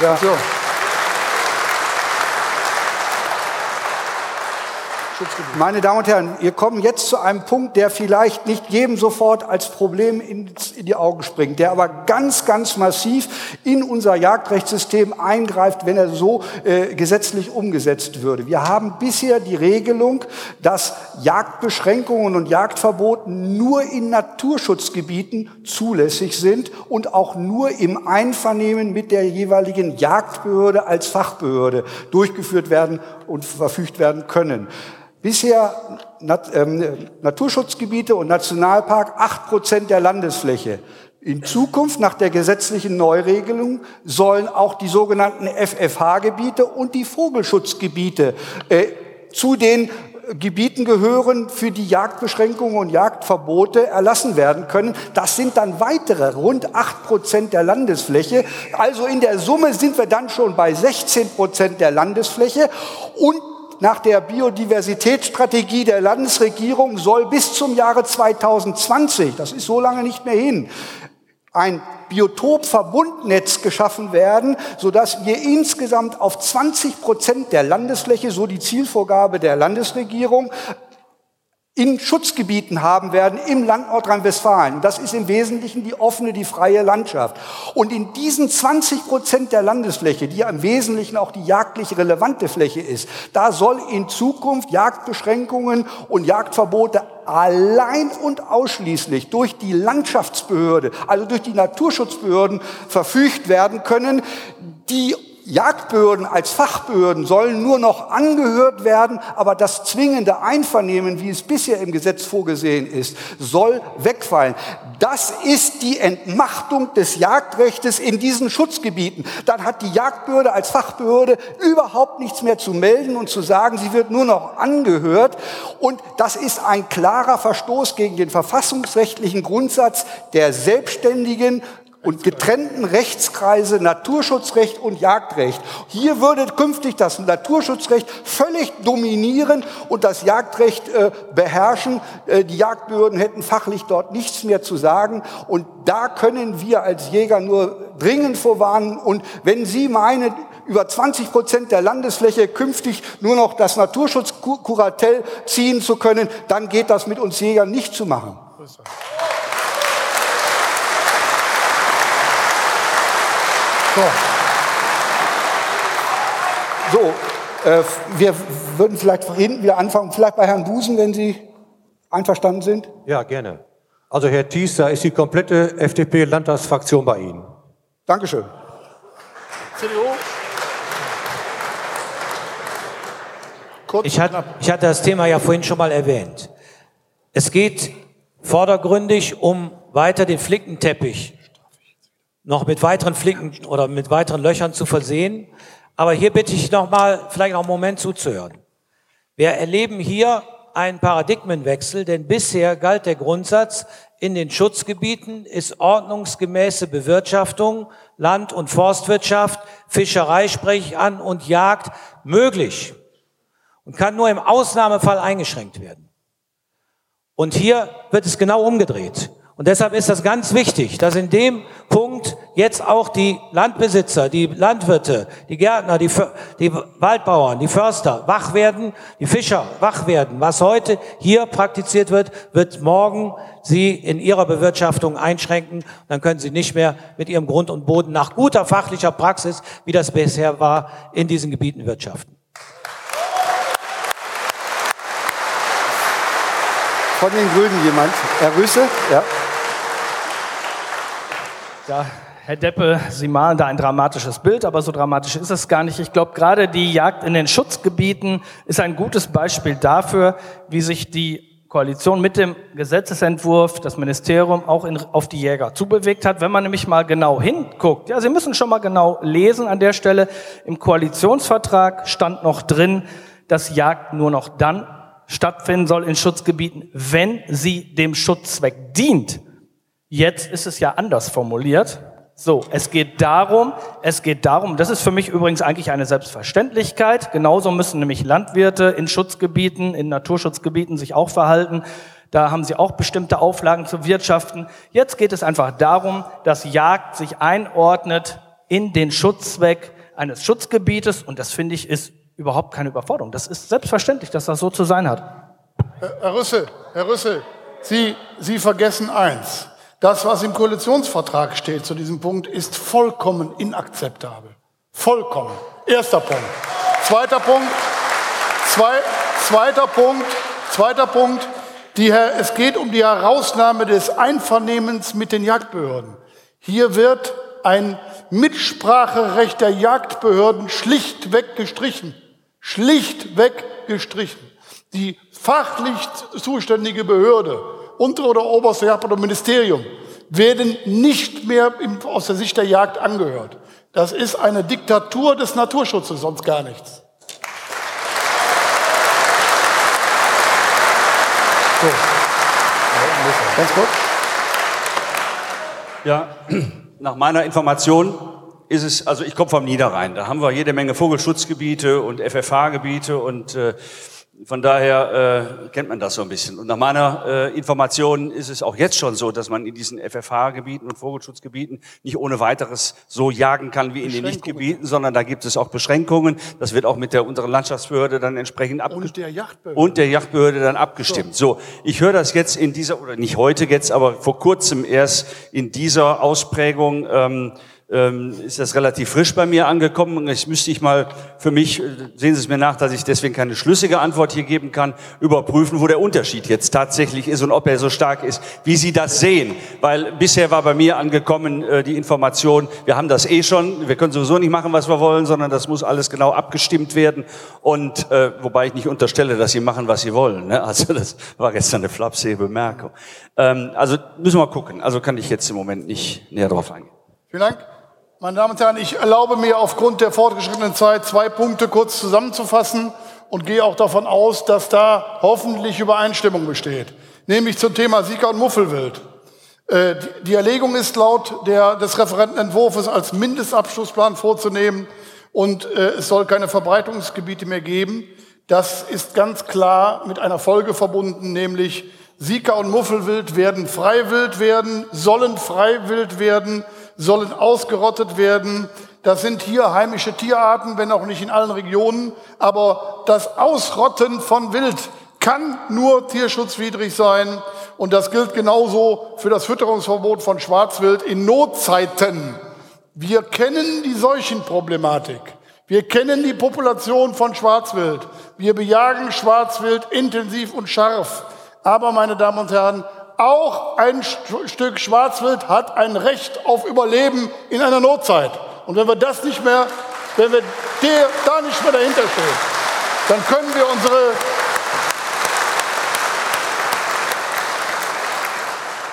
Ja. so. Meine Damen und Herren, wir kommen jetzt zu einem Punkt, der vielleicht nicht jedem sofort als Problem in, die Augen springt, der aber ganz, ganz massiv in unser Jagdrechtssystem eingreift, wenn er so äh, gesetzlich umgesetzt würde. Wir haben bisher die Regelung, dass Jagdbeschränkungen und Jagdverboten nur in Naturschutzgebieten zulässig sind und auch nur im Einvernehmen mit der jeweiligen Jagdbehörde als Fachbehörde durchgeführt werden und verfügt werden können. Bisher Nat ähm, Naturschutzgebiete und Nationalpark acht Prozent der Landesfläche. In Zukunft, nach der gesetzlichen Neuregelung, sollen auch die sogenannten FFH-Gebiete und die Vogelschutzgebiete äh, zu den Gebieten gehören, für die Jagdbeschränkungen und Jagdverbote erlassen werden können. Das sind dann weitere rund acht Prozent der Landesfläche. Also in der Summe sind wir dann schon bei 16 Prozent der Landesfläche und nach der Biodiversitätsstrategie der Landesregierung soll bis zum Jahre 2020, das ist so lange nicht mehr hin, ein Biotopverbundnetz geschaffen werden, sodass wir insgesamt auf 20 Prozent der Landesfläche, so die Zielvorgabe der Landesregierung, in Schutzgebieten haben werden im Land Nordrhein-Westfalen. Das ist im Wesentlichen die offene, die freie Landschaft. Und in diesen 20 Prozent der Landesfläche, die ja im Wesentlichen auch die jagdlich relevante Fläche ist, da soll in Zukunft Jagdbeschränkungen und Jagdverbote allein und ausschließlich durch die Landschaftsbehörde, also durch die Naturschutzbehörden verfügt werden können, die Jagdbehörden als Fachbehörden sollen nur noch angehört werden, aber das zwingende Einvernehmen, wie es bisher im Gesetz vorgesehen ist, soll wegfallen. Das ist die Entmachtung des Jagdrechtes in diesen Schutzgebieten. Dann hat die Jagdbehörde als Fachbehörde überhaupt nichts mehr zu melden und zu sagen, sie wird nur noch angehört. Und das ist ein klarer Verstoß gegen den verfassungsrechtlichen Grundsatz der selbstständigen und getrennten Rechtskreise Naturschutzrecht und Jagdrecht. Hier würde künftig das Naturschutzrecht völlig dominieren und das Jagdrecht äh, beherrschen. Äh, die Jagdbehörden hätten fachlich dort nichts mehr zu sagen. Und da können wir als Jäger nur dringend vorwarnen. Und wenn Sie meinen, über 20 Prozent der Landesfläche künftig nur noch das Naturschutzkuratell ziehen zu können, dann geht das mit uns Jägern nicht zu machen. So, so äh, wir würden vielleicht von hinten wieder anfangen, vielleicht bei Herrn Busen, wenn Sie einverstanden sind. Ja, gerne. Also Herr Thies, da ist die komplette FDP-Landtagsfraktion bei Ihnen. Dankeschön. CDU. Ich hatte, ich hatte das Thema ja vorhin schon mal erwähnt. Es geht vordergründig um weiter den Flickenteppich noch mit weiteren Flicken oder mit weiteren Löchern zu versehen. Aber hier bitte ich nochmal, vielleicht noch einen Moment zuzuhören. Wir erleben hier einen Paradigmenwechsel, denn bisher galt der Grundsatz, in den Schutzgebieten ist ordnungsgemäße Bewirtschaftung, Land- und Forstwirtschaft, Fischerei spreche ich an und Jagd möglich und kann nur im Ausnahmefall eingeschränkt werden. Und hier wird es genau umgedreht. Und deshalb ist das ganz wichtig, dass in dem Punkt jetzt auch die Landbesitzer, die Landwirte, die Gärtner, die, die, Waldbauern, die Förster wach werden, die Fischer wach werden. Was heute hier praktiziert wird, wird morgen sie in ihrer Bewirtschaftung einschränken. Dann können sie nicht mehr mit ihrem Grund und Boden nach guter fachlicher Praxis, wie das bisher war, in diesen Gebieten wirtschaften. Von den Grünen jemand? Herr Rüsse? Ja. Ja, Herr Deppe, Sie malen da ein dramatisches Bild, aber so dramatisch ist es gar nicht. Ich glaube, gerade die Jagd in den Schutzgebieten ist ein gutes Beispiel dafür, wie sich die Koalition mit dem Gesetzesentwurf, das Ministerium auch in, auf die Jäger zubewegt hat. Wenn man nämlich mal genau hinguckt, ja, Sie müssen schon mal genau lesen an der Stelle, im Koalitionsvertrag stand noch drin, dass Jagd nur noch dann stattfinden soll in Schutzgebieten, wenn sie dem Schutzzweck dient. Jetzt ist es ja anders formuliert. So, es geht darum, es geht darum, das ist für mich übrigens eigentlich eine Selbstverständlichkeit. Genauso müssen nämlich Landwirte in Schutzgebieten, in Naturschutzgebieten sich auch verhalten. Da haben sie auch bestimmte Auflagen zu wirtschaften. Jetzt geht es einfach darum, dass Jagd sich einordnet in den Schutzzweck eines Schutzgebietes. Und das finde ich ist überhaupt keine Überforderung. Das ist selbstverständlich, dass das so zu sein hat. Herr, Rüssel, Herr Rüssel, Sie, Sie vergessen eins. Das, was im Koalitionsvertrag steht zu diesem Punkt, ist vollkommen inakzeptabel. Vollkommen. Erster Punkt. Zweiter Punkt. Zwei, zweiter Punkt. Zweiter Punkt. Die, es geht um die Herausnahme des Einvernehmens mit den Jagdbehörden. Hier wird ein Mitspracherecht der Jagdbehörden schlichtweg gestrichen. Schlichtweg gestrichen. Die fachlich zuständige Behörde, untere oder oberste Jagd oder Ministerium, werden nicht mehr aus der Sicht der Jagd angehört. Das ist eine Diktatur des Naturschutzes, sonst gar nichts. So. Ganz kurz. Ja, nach meiner Information ist es, also ich komme vom Niederrhein, da haben wir jede Menge Vogelschutzgebiete und FFH-Gebiete und äh, von daher äh, kennt man das so ein bisschen. Und nach meiner äh, Information ist es auch jetzt schon so, dass man in diesen FFH-Gebieten und Vogelschutzgebieten nicht ohne weiteres so jagen kann wie in den Nichtgebieten, sondern da gibt es auch Beschränkungen. Das wird auch mit der unteren Landschaftsbehörde dann entsprechend abgestimmt. Und der Yachtbehörde. Und der Yachtbehörde dann abgestimmt. So, so ich höre das jetzt in dieser, oder nicht heute jetzt, aber vor kurzem erst in dieser Ausprägung. Ähm, ähm, ist das relativ frisch bei mir angekommen. Ich müsste ich mal für mich, äh, sehen Sie es mir nach, dass ich deswegen keine schlüssige Antwort hier geben kann, überprüfen, wo der Unterschied jetzt tatsächlich ist und ob er so stark ist, wie Sie das sehen. Weil bisher war bei mir angekommen äh, die Information, wir haben das eh schon, wir können sowieso nicht machen, was wir wollen, sondern das muss alles genau abgestimmt werden. Und äh, wobei ich nicht unterstelle, dass Sie machen, was Sie wollen. Ne? Also das war gestern eine flapsige Bemerkung. Ähm, also müssen wir gucken. Also kann ich jetzt im Moment nicht näher drauf eingehen. Vielen Dank. Meine Damen und Herren, ich erlaube mir aufgrund der fortgeschrittenen Zeit zwei Punkte kurz zusammenzufassen und gehe auch davon aus, dass da hoffentlich Übereinstimmung besteht. Nämlich zum Thema Sieger und Muffelwild. Äh, die Erlegung ist laut der, des Referentenentwurfs als Mindestabschlussplan vorzunehmen und äh, es soll keine Verbreitungsgebiete mehr geben. Das ist ganz klar mit einer Folge verbunden, nämlich Sika und Muffelwild werden Freiwild werden, sollen Freiwild werden sollen ausgerottet werden. Das sind hier heimische Tierarten, wenn auch nicht in allen Regionen. Aber das Ausrotten von Wild kann nur tierschutzwidrig sein. Und das gilt genauso für das Fütterungsverbot von Schwarzwild in Notzeiten. Wir kennen die Seuchenproblematik. Wir kennen die Population von Schwarzwild. Wir bejagen Schwarzwild intensiv und scharf. Aber, meine Damen und Herren, auch ein Stück Schwarzwild hat ein Recht auf Überleben in einer Notzeit. Und wenn wir das nicht mehr, wenn wir da nicht mehr dahinter stehen, dann können wir unsere,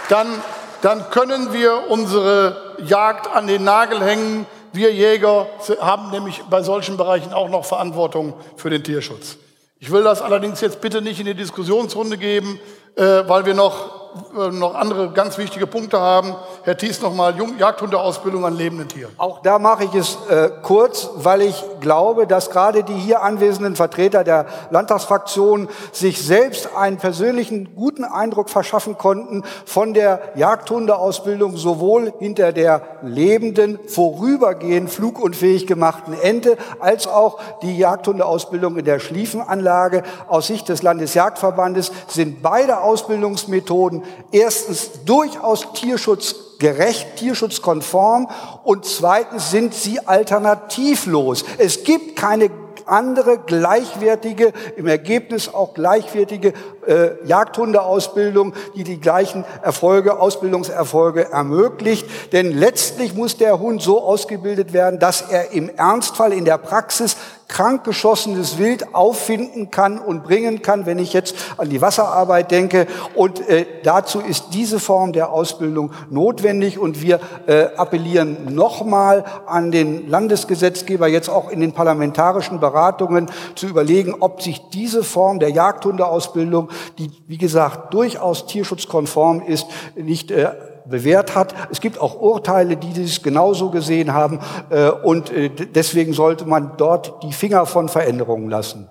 dann, dann können wir unsere Jagd an den Nagel hängen. Wir Jäger haben nämlich bei solchen Bereichen auch noch Verantwortung für den Tierschutz. Ich will das allerdings jetzt bitte nicht in die Diskussionsrunde geben, äh, weil wir noch noch andere ganz wichtige Punkte haben. Herr Thies nochmal, Jagdhundeausbildung an lebenden Tieren. Auch da mache ich es äh, kurz, weil ich glaube, dass gerade die hier anwesenden Vertreter der Landtagsfraktion sich selbst einen persönlichen guten Eindruck verschaffen konnten von der Jagdhundeausbildung sowohl hinter der lebenden, vorübergehend flugunfähig gemachten Ente als auch die Jagdhundeausbildung in der Schliefenanlage. Aus Sicht des Landesjagdverbandes sind beide Ausbildungsmethoden erstens durchaus tierschutzgerecht, tierschutzkonform und zweitens sind sie alternativlos. Es gibt keine andere gleichwertige, im Ergebnis auch gleichwertige äh, Jagdhundeausbildung, die die gleichen Erfolge, Ausbildungserfolge ermöglicht. Denn letztlich muss der Hund so ausgebildet werden, dass er im Ernstfall in der Praxis krankgeschossenes Wild auffinden kann und bringen kann, wenn ich jetzt an die Wasserarbeit denke. Und äh, dazu ist diese Form der Ausbildung notwendig. Und wir äh, appellieren nochmal an den Landesgesetzgeber, jetzt auch in den parlamentarischen Beratungen, zu überlegen, ob sich diese Form der Jagdhundeausbildung, die, wie gesagt, durchaus tierschutzkonform ist, nicht äh, bewährt hat. Es gibt auch Urteile, die dies genauso gesehen haben. Äh, und äh, deswegen sollte man dort die Finger von Veränderungen lassen.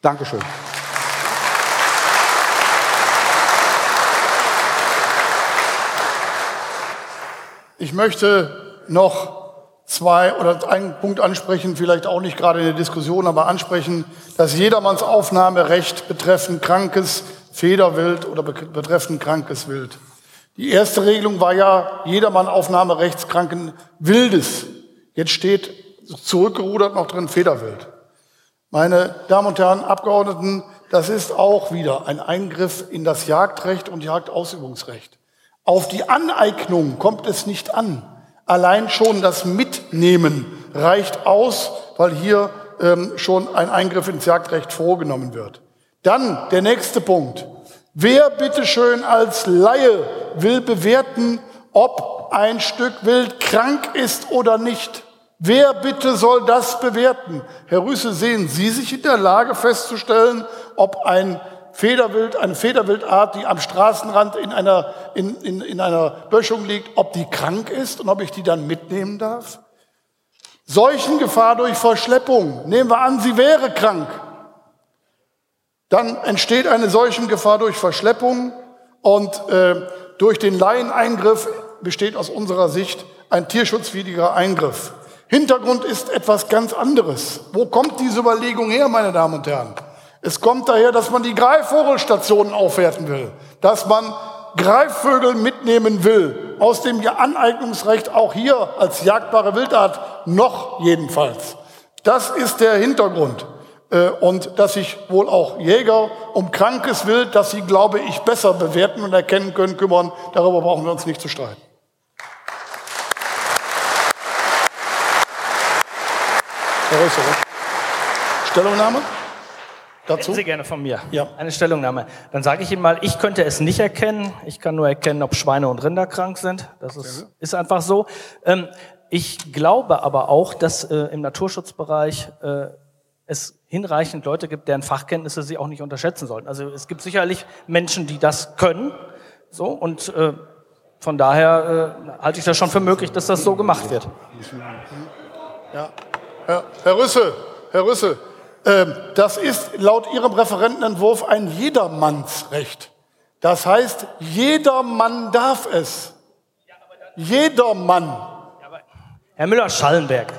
Dankeschön. Ich möchte noch zwei oder einen Punkt ansprechen, vielleicht auch nicht gerade in der Diskussion, aber ansprechen, das Jedermannsaufnahmerecht betreffend krankes Federwild oder betreffend krankes Wild. Die erste Regelung war ja Jedermann kranken Wildes. Jetzt steht zurückgerudert noch drin Federwild. Meine Damen und Herren Abgeordneten, das ist auch wieder ein Eingriff in das Jagdrecht und Jagdausübungsrecht. Auf die Aneignung kommt es nicht an. Allein schon das Mitnehmen reicht aus, weil hier ähm, schon ein Eingriff ins Jagdrecht vorgenommen wird. Dann der nächste Punkt. Wer bitteschön als Laie will bewerten, ob ein Stück Wild krank ist oder nicht? Wer bitte soll das bewerten? Herr Rüsse, sehen Sie sich in der Lage festzustellen, ob ein Federwild, eine Federwildart, die am Straßenrand in einer, in, in, in einer Böschung liegt, ob die krank ist und ob ich die dann mitnehmen darf? Seuchengefahr durch Verschleppung. Nehmen wir an, sie wäre krank. Dann entsteht eine Seuchengefahr durch Verschleppung und äh, durch den Laieneingriff besteht aus unserer Sicht ein tierschutzwidriger Eingriff. Hintergrund ist etwas ganz anderes. Wo kommt diese Überlegung her, meine Damen und Herren? Es kommt daher, dass man die Greifvogelstationen aufwerten will, dass man Greifvögel mitnehmen will, aus dem Aneignungsrecht auch hier als jagdbare Wildart noch jedenfalls. Das ist der Hintergrund. Äh, und dass sich wohl auch Jäger um krankes Wild, das sie, glaube ich, besser bewerten und erkennen können, kümmern. Darüber brauchen wir uns nicht zu streiten. Stellungnahme? Dazu? Hätten Sie gerne von mir. Ja. Eine Stellungnahme. Dann sage ich Ihnen mal, ich könnte es nicht erkennen. Ich kann nur erkennen, ob Schweine und Rinder krank sind. Das ist, ist einfach so. Ähm, ich glaube aber auch, dass äh, im Naturschutzbereich äh, es hinreichend Leute gibt, deren Fachkenntnisse sie auch nicht unterschätzen sollten. Also es gibt sicherlich Menschen, die das können. So, und äh, von daher äh, halte ich das schon für möglich, dass das so gemacht wird. Ja. Herr, Herr Rüssel, Herr Rüssel, äh, das ist laut Ihrem Referentenentwurf ein Jedermannsrecht. Das heißt, jedermann darf es. Jedermann. Herr Müller-Schallenberg,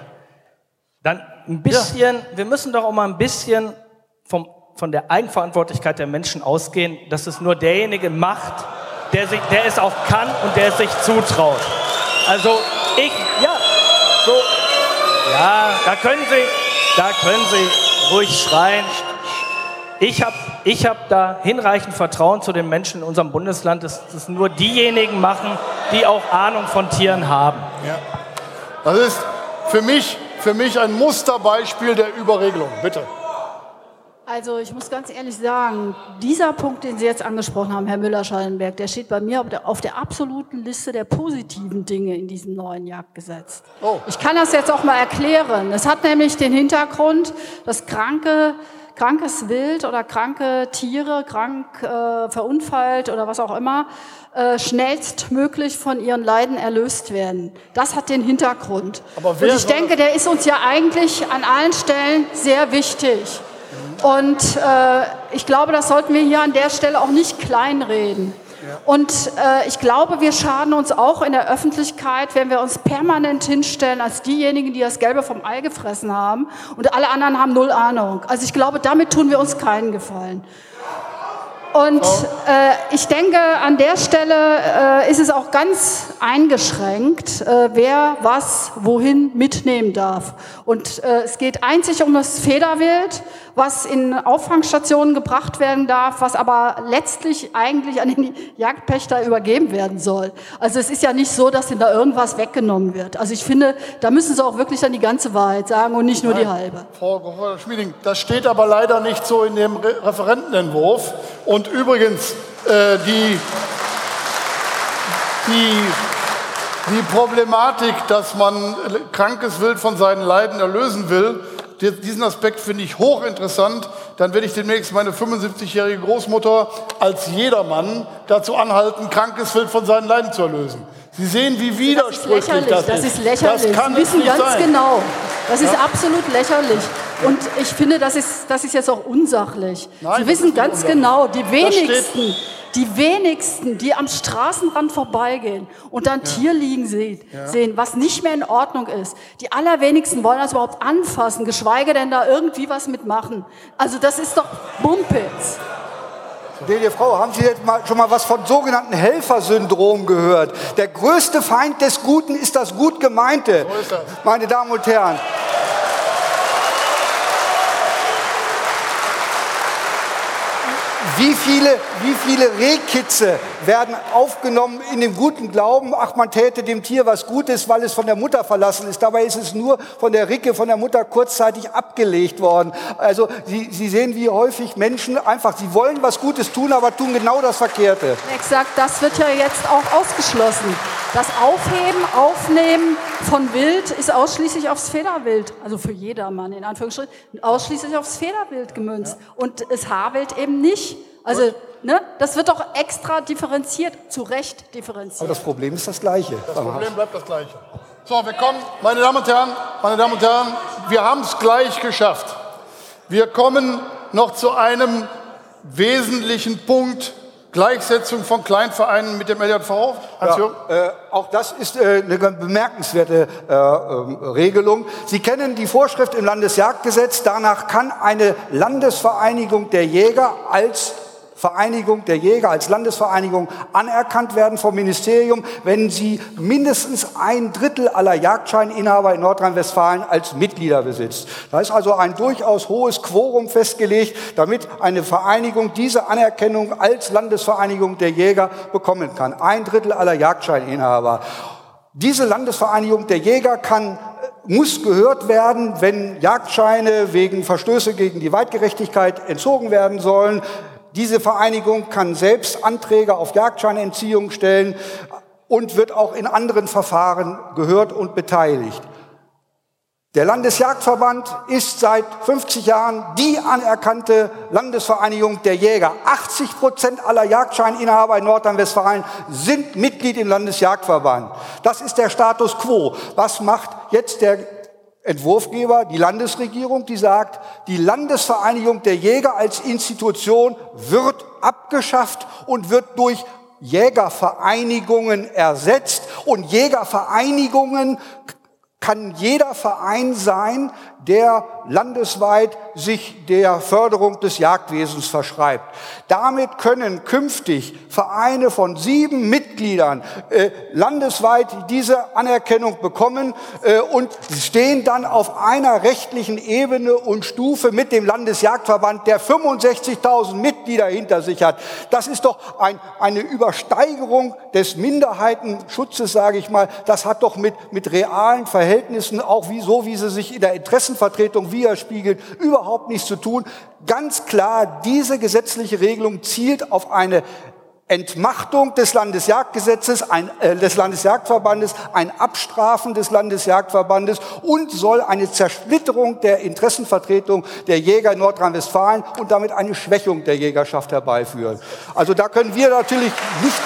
dann ein bisschen, ja. wir müssen doch auch mal ein bisschen vom, von der Eigenverantwortlichkeit der Menschen ausgehen, dass es nur derjenige macht, der, sich, der es auch kann und der es sich zutraut. Also ich, ja, so, ja, da können Sie, da können Sie ruhig schreien. Ich habe ich hab da hinreichend Vertrauen zu den Menschen in unserem Bundesland, dass das nur diejenigen machen, die auch Ahnung von Tieren haben. Ja. Das ist für mich für mich ein Musterbeispiel der Überregelung. Bitte. Also ich muss ganz ehrlich sagen, dieser Punkt, den Sie jetzt angesprochen haben, Herr Müller-Schallenberg, der steht bei mir auf der, auf der, absoluten Liste der positiven Dinge in diesem neuen Jagdgesetz. Oh. Ich kann das jetzt auch mal erklären. Es hat nämlich den Hintergrund, dass kranke krankes Wild oder kranke Tiere, krank äh, verunfallt oder was auch immer, äh, schnellstmöglich von ihren Leiden erlöst werden. Das hat den Hintergrund. Und ich denke, der ist uns ja eigentlich an allen Stellen sehr wichtig. Und äh, ich glaube, das sollten wir hier an der Stelle auch nicht kleinreden. Und äh, ich glaube, wir schaden uns auch in der Öffentlichkeit, wenn wir uns permanent hinstellen als diejenigen, die das Gelbe vom Ei gefressen haben und alle anderen haben null Ahnung. Also ich glaube, damit tun wir uns keinen Gefallen. Und äh, ich denke, an der Stelle äh, ist es auch ganz eingeschränkt, äh, wer was wohin mitnehmen darf. Und äh, es geht einzig um das Federwild, was in Auffangstationen gebracht werden darf, was aber letztlich eigentlich an den Jagdpächter übergeben werden soll. Also es ist ja nicht so, dass ihnen da irgendwas weggenommen wird. Also ich finde, da müssen sie auch wirklich dann die ganze Wahrheit sagen und nicht nur Nein, die halbe. Frau Schmieding, das steht aber leider nicht so in dem Referentenentwurf. Und übrigens, äh, die, die, die Problematik, dass man krankes Wild von seinen Leiden erlösen will, diesen Aspekt finde ich hochinteressant. Dann werde ich demnächst meine 75-jährige Großmutter als jedermann dazu anhalten, krankes Wild von seinen Leiden zu erlösen. Sie sehen, wie widersprüchlich das ist. Das ist lächerlich. Das, das kann Sie wissen ganz sein. genau. Das ist ja. absolut lächerlich. Und ich finde, das ist, das ist jetzt auch unsachlich. Nein, Sie das wissen ganz genau, die Das wenigsten, die wenigsten, die am Straßenrand vorbeigehen und dann Tier liegen sehen, Ja. sehen, was nicht mehr in Ordnung ist. Die allerwenigsten wollen das überhaupt anfassen, geschweige denn da irgendwie was mitmachen. Also das ist doch Bumpitz. Delie Frau, haben Sie jetzt mal, schon mal was von sogenannten Helfersyndrom gehört? Der größte Feind des Guten ist das gut gemeinte, meine Damen und Herren. Wie viele, wie viele Rehkitze werden aufgenommen in dem guten Glauben, ach, man täte dem Tier was Gutes, weil es von der Mutter verlassen ist. Dabei ist es nur von der Ricke, von der Mutter kurzzeitig abgelegt worden. Also Sie, Sie sehen, wie häufig Menschen einfach, sie wollen was Gutes tun, aber tun genau das Verkehrte. Exakt, das wird ja jetzt auch ausgeschlossen. Das Aufheben, Aufnehmen von Wild ist ausschließlich aufs Federwild, also für jedermann in Anführungsstrichen, ausschließlich aufs Federwild gemünzt und das Haarwild eben nicht. Also, ne, das wird doch extra differenziert, zu Recht differenziert. Aber das Problem ist das gleiche. Das Problem bleibt das gleiche. So, wir kommen, meine Damen und Herren, meine Damen und Herren, wir haben es gleich geschafft. Wir kommen noch zu einem wesentlichen Punkt, Gleichsetzung von Kleinvereinen mit dem LJV. Ja, äh, auch das ist äh, eine bemerkenswerte äh, ähm, Regelung. Sie kennen die Vorschrift im Landesjagdgesetz. Danach kann eine Landesvereinigung der Jäger als Vereinigung der Jäger als Landesvereinigung anerkannt werden vom Ministerium, wenn sie mindestens ein Drittel aller Jagdscheininhaber in Nordrhein-Westfalen als Mitglieder besitzt. Da ist also ein durchaus hohes Quorum festgelegt, damit eine Vereinigung diese Anerkennung als Landesvereinigung der Jäger bekommen kann. Ein Drittel aller Jagdscheininhaber. Diese Landesvereinigung der Jäger kann muss gehört werden, wenn Jagdscheine wegen Verstöße gegen die Weitgerechtigkeit entzogen werden sollen. Diese Vereinigung kann selbst Anträge auf Jagdscheinentziehung stellen und wird auch in anderen Verfahren gehört und beteiligt. Der Landesjagdverband ist seit 50 Jahren die anerkannte Landesvereinigung der Jäger. 80 Prozent aller Jagdscheininhaber in Nordrhein-Westfalen sind Mitglied im Landesjagdverband. Das ist der Status quo. Was macht jetzt der Entwurfgeber, die Landesregierung, die sagt, die Landesvereinigung der Jäger als Institution wird abgeschafft und wird durch Jägervereinigungen ersetzt. Und Jägervereinigungen kann jeder Verein sein, der landesweit sich der Förderung des Jagdwesens verschreibt. Damit können künftig Vereine von sieben Mitgliedern äh, landesweit diese Anerkennung bekommen äh, und stehen dann auf einer rechtlichen Ebene und Stufe mit dem Landesjagdverband, der 65.000 Mitglieder hinter sich hat. Das ist doch ein, eine Übersteigerung des Minderheitenschutzes, sage ich mal. Das hat doch mit, mit realen Verhältnissen, auch wie, so wie sie sich in der Interessenvertretung widerspiegeln, überhaupt nichts zu tun. Ganz klar, diese gesetzliche Regelung zielt auf eine Entmachtung des Landesjagdgesetzes, ein, äh, des Landesjagdverbandes, ein Abstrafen des Landesjagdverbandes und soll eine Zersplitterung der Interessenvertretung der Jäger in Nordrhein-Westfalen und damit eine Schwächung der Jägerschaft herbeiführen. Also da können wir natürlich nicht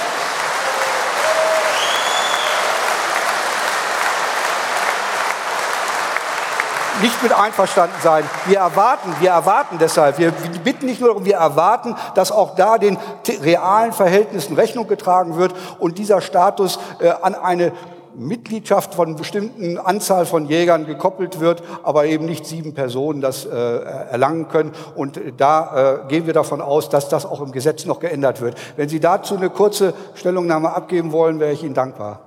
nicht mit einverstanden sein. Wir erwarten, wir erwarten deshalb, wir bitten nicht nur darum, wir erwarten, dass auch da den realen Verhältnissen Rechnung getragen wird und dieser Status äh, an eine Mitgliedschaft von bestimmten Anzahl von Jägern gekoppelt wird, aber eben nicht sieben Personen das äh, erlangen können. Und da äh, gehen wir davon aus, dass das auch im Gesetz noch geändert wird. Wenn Sie dazu eine kurze Stellungnahme abgeben wollen, wäre ich Ihnen dankbar.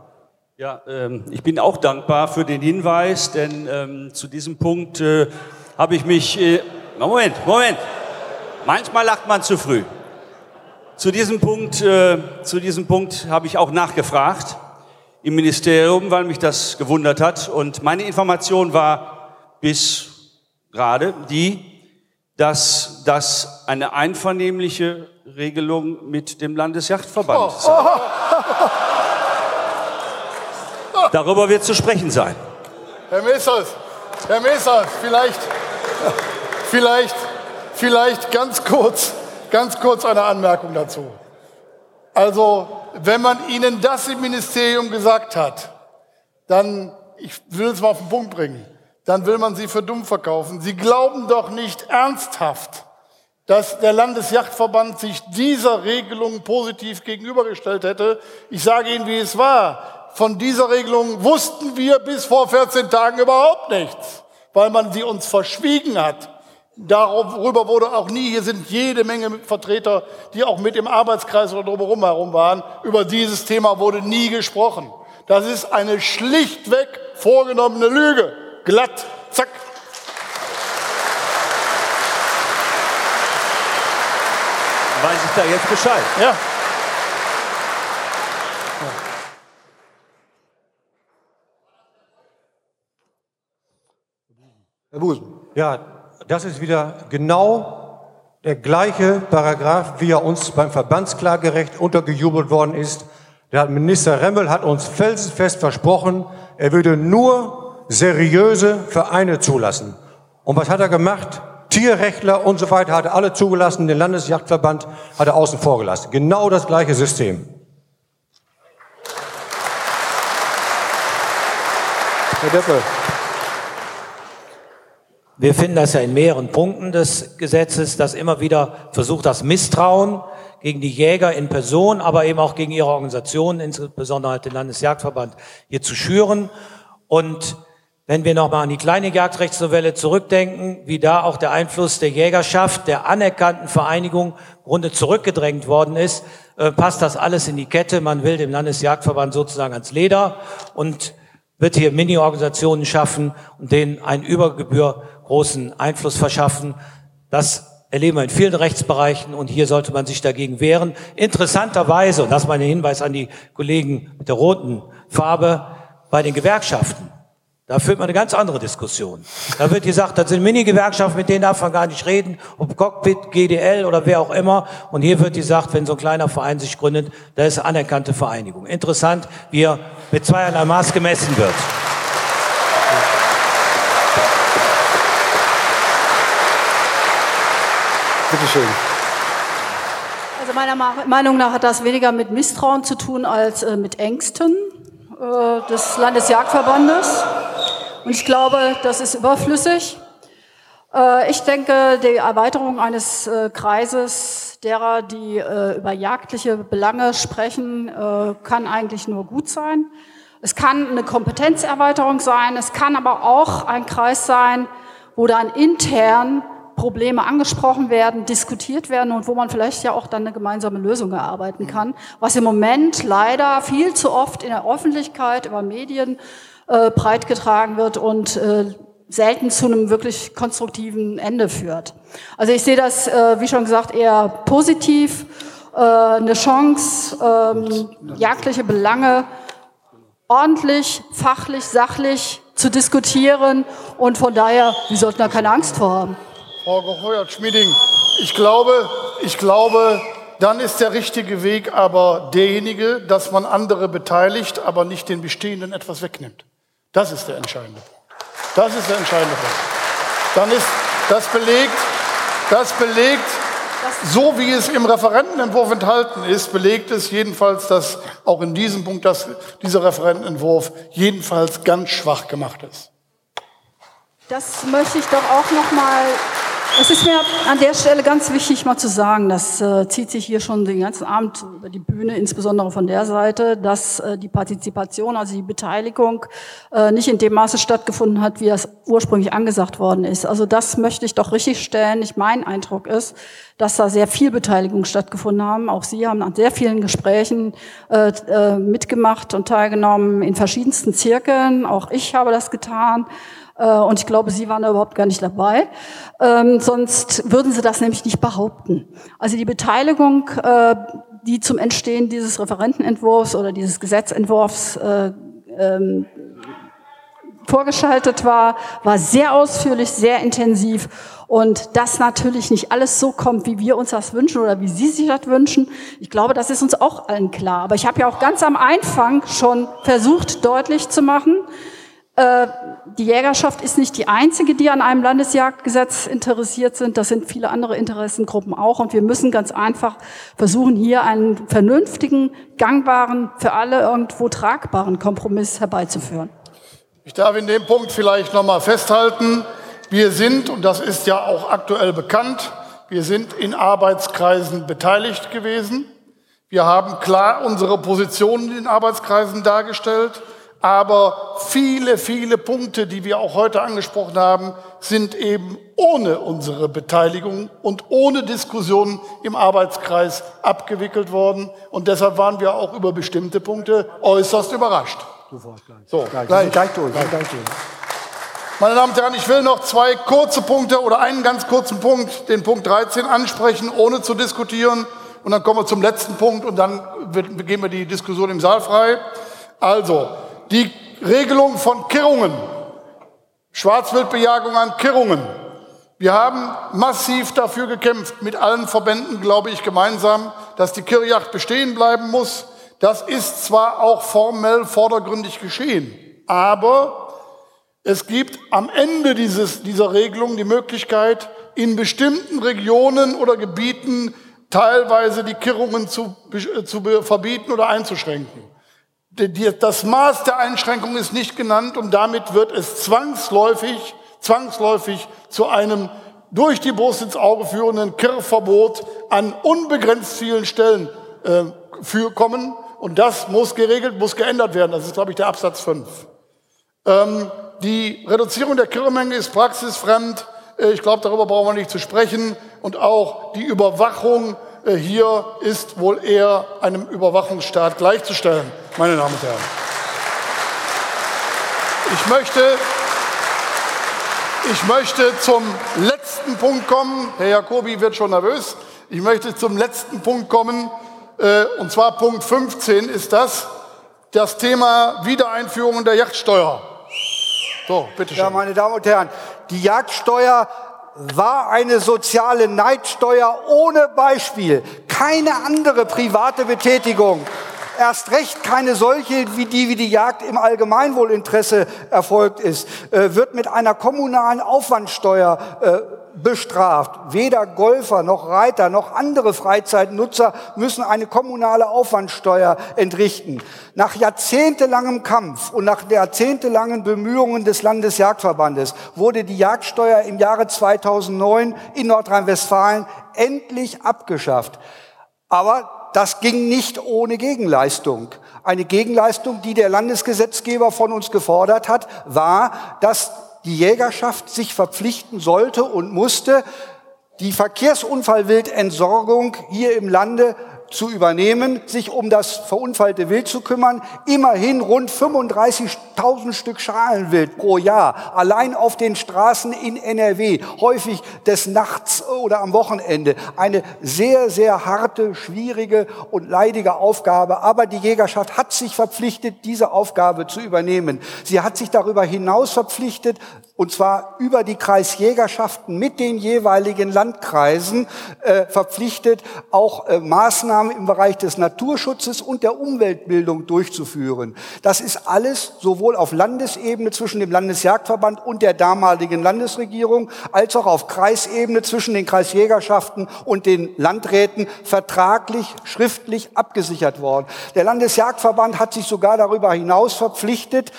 Ja, ähm, ich bin auch dankbar für den Hinweis, denn ähm, zu diesem Punkt äh, habe ich mich. Äh, Moment, Moment. Manchmal lacht man zu früh. Zu diesem Punkt, äh, zu diesem Punkt habe ich auch nachgefragt im Ministerium, weil mich das gewundert hat. Und meine Information war bis gerade die, dass das eine einvernehmliche Regelung mit dem Landesjachtverband sei. <laughs> Darüber wird zu sprechen sein. Herr Messers, Herr Messers, vielleicht, vielleicht, vielleicht ganz kurz, ganz kurz eine Anmerkung dazu. Also, wenn man Ihnen das im Ministerium gesagt hat, dann, ich will es mal auf den Punkt bringen, dann will man sie für dumm verkaufen. Sie glauben doch nicht ernsthaft, dass der Landesjachtverband sich dieser Regelung positiv gegenübergestellt hätte. Ich sage Ihnen, wie es war. Von dieser Regelung wussten wir bis vor 14 Tagen überhaupt nichts, weil man sie uns verschwiegen hat. Darüber wurde auch nie, hier sind jede Menge Vertreter, die auch mit im Arbeitskreis oder drumherum herum waren, über dieses Thema wurde nie gesprochen. Das ist eine schlichtweg vorgenommene Lüge. Glatt, zack. Weiß ich da jetzt Bescheid? Ja. Herr Busen. Ja, das ist wieder genau der gleiche Paragraph, wie er uns beim Verbandsklagerecht untergejubelt worden ist. Der Minister Remmel hat uns felsenfest versprochen, er würde nur seriöse Vereine zulassen. Und was hat er gemacht? Tierrechtler und so weiter hat er alle zugelassen, den Landesjagdverband hat er außen vor gelassen. Genau das gleiche System. Herr Deppe. Wir finden das ja in mehreren Punkten des Gesetzes, dass immer wieder versucht, das Misstrauen gegen die Jäger in Person, aber eben auch gegen ihre Organisationen, insbesondere halt den Landesjagdverband, hier zu schüren. Und wenn wir nochmal an die kleine Jagdrechtsnovelle zurückdenken, wie da auch der Einfluss der Jägerschaft, der anerkannten Vereinigung im Grunde zurückgedrängt worden ist, äh, passt das alles in die Kette. Man will dem Landesjagdverband sozusagen ans Leder und wird hier Mini-Organisationen schaffen und denen einen Übergebühr großen Einfluss verschaffen. Das erleben wir in vielen Rechtsbereichen und hier sollte man sich dagegen wehren. Interessanterweise, und das ist mein Hinweis an die Kollegen mit der roten Farbe, bei den Gewerkschaften. Da führt man eine ganz andere Diskussion. Da wird gesagt, das sind Mini-Gewerkschaften, mit denen darf man gar nicht reden, ob Cockpit, GDL oder wer auch immer. Und hier wird gesagt, wenn so ein kleiner Verein sich gründet, da ist eine anerkannte Vereinigung. Interessant, wie er mit zweierlei Maß gemessen wird. Bitte schön. Also meiner Meinung nach hat das weniger mit Misstrauen zu tun als äh, mit Ängsten des Landesjagdverbandes. Und ich glaube, das ist überflüssig. Äh, ich denke, die Erweiterung eines äh, Kreises derer, die äh, über jagdliche Belange sprechen, äh, kann eigentlich nur gut sein. Es kann eine Kompetenzerweiterung sein, es kann aber auch ein Kreis sein, wo dann intern Probleme angesprochen werden, diskutiert werden und wo man vielleicht ja auch dann eine gemeinsame Lösung erarbeiten kann, was im Moment leider viel zu oft in der Öffentlichkeit über Medien äh, breitgetragen wird und äh, selten zu einem wirklich konstruktiven Ende führt. Also ich sehe das, äh, wie schon gesagt, eher positiv, äh, eine Chance, ähm, jagdliche Belange ordentlich, fachlich, sachlich zu diskutieren und von daher, wir sollten da keine Angst vor haben. Frau Geheuert-Schmieding, ich glaube, ich glaube, dann ist der richtige Weg aber derjenige, dass man andere beteiligt, aber nicht den Bestehenden etwas wegnimmt. Das ist der entscheidende Punkt. Das ist der entscheidende Punkt. Dann ist das belegt, das belegt, so wie es im Referentenentwurf enthalten ist, belegt es jedenfalls, dass auch in diesem Punkt dass dieser Referentenentwurf jedenfalls ganz schwach gemacht ist. Das möchte ich doch auch noch mal es ist mir an der Stelle ganz wichtig, mal zu sagen, das äh, zieht sich hier schon den ganzen Abend über die Bühne, insbesondere von der Seite, dass äh, die Partizipation, also die Beteiligung, äh, nicht in dem Maße stattgefunden hat, wie das ursprünglich angesagt worden ist. Also das möchte ich doch richtig stellen. Ich, mein Eindruck ist, dass da sehr viel Beteiligung stattgefunden haben. Auch Sie haben an sehr vielen Gesprächen äh, äh, mitgemacht und teilgenommen in verschiedensten Zirkeln. Auch ich habe das getan. Äh, und ich glaube, Sie waren da überhaupt gar nicht dabei. Ähm, sonst würden Sie das nämlich nicht behaupten. Also die Beteiligung, äh, die zum Entstehen dieses Referentenentwurfs oder dieses Gesetzentwurfs äh, ähm, vorgeschaltet war, war sehr ausführlich, sehr intensiv und dass natürlich nicht alles so kommt, wie wir uns das wünschen oder wie Sie sich das wünschen. Ich glaube, das ist uns auch allen klar. Aber ich habe ja auch ganz am Anfang schon versucht, deutlich zu machen, die Jägerschaft ist nicht die einzige, die an einem Landesjagdgesetz interessiert sind. Das sind viele andere Interessengruppen auch. Und wir müssen ganz einfach versuchen, hier einen vernünftigen, gangbaren, für alle irgendwo tragbaren Kompromiss herbeizuführen. Ich darf in dem Punkt vielleicht noch mal festhalten, wir sind, und das ist ja auch aktuell bekannt, wir sind in Arbeitskreisen beteiligt gewesen. Wir haben klar unsere Positionen in Arbeitskreisen dargestellt. Aber viele, viele Punkte, die wir auch heute angesprochen haben, sind eben ohne unsere Beteiligung und ohne Diskussion im Arbeitskreis abgewickelt worden. Und deshalb waren wir auch über bestimmte Punkte äußerst überrascht. So, gleich, gleich, gleich durch. Gleich. Gleich durch. Meine Damen und Herren, ich will noch zwei kurze Punkte oder einen ganz kurzen Punkt, den Punkt 13, ansprechen, ohne zu diskutieren. Und dann kommen wir zum letzten Punkt und dann gehen wir die Diskussion im Saal frei. Also, die Regelung von Kirrungen, Schwarzwildbejagung an Kirrungen. Wir haben massiv dafür gekämpft, mit allen Verbänden, glaube ich, gemeinsam, dass die Kirrjacht bestehen bleiben muss. Das ist zwar auch formell vordergründig geschehen, aber es gibt am Ende dieses, dieser Regelung die Möglichkeit, in bestimmten Regionen oder Gebieten teilweise die Kirrungen zu, zu verbieten oder einzuschränken. Das Maß der Einschränkung ist nicht genannt und damit wird es zwangsläufig, zwangsläufig zu einem durch die Brust ins Auge führenden Kirrverbot an unbegrenzt vielen Stellen äh, für kommen. Und das muss geregelt, muss geändert werden. Das ist, glaube ich, der Absatz 5. Ähm, die Reduzierung der Kirrmenge ist praxisfremd. Äh, ich glaube, darüber brauchen wir nicht zu sprechen. Und auch die Überwachung hier ist wohl eher einem Überwachungsstaat gleichzustellen, meine Damen und Herren. Ich möchte, ich möchte zum letzten Punkt kommen. Herr Jacobi wird schon nervös. Ich möchte zum letzten Punkt kommen. Äh, und zwar Punkt 15 ist das, das Thema Wiedereinführung der Yachtsteuer. So, bitte schön. Ja, meine Damen und Herren, die Jagdsteuer war eine soziale Neidsteuer ohne Beispiel. Keine andere private Betätigung erst recht keine solche, wie die, wie die Jagd im Allgemeinwohlinteresse erfolgt ist, äh, wird mit einer kommunalen Aufwandsteuer äh, bestraft. Weder Golfer noch Reiter noch andere Freizeitnutzer müssen eine kommunale Aufwandsteuer entrichten. Nach jahrzehntelangem Kampf und nach jahrzehntelangen Bemühungen des Landesjagdverbandes wurde die Jagdsteuer im Jahre 2009 in Nordrhein-Westfalen endlich abgeschafft. Aber das ging nicht ohne Gegenleistung. Eine Gegenleistung, die der Landesgesetzgeber von uns gefordert hat, war, dass die Jägerschaft sich verpflichten sollte und musste, die Verkehrsunfallwildentsorgung hier im Lande zu übernehmen, sich um das verunfallte Wild zu kümmern. Immerhin rund 35.000 Stück Schalenwild pro Jahr, allein auf den Straßen in NRW, häufig des Nachts oder am Wochenende. Eine sehr, sehr harte, schwierige und leidige Aufgabe. Aber die Jägerschaft hat sich verpflichtet, diese Aufgabe zu übernehmen. Sie hat sich darüber hinaus verpflichtet, und zwar über die Kreisjägerschaften mit den jeweiligen Landkreisen äh, verpflichtet, auch äh, Maßnahmen im Bereich des Naturschutzes und der Umweltbildung durchzuführen. Das ist alles sowohl auf Landesebene zwischen dem Landesjagdverband und der damaligen Landesregierung als auch auf Kreisebene zwischen den Kreisjägerschaften und den Landräten vertraglich, schriftlich abgesichert worden. Der Landesjagdverband hat sich sogar darüber hinaus verpflichtet,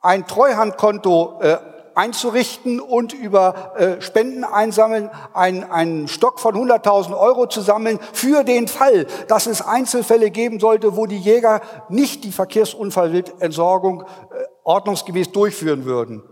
ein Treuhandkonto äh, einzurichten und über äh, Spenden einsammeln, ein, einen Stock von 100.000 Euro zu sammeln für den Fall, dass es Einzelfälle geben sollte, wo die Jäger nicht die Verkehrsunfallentsorgung äh, ordnungsgemäß durchführen würden.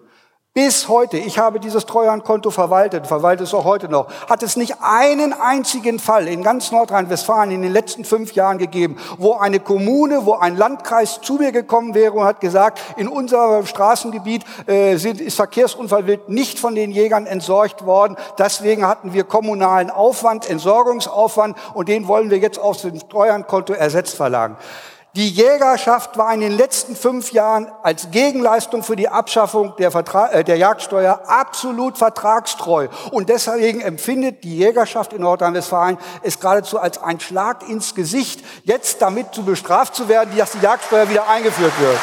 Bis heute, ich habe dieses Treuhandkonto verwaltet, verwalte es auch heute noch, hat es nicht einen einzigen Fall in ganz Nordrhein-Westfalen in den letzten fünf Jahren gegeben, wo eine Kommune, wo ein Landkreis zu mir gekommen wäre und hat gesagt, in unserem Straßengebiet äh, sind, ist Verkehrsunfallwild nicht von den Jägern entsorgt worden. Deswegen hatten wir kommunalen Aufwand, Entsorgungsaufwand und den wollen wir jetzt aus dem Treuhandkonto ersetzt verlangen. Die Jägerschaft war in den letzten fünf Jahren als Gegenleistung für die Abschaffung der, Vertra äh, der Jagdsteuer absolut vertragstreu. Und deswegen empfindet die Jägerschaft in Nordrhein-Westfalen es geradezu als ein Schlag ins Gesicht, jetzt damit zu bestraft zu werden, dass die Jagdsteuer wieder eingeführt wird.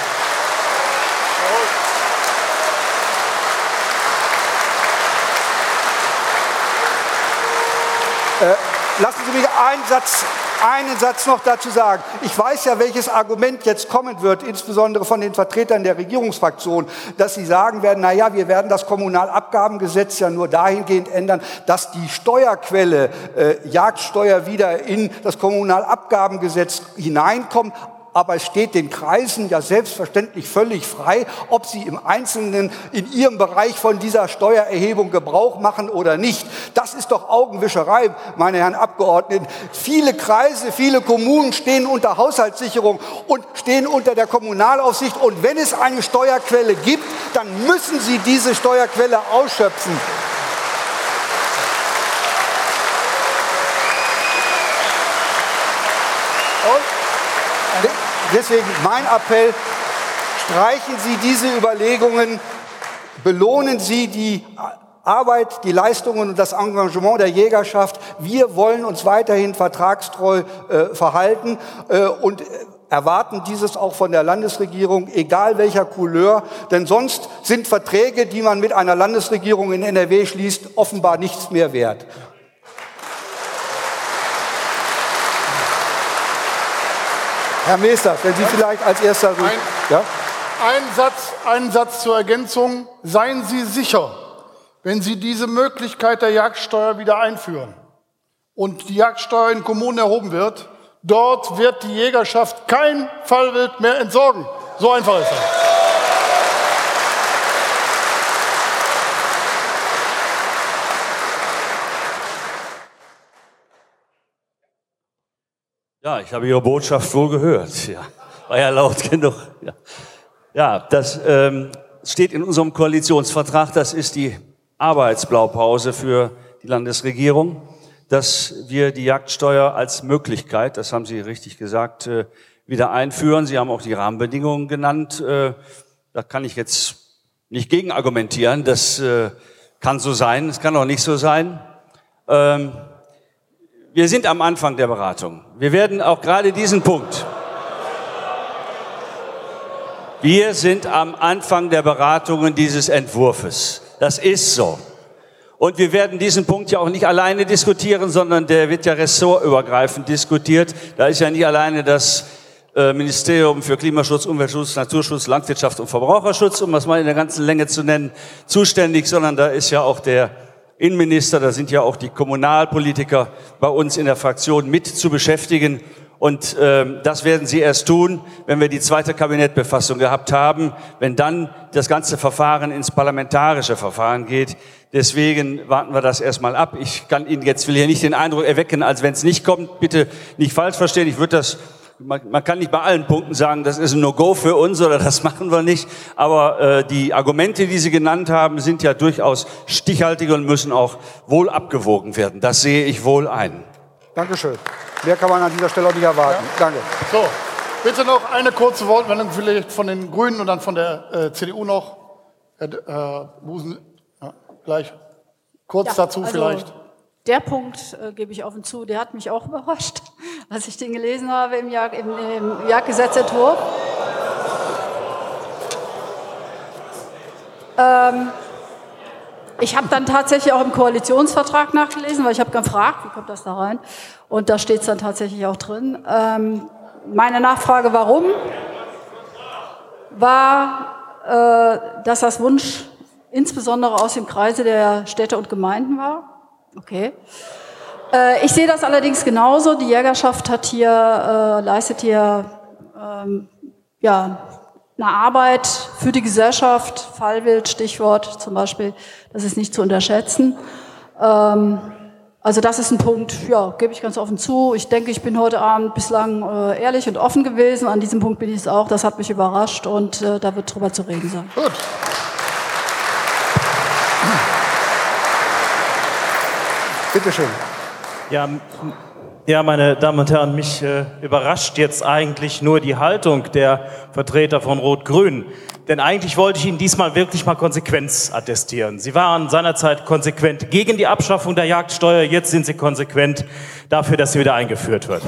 Äh, lassen Sie mich einen Satz einen Satz noch dazu sagen. Ich weiß ja, welches Argument jetzt kommen wird, insbesondere von den Vertretern der Regierungsfraktion, dass sie sagen werden, na ja, wir werden das Kommunalabgabengesetz ja nur dahingehend ändern, dass die Steuerquelle äh, Jagdsteuer wieder in das Kommunalabgabengesetz hineinkommt aber es steht den Kreisen ja selbstverständlich völlig frei, ob sie im Einzelnen in ihrem Bereich von dieser Steuererhebung Gebrauch machen oder nicht. Das ist doch Augenwischerei, meine Herren Abgeordneten. Viele Kreise, viele Kommunen stehen unter Haushaltssicherung und stehen unter der Kommunalaufsicht. Und wenn es eine Steuerquelle gibt, dann müssen sie diese Steuerquelle ausschöpfen. Deswegen mein Appell, streichen Sie diese Überlegungen, belohnen Sie die Arbeit, die Leistungen und das Engagement der Jägerschaft. Wir wollen uns weiterhin vertragstreu äh, verhalten äh, und erwarten dieses auch von der Landesregierung, egal welcher Couleur, denn sonst sind Verträge, die man mit einer Landesregierung in NRW schließt, offenbar nichts mehr wert. Herr Meester, wenn Sie vielleicht als erster... Ein, ja? ein, Satz, ein Satz zur Ergänzung. Seien Sie sicher, wenn Sie diese Möglichkeit der Jagdsteuer wieder einführen und die Jagdsteuer in Kommunen erhoben wird, dort wird die Jägerschaft kein Fallwild mehr entsorgen. So einfach ist das. Ja, ich habe Ihre Botschaft wohl gehört. Ja, war ja laut <laughs> genug. Ja, ja das ähm, steht in unserem Koalitionsvertrag. Das ist die Arbeitsblaupause für die Landesregierung, dass wir die Jagdsteuer als Möglichkeit, das haben Sie richtig gesagt, äh, wieder einführen. Sie haben auch die Rahmenbedingungen genannt. Äh, da kann ich jetzt nicht gegen argumentieren. Das äh, kann so sein. Es kann auch nicht so sein. Ähm, wir sind am Anfang der Beratung. Wir werden auch gerade diesen Punkt. Wir sind am Anfang der Beratungen dieses Entwurfs. Das ist so. Und wir werden diesen Punkt ja auch nicht alleine diskutieren, sondern der wird ja ressortübergreifend diskutiert. Da ist ja nicht alleine das äh, Ministerium für Klimaschutz, Umweltschutz, Naturschutz, Landwirtschaft und Verbraucherschutz, um das mal in der ganzen Länge zu nennen, zuständig, sondern da ist ja auch der Innenminister, da sind ja auch die Kommunalpolitiker bei uns in der Fraktion mit zu beschäftigen. Und ähm, das werden sie erst tun, wenn wir die zweite Kabinettbefassung gehabt haben, wenn dann das ganze Verfahren ins parlamentarische Verfahren geht. Deswegen warten wir das erstmal ab. Ich kann Ihnen jetzt will hier nicht den Eindruck erwecken, als wenn es nicht kommt. Bitte nicht falsch verstehen. Ich würde das man, man kann nicht bei allen Punkten sagen, das ist ein No-Go für uns oder das machen wir nicht. Aber äh, die Argumente, die Sie genannt haben, sind ja durchaus stichhaltig und müssen auch wohl abgewogen werden. Das sehe ich wohl ein. Dankeschön. Mehr kann man an dieser Stelle auch nicht erwarten. Ja. Danke. So, bitte noch eine kurze Wortmeldung vielleicht von den Grünen und dann von der äh, CDU noch. Herr äh, Busen, ja, gleich kurz ja, dazu also vielleicht der Punkt, äh, gebe ich offen zu, der hat mich auch <laughs> überrascht, als ich den gelesen habe im, Jag im, im Jagdgesetzentwurf. Ähm, ich habe dann tatsächlich auch im Koalitionsvertrag nachgelesen, weil ich habe gefragt, wie kommt das da rein? Und da steht es dann tatsächlich auch drin. Ähm, meine Nachfrage, warum, war, äh, dass das Wunsch insbesondere aus dem Kreise der Städte und Gemeinden war. Okay. Äh, ich sehe das allerdings genauso. Die Jägerschaft hat hier, äh, leistet hier ähm, ja, eine Arbeit für die Gesellschaft, Fallwild, Stichwort zum Beispiel, das ist nicht zu unterschätzen. Ähm, also das ist ein Punkt, ja, gebe ich ganz offen zu. Ich denke, ich bin heute Abend bislang äh, ehrlich und offen gewesen. An diesem Punkt bin ich es auch. Das hat mich überrascht und äh, da wird drüber zu reden sein. Gut. Bitte schön. Ja, ja, meine Damen und Herren, mich äh, überrascht jetzt eigentlich nur die Haltung der Vertreter von Rot-Grün. Denn eigentlich wollte ich Ihnen diesmal wirklich mal Konsequenz attestieren. Sie waren seinerzeit konsequent gegen die Abschaffung der Jagdsteuer, jetzt sind Sie konsequent dafür, dass sie wieder eingeführt wird.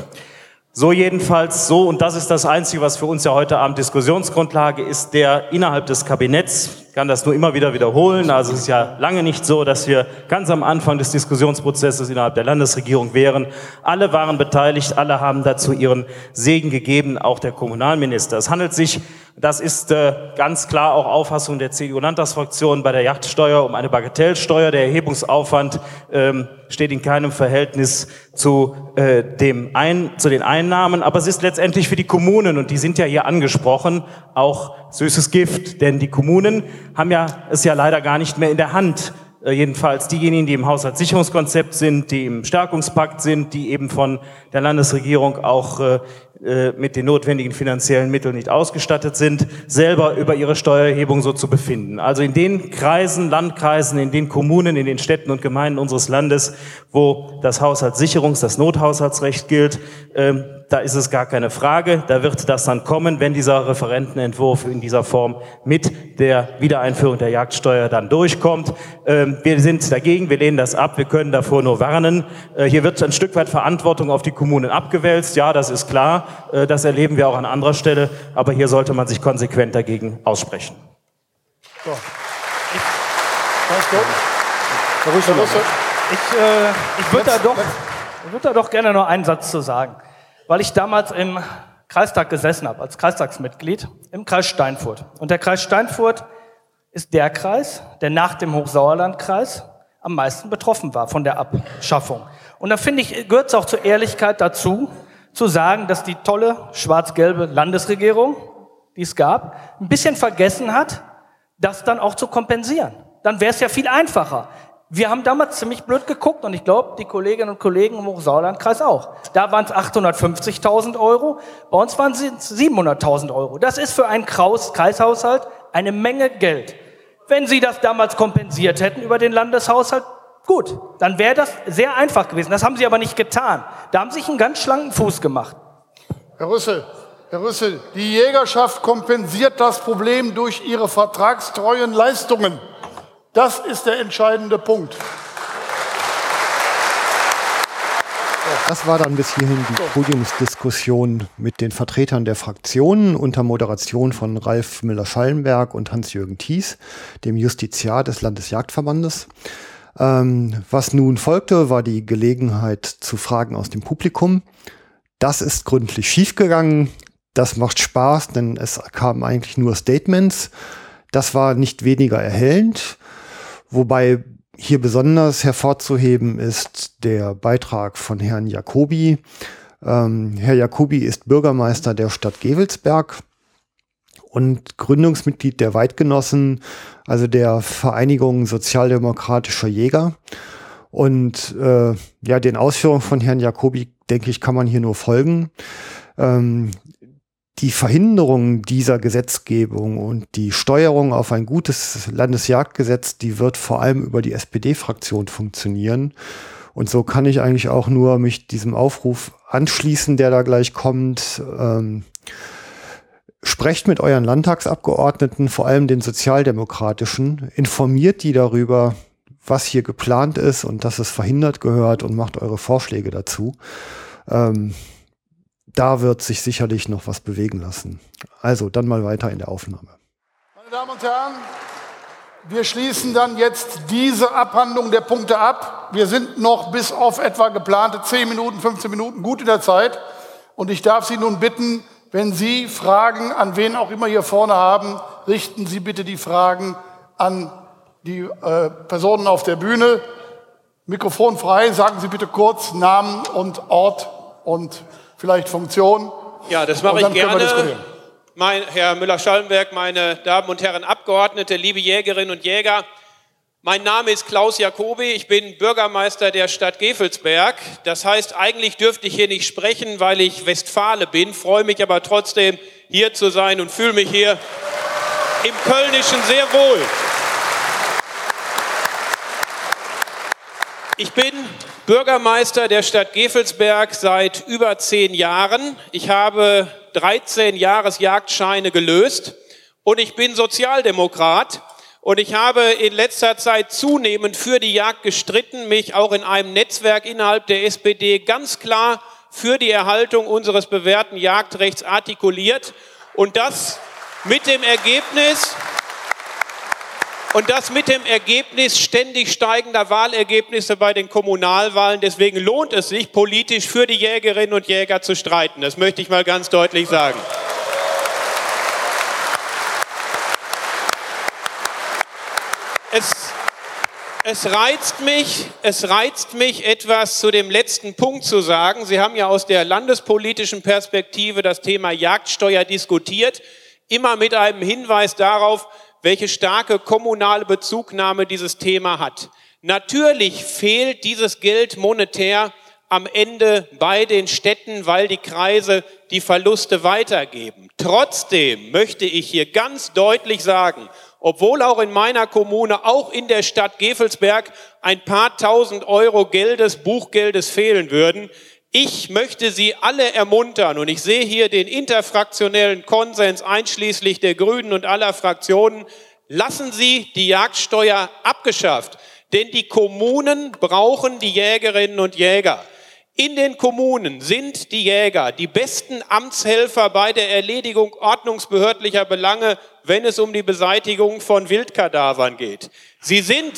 So jedenfalls so, und das ist das Einzige, was für uns ja heute Abend Diskussionsgrundlage ist, der innerhalb des Kabinetts kann das nur immer wieder wiederholen. Also es ist ja lange nicht so, dass wir ganz am Anfang des Diskussionsprozesses innerhalb der Landesregierung wären. Alle waren beteiligt, alle haben dazu ihren Segen gegeben, auch der Kommunalminister. Es handelt sich, das ist äh, ganz klar auch Auffassung der CDU-Landtagsfraktion bei der Yachtsteuer um eine Bagatellsteuer. Der Erhebungsaufwand ähm, steht in keinem Verhältnis zu, äh, dem Ein zu den Einnahmen. Aber es ist letztendlich für die Kommunen, und die sind ja hier angesprochen, auch süßes Gift. Denn die Kommunen haben ja es ja leider gar nicht mehr in der Hand, äh, jedenfalls diejenigen, die im Haushaltssicherungskonzept sind, die im Stärkungspakt sind, die eben von der Landesregierung auch äh, äh, mit den notwendigen finanziellen Mitteln nicht ausgestattet sind, selber über ihre Steuererhebung so zu befinden. Also in den Kreisen, Landkreisen, in den Kommunen, in den Städten und Gemeinden unseres Landes, wo das Haushaltssicherungs-, das Nothaushaltsrecht gilt, ähm, da ist es gar keine Frage. Da wird das dann kommen, wenn dieser Referentenentwurf in dieser Form mit der Wiedereinführung der Jagdsteuer dann durchkommt. Ähm, wir sind dagegen, wir lehnen das ab, wir können davor nur warnen. Äh, hier wird ein Stück weit Verantwortung auf die Kommunen abgewälzt. Ja, das ist klar. Äh, das erleben wir auch an anderer Stelle. Aber hier sollte man sich konsequent dagegen aussprechen. So. Ich, ich, äh, ich würde da, doch, würd da doch gerne nur einen Satz zu sagen weil ich damals im Kreistag gesessen habe, als Kreistagsmitglied im Kreis Steinfurt. Und der Kreis Steinfurt ist der Kreis, der nach dem Hochsauerlandkreis am meisten betroffen war von der Abschaffung. Und da finde ich, gehört es auch zur Ehrlichkeit dazu, zu sagen, dass die tolle schwarz-gelbe Landesregierung, die es gab, ein bisschen vergessen hat, das dann auch zu kompensieren. Dann wäre es ja viel einfacher. Wir haben damals ziemlich blöd geguckt und ich glaube, die Kolleginnen und Kollegen im Hochsauerlandkreis auch. Da waren es 850.000 Euro, bei uns waren es 700.000 Euro. Das ist für einen Kreishaushalt eine Menge Geld. Wenn Sie das damals kompensiert hätten über den Landeshaushalt, gut, dann wäre das sehr einfach gewesen. Das haben Sie aber nicht getan. Da haben Sie sich einen ganz schlanken Fuß gemacht. Herr Rüssel, Herr Rüssel, die Jägerschaft kompensiert das Problem durch ihre vertragstreuen Leistungen. Das ist der entscheidende Punkt. Das war dann bis hierhin die Podiumsdiskussion mit den Vertretern der Fraktionen unter Moderation von Ralf Müller-Schallenberg und Hans-Jürgen Thies, dem Justiziar des Landesjagdverbandes. Ähm, was nun folgte, war die Gelegenheit zu Fragen aus dem Publikum. Das ist gründlich schiefgegangen. Das macht Spaß, denn es kamen eigentlich nur Statements. Das war nicht weniger erhellend. Wobei hier besonders hervorzuheben ist der Beitrag von Herrn Jacobi. Ähm, Herr Jacobi ist Bürgermeister der Stadt Gevelsberg und Gründungsmitglied der Weidgenossen, also der Vereinigung Sozialdemokratischer Jäger. Und äh, ja, den Ausführungen von Herrn Jacobi, denke ich, kann man hier nur folgen. Ähm, die Verhinderung dieser Gesetzgebung und die Steuerung auf ein gutes Landesjagdgesetz, die wird vor allem über die SPD-Fraktion funktionieren. Und so kann ich eigentlich auch nur mich diesem Aufruf anschließen, der da gleich kommt. Ähm, sprecht mit euren Landtagsabgeordneten, vor allem den sozialdemokratischen, informiert die darüber, was hier geplant ist und dass es verhindert gehört und macht eure Vorschläge dazu. Ähm, da wird sich sicherlich noch was bewegen lassen. Also dann mal weiter in der Aufnahme. Meine Damen und Herren, wir schließen dann jetzt diese Abhandlung der Punkte ab. Wir sind noch bis auf etwa geplante 10 Minuten, 15 Minuten gut in der Zeit. Und ich darf Sie nun bitten, wenn Sie Fragen an wen auch immer hier vorne haben, richten Sie bitte die Fragen an die äh, Personen auf der Bühne. Mikrofon frei, sagen Sie bitte kurz Namen und Ort und vielleicht Funktion. Ja, das mache ich gerne. Mein, Herr Müller-Schallenberg, meine Damen und Herren Abgeordnete, liebe Jägerinnen und Jäger, mein Name ist Klaus Jacobi, ich bin Bürgermeister der Stadt Gefelsberg. Das heißt, eigentlich dürfte ich hier nicht sprechen, weil ich Westfale bin, freue mich aber trotzdem, hier zu sein und fühle mich hier im Kölnischen sehr wohl. Ich bin Bürgermeister der Stadt Gefelsberg seit über zehn Jahren. Ich habe 13 Jahresjagdscheine gelöst und ich bin Sozialdemokrat. Und ich habe in letzter Zeit zunehmend für die Jagd gestritten, mich auch in einem Netzwerk innerhalb der SPD ganz klar für die Erhaltung unseres bewährten Jagdrechts artikuliert. Und das mit dem Ergebnis, Und das mit dem Ergebnis ständig steigender Wahlergebnisse bei den Kommunalwahlen. Deswegen lohnt es sich, politisch für die Jägerinnen und Jäger zu streiten. Das möchte ich mal ganz deutlich sagen. Es, es reizt mich, es reizt mich etwas zu dem letzten Punkt zu sagen. Sie haben ja aus der landespolitischen Perspektive das Thema Jagdsteuer diskutiert, immer mit einem Hinweis darauf, welche starke kommunale Bezugnahme dieses Thema hat. Natürlich fehlt dieses Geld monetär am Ende bei den Städten, weil die Kreise die Verluste weitergeben. Trotzdem möchte ich hier ganz deutlich sagen, obwohl auch in meiner Kommune, auch in der Stadt Gefelsberg ein paar tausend Euro Geldes, Buchgeldes fehlen würden, ich möchte Sie alle ermuntern und ich sehe hier den interfraktionellen Konsens einschließlich der Grünen und aller Fraktionen. Lassen Sie die Jagdsteuer abgeschafft, denn die Kommunen brauchen die Jägerinnen und Jäger. In den Kommunen sind die Jäger die besten Amtshelfer bei der Erledigung ordnungsbehördlicher Belange, wenn es um die Beseitigung von Wildkadavern geht. Sie sind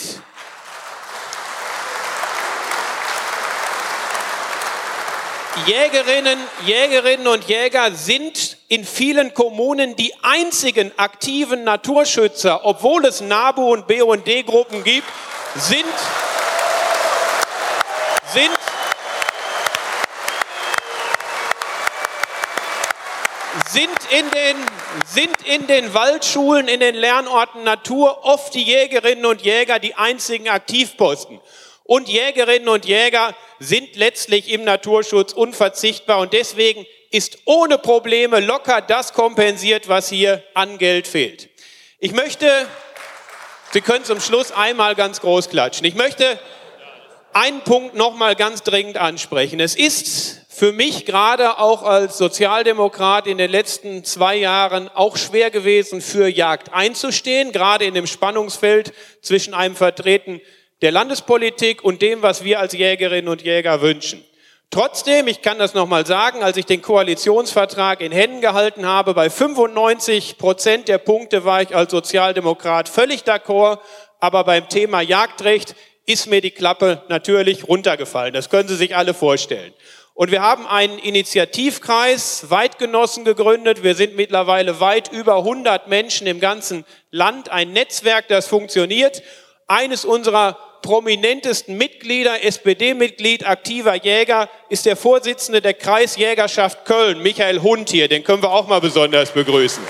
Jägerinnen, Jägerinnen und Jäger sind in vielen Kommunen die einzigen aktiven Naturschützer, obwohl es NABU und BUND-Gruppen gibt, sind, sind sind in, den, sind in den Waldschulen, in den Lernorten Natur oft die Jägerinnen und Jäger die einzigen Aktivposten. Und Jägerinnen und Jäger sind letztlich im Naturschutz unverzichtbar und deswegen ist ohne Probleme locker das kompensiert, was hier an Geld fehlt. Ich möchte, Sie können zum Schluss einmal ganz groß klatschen. Ich möchte einen Punkt nochmal ganz dringend ansprechen. Es ist für mich gerade auch als Sozialdemokrat in den letzten zwei Jahren auch schwer gewesen, für Jagd einzustehen, gerade in dem Spannungsfeld zwischen einem Vertreten der Landespolitik und dem, was wir als Jägerinnen und Jäger wünschen. Trotzdem, ich kann das nochmal sagen, als ich den Koalitionsvertrag in Händen gehalten habe, bei 95 Prozent der Punkte war ich als Sozialdemokrat völlig d'accord, aber beim Thema Jagdrecht ist mir die Klappe natürlich runtergefallen. Das können Sie sich alle vorstellen. Und wir haben einen Initiativkreis Weitgenossen gegründet. Wir sind mittlerweile weit über 100 Menschen im ganzen Land. Ein Netzwerk, das funktioniert. Eines unserer prominentesten Mitglieder, SPD-Mitglied, aktiver Jäger, ist der Vorsitzende der Kreisjägerschaft Köln, Michael Hund hier. Den können wir auch mal besonders begrüßen.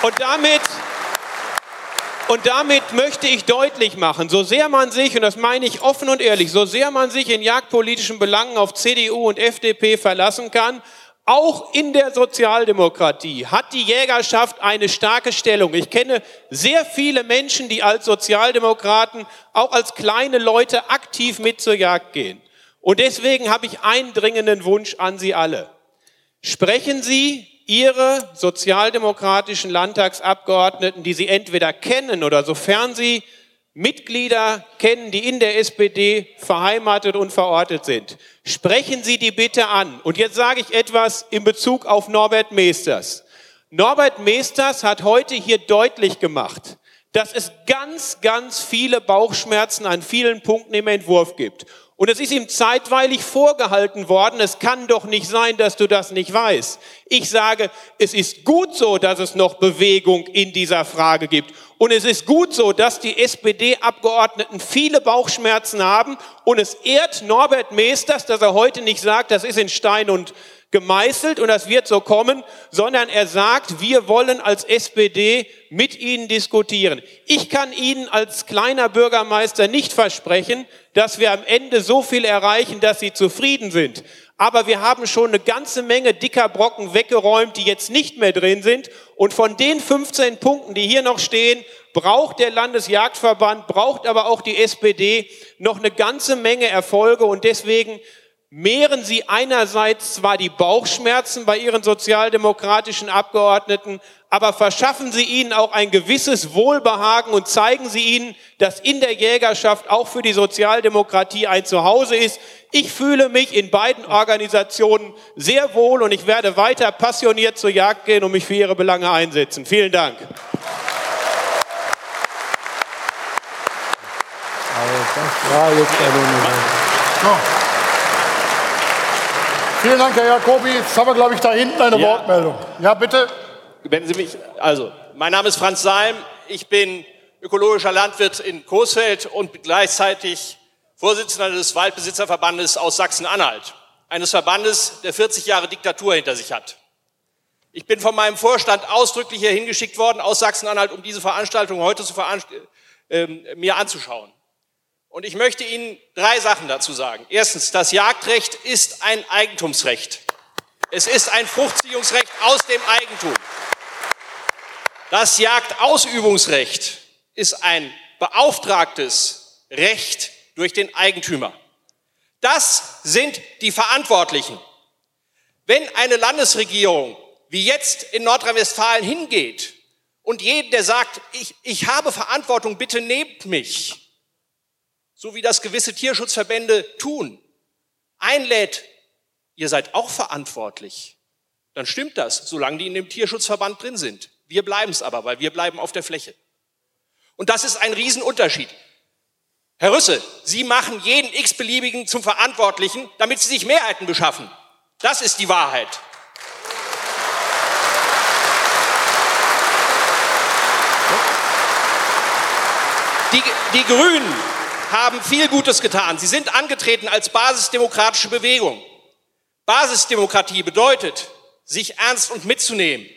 Und damit und damit möchte ich deutlich machen, so sehr man sich, und das meine ich offen und ehrlich, so sehr man sich in jagdpolitischen Belangen auf CDU und FDP verlassen kann, auch in der Sozialdemokratie hat die Jägerschaft eine starke Stellung. Ich kenne sehr viele Menschen, die als Sozialdemokraten, auch als kleine Leute aktiv mit zur Jagd gehen. Und deswegen habe ich einen dringenden Wunsch an Sie alle. Sprechen Sie Ihre sozialdemokratischen Landtagsabgeordneten, die Sie entweder kennen oder sofern Sie Mitglieder kennen, die in der SPD verheimatet und verortet sind. Sprechen Sie die bitte an. Und jetzt sage ich etwas in Bezug auf Norbert Meesters. Norbert Meesters hat heute hier deutlich gemacht, dass es ganz, ganz viele Bauchschmerzen an vielen Punkten im Entwurf gibt. Und es ist ihm zeitweilig vorgehalten worden, es kann doch nicht sein, dass du das nicht weißt. Ich sage, es ist gut so, dass es noch Bewegung in dieser Frage gibt. Und es ist gut so, dass die SPD-Abgeordneten viele Bauchschmerzen haben. Und es ehrt Norbert Meesters, dass er heute nicht sagt, das ist in Stein und gemeißelt und das wird so kommen, sondern er sagt, wir wollen als SPD mit Ihnen diskutieren. Ich kann Ihnen als kleiner Bürgermeister nicht versprechen, dass wir am Ende so viel erreichen, dass Sie zufrieden sind. Aber wir haben schon eine ganze Menge dicker Brocken weggeräumt, die jetzt nicht mehr drin sind. Und von den 15 Punkten, die hier noch stehen, braucht der Landesjagdverband, braucht aber auch die SPD noch eine ganze Menge Erfolge. Und deswegen mehren sie einerseits zwar die Bauchschmerzen bei ihren sozialdemokratischen Abgeordneten, aber verschaffen sie ihnen auch ein gewisses Wohlbehagen und zeigen sie ihnen, dass in der Jägerschaft auch für die Sozialdemokratie ein Zuhause ist. Ich fühle mich in beiden Organisationen sehr wohl und ich werde weiter passioniert zur Jagd gehen und mich für ihre Belange einsetzen. Vielen Dank. Also, das war jetzt. Vielen Dank, Herr Jacobi. Jetzt haben wir, glaube ich, da hinten eine Ja. Wortmeldung. Ja, bitte. Wenn Sie mich, also, mein Name ist Franz Salm. Ich bin ökologischer Landwirt in Coesfeld und gleichzeitig Vorsitzender des Waldbesitzerverbandes aus Sachsen-Anhalt. Eines Verbandes, der 40 Jahre Diktatur hinter sich hat. Ich bin von meinem Vorstand ausdrücklich hier hingeschickt worden aus Sachsen-Anhalt, um diese Veranstaltung heute zu veranst ähm, mir anzuschauen. Und ich möchte Ihnen drei Sachen dazu sagen. Erstens, das Jagdrecht ist ein Eigentumsrecht. Es ist ein Fruchtziehungsrecht aus dem Eigentum. Das Jagdausübungsrecht ist ein beauftragtes Recht durch den Eigentümer. Das sind die Verantwortlichen. Wenn eine Landesregierung wie jetzt in Nordrhein-Westfalen hingeht und jeden, der sagt, ich, ich habe Verantwortung, bitte nehmt mich, so wie das gewisse Tierschutzverbände tun, einlädt, ihr seid auch verantwortlich, dann stimmt das, solange die in dem Tierschutzverband drin sind. Wir bleiben es aber, weil wir bleiben auf der Fläche. Und das ist ein Riesenunterschied. Herr Rüsse, Sie machen jeden x-beliebigen zum Verantwortlichen, damit Sie sich Mehrheiten beschaffen. Das ist die Wahrheit. Die, die Grünen haben viel Gutes getan. Sie sind angetreten als basisdemokratische Bewegung. Basisdemokratie bedeutet, sich ernst und mitzunehmen.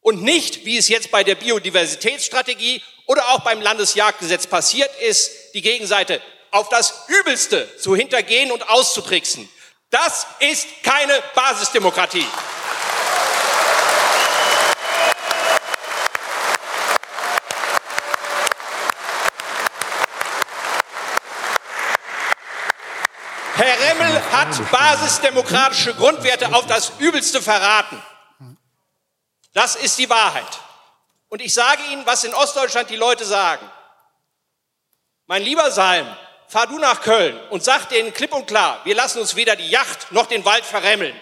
Und nicht, wie es jetzt bei der Biodiversitätsstrategie oder auch beim Landesjagdgesetz passiert ist, die Gegenseite auf das Übelste zu hintergehen und auszutricksen. Das ist keine Basisdemokratie. Herr Remmel hat basisdemokratische Grundwerte auf das Übelste verraten. Das ist die Wahrheit. Und ich sage Ihnen, was in Ostdeutschland die Leute sagen. Mein lieber Salm, fahr du nach Köln und sag denen klipp und klar, wir lassen uns weder die Yacht noch den Wald verremmeln.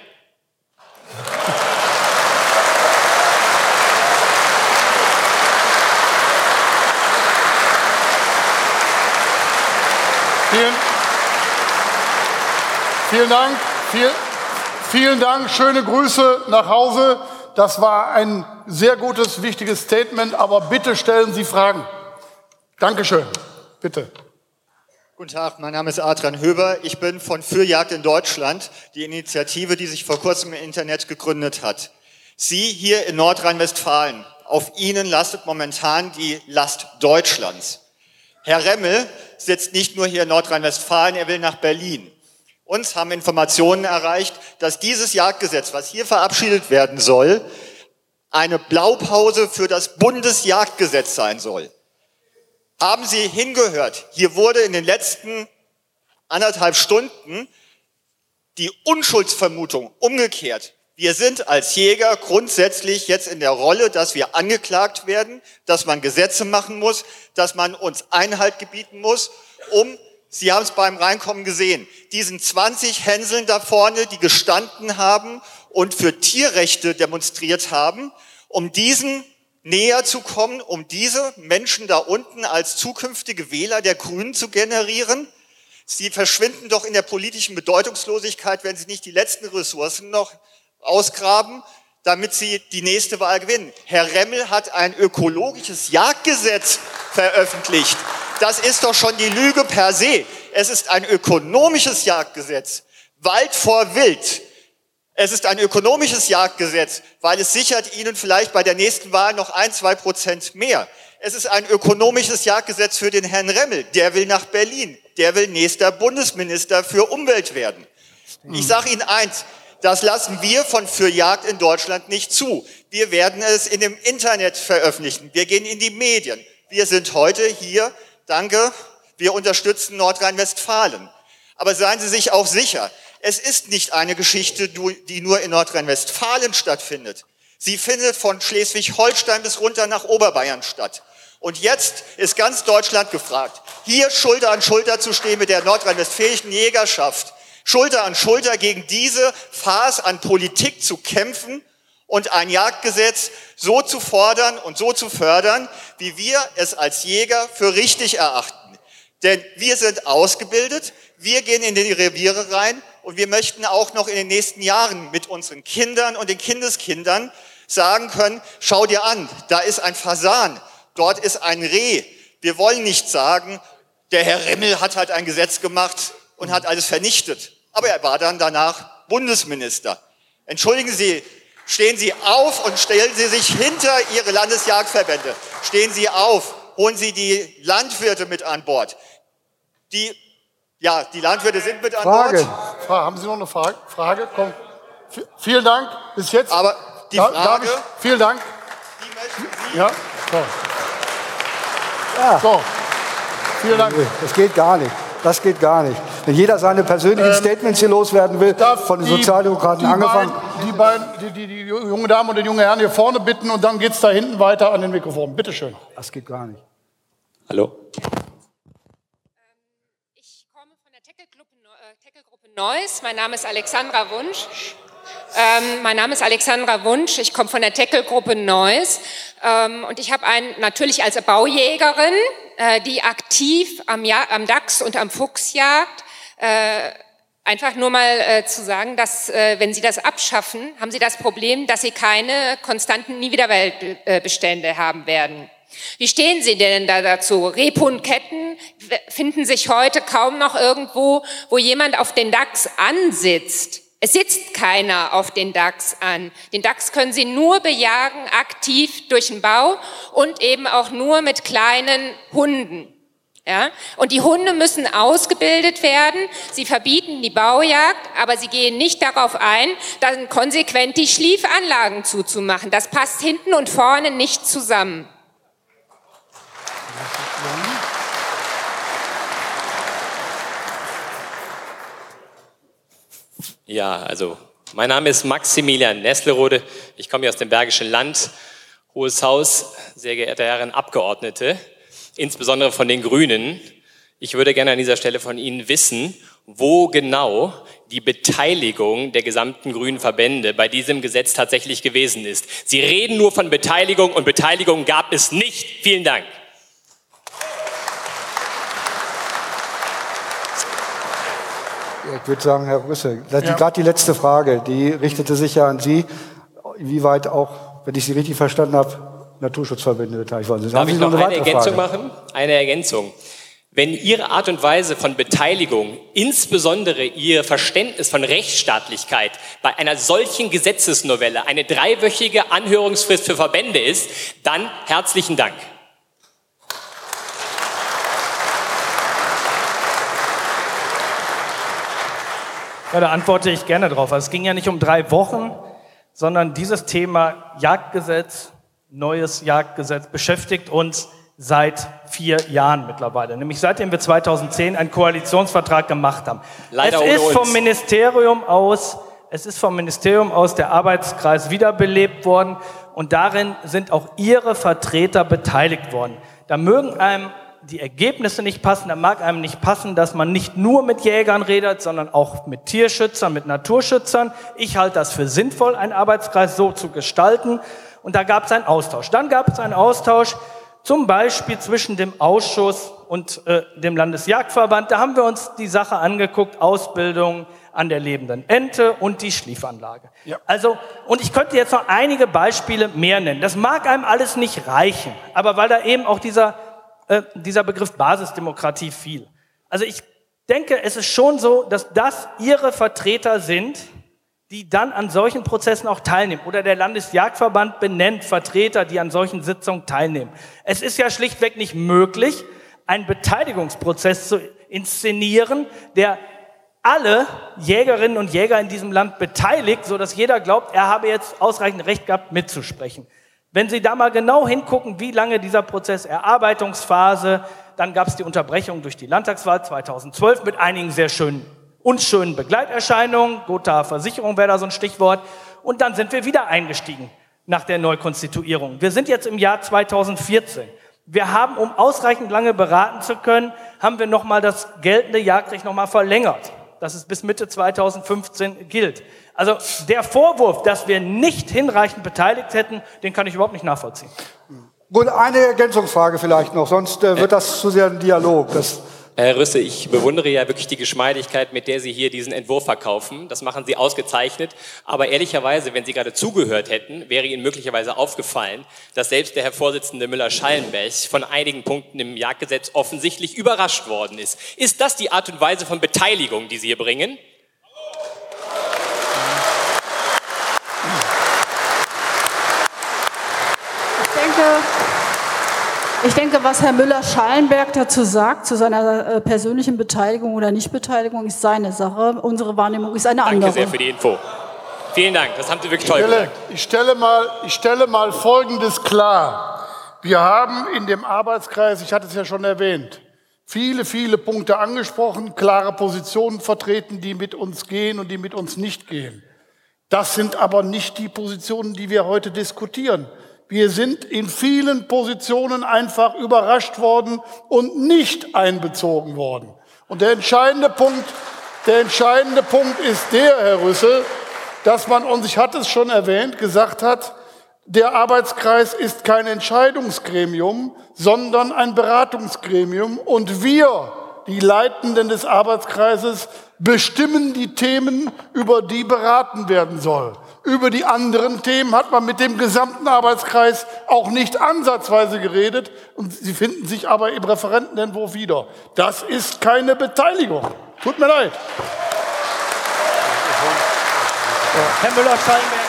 Vielen, vielen Dank. Viel, vielen Dank. Schöne Grüße nach Hause. Das war ein sehr gutes, wichtiges Statement. Aber bitte stellen Sie Fragen. Dankeschön. Bitte. Guten Tag, mein Name ist Adrian Höber. Ich bin von Fürjagd in Deutschland, die Initiative, die sich vor kurzem im Internet gegründet hat. Sie hier in Nordrhein-Westfalen, auf Ihnen lastet momentan die Last Deutschlands. Herr Remmel sitzt nicht nur hier in Nordrhein-Westfalen, er will nach Berlin. Uns haben Informationen erreicht, dass dieses Jagdgesetz, was hier verabschiedet werden soll, eine Blaupause für das Bundesjagdgesetz sein soll. Haben Sie hingehört? Hier wurde in den letzten anderthalb Stunden die Unschuldsvermutung umgekehrt. Wir sind als Jäger grundsätzlich jetzt in der Rolle, dass wir angeklagt werden, dass man Gesetze machen muss, dass man uns Einhalt gebieten muss, um, Sie haben es beim Reinkommen gesehen, diesen 20 Hänseln da vorne, die gestanden haben und für Tierrechte demonstriert haben, um diesen näher zu kommen, um diese Menschen da unten als zukünftige Wähler der Grünen zu generieren. Sie verschwinden doch in der politischen Bedeutungslosigkeit, wenn sie nicht die letzten Ressourcen noch ausgraben, damit sie die nächste Wahl gewinnen. Herr Remmel hat ein ökologisches Jagdgesetz veröffentlicht. Das ist doch schon die Lüge per se. Es ist ein ökonomisches Jagdgesetz. Wald vor Wild. Es ist ein ökonomisches Jagdgesetz, weil es sichert Ihnen vielleicht bei der nächsten Wahl noch ein, zwei Prozent mehr. Es ist ein ökonomisches Jagdgesetz für den Herrn Remmel. Der will nach Berlin. Der will nächster Bundesminister für Umwelt werden. Ich sage Ihnen eins, das lassen wir von Für Jagd in Deutschland nicht zu. Wir werden es in dem Internet veröffentlichen. Wir gehen in die Medien. Wir sind heute hier. Danke. Wir unterstützen Nordrhein-Westfalen. Aber seien Sie sich auch sicher, es ist nicht eine Geschichte, die nur in Nordrhein-Westfalen stattfindet. Sie findet von Schleswig-Holstein bis runter nach Oberbayern statt. Und jetzt ist ganz Deutschland gefragt, hier Schulter an Schulter zu stehen mit der nordrhein-westfälischen Jägerschaft, Schulter an Schulter gegen diese Farce an Politik zu kämpfen und ein Jagdgesetz so zu fordern und so zu fördern, wie wir es als Jäger für richtig erachten. Denn wir sind ausgebildet, wir gehen in die Reviere rein und wir möchten auch noch in den nächsten Jahren mit unseren Kindern und den Kindeskindern sagen können, schau dir an, da ist ein Fasan, dort ist ein Reh. Wir wollen nicht sagen, der Herr Remmel hat halt ein Gesetz gemacht und hat alles vernichtet. Aber er war dann danach Bundesminister. Entschuldigen Sie, stehen Sie auf und stellen Sie sich hinter Ihre Landesjagdverbände. Stehen Sie auf, holen Sie die Landwirte mit an Bord. Die, ja, die Landwirte sind mit an Frage. Bord. Frage. Haben Sie noch eine Frage? Frage? Komm. V vielen Dank. Bis jetzt. Aber die Frage, darf ich, vielen Dank. Ja. So. Ja. So. Vielen Dank. Das geht gar nicht. Das geht gar nicht. Wenn jeder seine persönlichen Statements hier loswerden will, von den Ähm, Die- Sozialdemokraten die angefangen. Beiden, die, beiden, die, die, die junge Damen und den jungen Herrn hier vorne bitten und dann geht's da hinten weiter an den Mikrofon. Bitte schön. Das geht gar nicht. Hallo. Neuss. Mein Name ist Alexandra Wunsch. Ähm, mein Name ist Alexandra Wunsch. Ich komme von der Teckelgruppe Neuss. Ähm, und ich habe einen, natürlich als Baujägerin, äh, die aktiv am, ja am Dachs und am Fuchs jagt. Äh, einfach nur mal äh, zu sagen, dass äh, wenn Sie das abschaffen, haben Sie das Problem, dass Sie keine konstanten Niewiederweltbestände haben werden. Wie stehen Sie denn da dazu? Rebhundketten finden sich heute kaum noch irgendwo, wo jemand auf den Dachs ansitzt. Es sitzt keiner auf den Dachs an. Den Dachs können Sie nur bejagen, aktiv durch den Bau und eben auch nur mit kleinen Hunden. Ja? Und die Hunde müssen ausgebildet werden. Sie verbieten die Baujagd, aber sie gehen nicht darauf ein, dann konsequent die Schliefanlagen zuzumachen. Das passt hinten und vorne nicht zusammen. Ja, also mein Name ist Maximilian Nestlerode. Ich komme hier aus dem Bergischen Land. Hohes Haus, sehr geehrte Herren Abgeordnete, insbesondere von den Grünen. Ich würde gerne an dieser Stelle von Ihnen wissen, wo genau die Beteiligung der gesamten grünen Verbände bei diesem Gesetz tatsächlich gewesen ist. Sie reden nur von Beteiligung und Beteiligung gab es nicht. Vielen Dank. Ich würde sagen, Herr Rüssel, Ja. gerade die letzte Frage, die richtete sich ja an Sie, inwieweit auch, wenn ich Sie richtig verstanden habe, Naturschutzverbände beteiligt worden sind. Darf Haben ich Sie noch eine weitere Ergänzung Frage? machen? Eine Ergänzung. Wenn Ihre Art und Weise von Beteiligung, insbesondere Ihr Verständnis von Rechtsstaatlichkeit bei einer solchen Gesetzesnovelle eine dreiwöchige Anhörungsfrist für Verbände ist, dann herzlichen Dank. Ja, da antworte ich gerne drauf. Also es ging ja nicht um drei Wochen, sondern dieses Thema Jagdgesetz, neues Jagdgesetz, beschäftigt uns seit vier Jahren mittlerweile. Nämlich seitdem wir 2010 einen Koalitionsvertrag gemacht haben. Leider es ist uns. vom Ministerium aus, es ist vom Ministerium aus der Arbeitskreis wiederbelebt worden und darin sind auch Ihre Vertreter beteiligt worden. Da mögen einem die Ergebnisse nicht passen, da mag einem nicht passen, dass man nicht nur mit Jägern redet, sondern auch mit Tierschützern, mit Naturschützern. Ich halte das für sinnvoll, einen Arbeitskreis so zu gestalten. Und da gab es einen Austausch. Dann gab es einen Austausch zum Beispiel zwischen dem Ausschuss und äh, dem Landesjagdverband. Da haben wir uns die Sache angeguckt, Ausbildung an der lebenden Ente und die Schliefanlage. Also, und ich könnte jetzt noch einige Beispiele mehr nennen. Das mag einem alles nicht reichen, aber weil da eben auch dieser, äh, dieser Begriff Basisdemokratie fiel. Also ich denke, es ist schon so, dass das Ihre Vertreter sind, die dann an solchen Prozessen auch teilnehmen. Oder der Landesjagdverband benennt Vertreter, die an solchen Sitzungen teilnehmen. Es ist ja schlichtweg nicht möglich, einen Beteiligungsprozess zu inszenieren, der alle Jägerinnen und Jäger in diesem Land beteiligt, so dass jeder glaubt, er habe jetzt ausreichend Recht gehabt, mitzusprechen. Wenn Sie da mal genau hingucken, wie lange dieser Prozess Erarbeitungsphase, dann gab es die Unterbrechung durch die Landtagswahl 2012 mit einigen sehr schönen, unschönen Begleiterscheinungen. Gothaer Versicherung wäre da so ein Stichwort. Und dann sind wir wieder eingestiegen nach der Neukonstituierung. Wir sind jetzt im Jahr 2014. Wir haben, um ausreichend lange beraten zu können, haben wir nochmal das geltende Jagdrecht nochmal verlängert, dass es bis Mitte 2015 gilt. Also der Vorwurf, dass wir nicht hinreichend beteiligt hätten, den kann ich überhaupt nicht nachvollziehen. Gut, eine Ergänzungsfrage vielleicht noch, sonst äh, wird das zu sehr ein Dialog. Das Herr Rüsse, ich bewundere ja wirklich die Geschmeidigkeit, mit der Sie hier diesen Entwurf verkaufen. Das machen Sie ausgezeichnet. Aber ehrlicherweise, wenn Sie gerade zugehört hätten, wäre Ihnen möglicherweise aufgefallen, dass selbst der Herr Vorsitzende Müller-Schallenberg von einigen Punkten im Jagdgesetz offensichtlich überrascht worden ist. Ist das die Art und Weise von Beteiligung, die Sie hier bringen? Ich denke, was Herr Müller-Schallenberg dazu sagt, zu seiner äh, persönlichen Beteiligung oder Nichtbeteiligung, ist seine Sache. Unsere Wahrnehmung ist eine andere. Danke sehr für die Info. Vielen Dank, das haben Sie wirklich toll Ich stelle, gesagt. ich stelle, mal, ich stelle mal Folgendes klar. Wir haben in dem Arbeitskreis, ich hatte es ja schon erwähnt, viele, viele Punkte angesprochen, klare Positionen vertreten, die mit uns gehen und die mit uns nicht gehen. Das sind aber nicht die Positionen, die wir heute diskutieren. Wir sind in vielen Positionen einfach überrascht worden und nicht einbezogen worden. Und der entscheidende Punkt, der entscheidende Punkt ist der, Herr Rüssel, dass man uns, ich hatte es schon erwähnt, gesagt hat, der Arbeitskreis ist kein Entscheidungsgremium, sondern ein Beratungsgremium. Und wir, die Leitenden des Arbeitskreises, bestimmen die Themen, über die beraten werden soll. Über die anderen Themen hat man mit dem gesamten Arbeitskreis auch nicht ansatzweise geredet und sie finden sich aber im Referentenentwurf wieder. Das ist keine Beteiligung. Tut mir leid. Herr Müller-Schallenberg,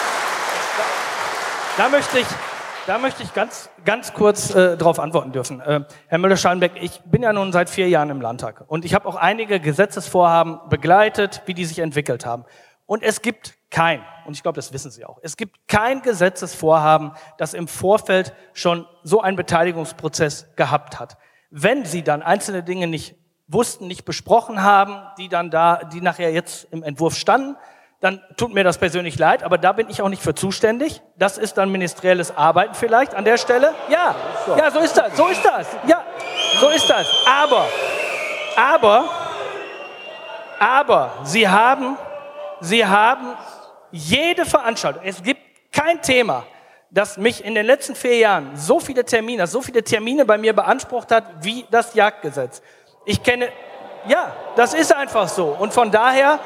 da, möchte ich, da möchte ich ganz, ganz kurz äh, darauf antworten dürfen. Äh, Herr Müller-Schallenberg, ich bin ja nun seit vier Jahren im Landtag und ich habe auch einige Gesetzesvorhaben begleitet, wie die sich entwickelt haben. Und es gibt kein, und ich glaube, das wissen Sie auch, es gibt kein Gesetzesvorhaben, das im Vorfeld schon so einen Beteiligungsprozess gehabt hat. Wenn Sie dann einzelne Dinge nicht wussten, nicht besprochen haben, die dann da, die nachher jetzt im Entwurf standen, dann tut mir das persönlich leid, aber da bin ich auch nicht für zuständig. Das ist dann ministerielles Arbeiten vielleicht an der Stelle. Ja, ja, so ist das, so ist das. Ja, so ist das. Aber, aber, aber, Sie haben, Sie haben jede Veranstaltung, es gibt kein Thema, das mich in den letzten vier Jahren so viele Termine, so viele Termine bei mir beansprucht hat, wie das Jagdgesetz. Ich kenne, ja, das ist einfach so. Und von daher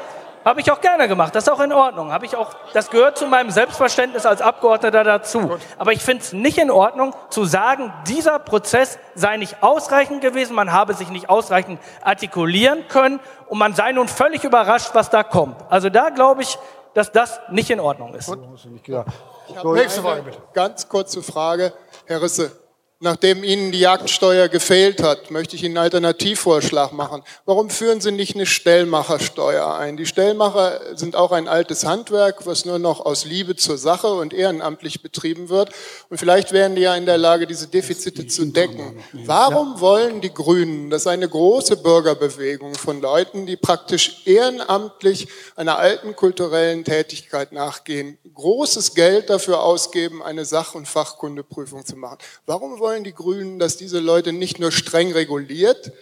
habe ich auch gerne gemacht. Das ist auch in Ordnung. Habe ich auch, das gehört zu meinem Selbstverständnis als Abgeordneter dazu. Aber ich finde es nicht in Ordnung, zu sagen, dieser Prozess sei nicht ausreichend gewesen, man habe sich nicht ausreichend artikulieren können und man sei nun völlig überrascht, was da kommt. Also da glaube ich, dass das nicht in Ordnung ist. Ich habe eine ganz kurze Frage, Herr Risse. Nachdem Ihnen die Jagdsteuer gefehlt hat, möchte ich Ihnen einen Alternativvorschlag machen. Warum führen Sie nicht eine Stellmachersteuer ein? Die Stellmacher sind auch ein altes Handwerk, was nur noch aus Liebe zur Sache und ehrenamtlich betrieben wird. Und vielleicht wären die ja in der Lage, diese Defizite zu decken. Warum wollen die Grünen, das ist eine große Bürgerbewegung von Leuten, die praktisch ehrenamtlich einer alten kulturellen Tätigkeit nachgehen, großes Geld dafür ausgeben, eine Sach- und Fachkundeprüfung zu machen? Warum wollen wollen die Grünen, dass diese Leute nicht nur streng reguliert,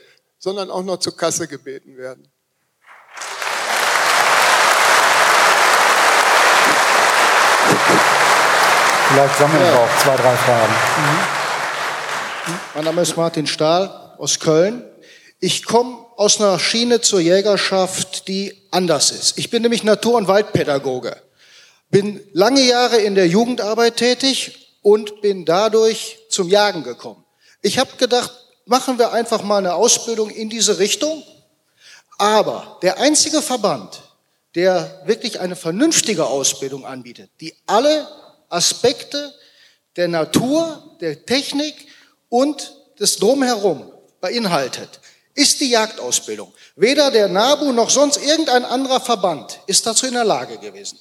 sondern auch noch zur Kasse gebeten werden. Vielleicht sammeln wir auch zwei, drei Fragen. Mein Name ist Martin Stahl aus Köln. Ich komme aus einer Schiene zur Jägerschaft, die anders ist. Ich bin nämlich Natur- und Waldpädagoge. Bin lange Jahre in der Jugendarbeit tätig und bin dadurch zum Jagen gekommen. Ich habe gedacht, machen wir einfach mal eine Ausbildung in diese Richtung. Aber der einzige Verband, der wirklich eine vernünftige Ausbildung anbietet, die alle Aspekte der Natur, der Technik und des Drumherum beinhaltet, ist die Jagdausbildung. Weder der NABU noch sonst irgendein anderer Verband ist dazu in der Lage gewesen.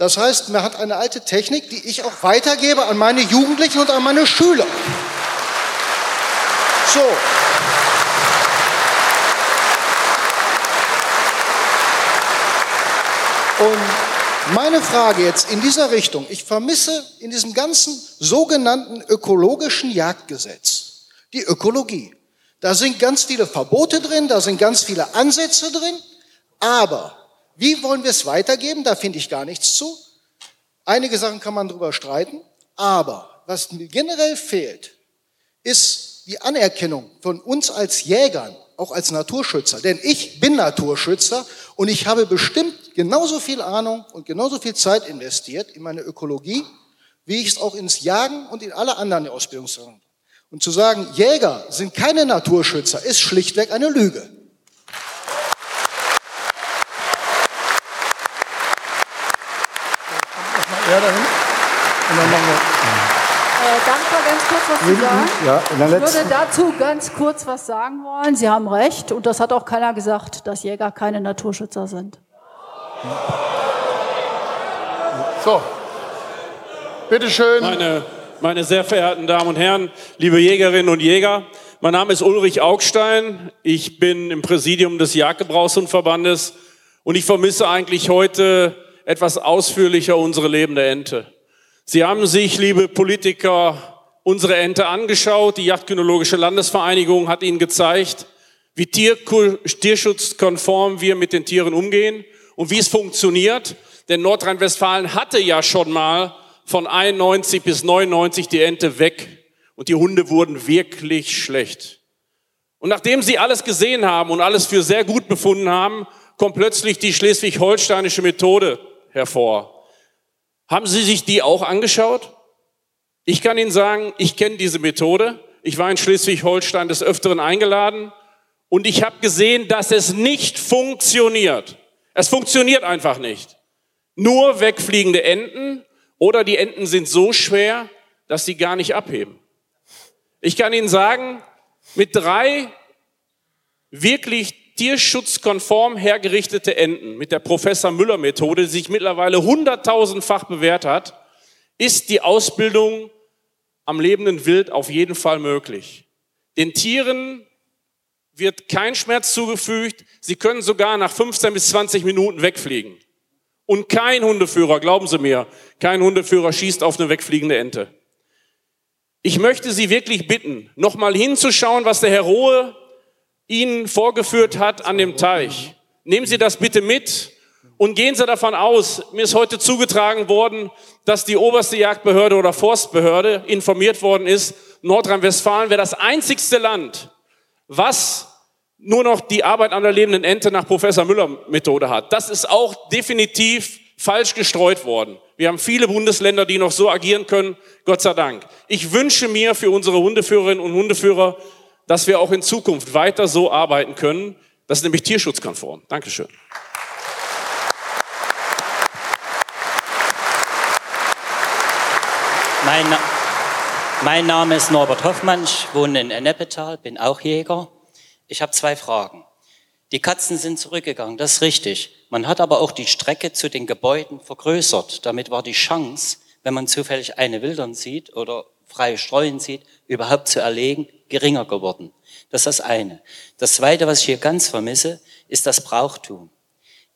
Das heißt, man hat eine alte Technik, die ich auch weitergebe an meine Jugendlichen und an meine Schüler. So. Und meine Frage jetzt in dieser Richtung, ich vermisse in diesem ganzen sogenannten ökologischen Jagdgesetz die Ökologie. Da sind ganz viele Verbote drin, da sind ganz viele Ansätze drin, aber wie wollen wir es weitergeben? Da finde ich gar nichts zu. Einige Sachen kann man drüber streiten, aber was mir generell fehlt, ist die Anerkennung von uns als Jägern auch als Naturschützer. Denn ich bin Naturschützer und ich habe bestimmt genauso viel Ahnung und genauso viel Zeit investiert in meine Ökologie, wie ich es auch ins Jagen und in alle anderen Ausbildungssachen. Und zu sagen, Jäger sind keine Naturschützer, ist schlichtweg eine Lüge. Ja, dahin. Und dann machen wir. Äh, mal ganz kurz was zu sagen? Ja, ich würde dazu ganz kurz was sagen wollen. Sie haben recht und das hat auch keiner gesagt, dass Jäger keine Naturschützer sind. So. Bitteschön. Meine, meine sehr verehrten Damen und Herren, liebe Jägerinnen und Jäger, mein Name ist Ulrich Augstein. Ich bin im Präsidium des Jagdgebrauchshundverbandes und ich vermisse eigentlich heute etwas ausführlicher unsere lebende Ente. Sie haben sich, liebe Politiker, unsere Ente angeschaut. Die Jagdkynologische Landesvereinigung hat Ihnen gezeigt, wie tierschutzkonform wir mit den Tieren umgehen und wie es funktioniert. Denn Nordrhein-Westfalen hatte ja schon mal von 91 bis 99 die Ente weg und die Hunde wurden wirklich schlecht. Und nachdem sie alles gesehen haben und alles für sehr gut befunden haben, kommt plötzlich die schleswig-holsteinische Methode hervor. Haben Sie sich die auch angeschaut? Ich kann Ihnen sagen, ich kenne diese Methode. Ich war in Schleswig-Holstein des Öfteren eingeladen und ich habe gesehen, dass es nicht funktioniert. Es funktioniert einfach nicht. Nur wegfliegende Enten oder die Enten sind so schwer, dass sie gar nicht abheben. Ich kann Ihnen sagen, mit drei wirklich tierschutzkonform hergerichtete Enten mit der Professor Müller Methode, die sich mittlerweile hunderttausendfach bewährt hat, ist die Ausbildung am lebenden Wild auf jeden Fall möglich. Den Tieren wird kein Schmerz zugefügt. Sie können sogar nach 15 bis 20 Minuten wegfliegen. Und kein Hundeführer, glauben Sie mir, kein Hundeführer schießt auf eine wegfliegende Ente. Ich möchte Sie wirklich bitten, nochmal hinzuschauen, was der Herr Rohe Ihnen vorgeführt hat an dem Teich. Nehmen Sie das bitte mit und gehen Sie davon aus, mir ist heute zugetragen worden, dass die oberste Jagdbehörde oder Forstbehörde informiert worden ist, Nordrhein-Westfalen wäre das einzigste Land, was nur noch die Arbeit an der lebenden Ente nach Professor Müller Methode hat. Das ist auch definitiv falsch gestreut worden. Wir haben viele Bundesländer, die noch so agieren können, Gott sei Dank. Ich wünsche mir für unsere Hundeführerinnen und Hundeführer, dass wir auch in Zukunft weiter so arbeiten können. Das ist nämlich tierschutzkonform. Dankeschön. Mein, mein Name ist Norbert Hoffmann, ich wohne in Ennepetal, bin auch Jäger. Ich habe zwei Fragen. Die Katzen sind zurückgegangen, das ist richtig. Man hat aber auch die Strecke zu den Gebäuden vergrößert. Damit war die Chance, wenn man zufällig eine Wildern sieht oder freie Streuen sieht, überhaupt zu erlegen, geringer geworden. Das ist das eine. Das zweite, was ich hier ganz vermisse, ist das Brauchtum.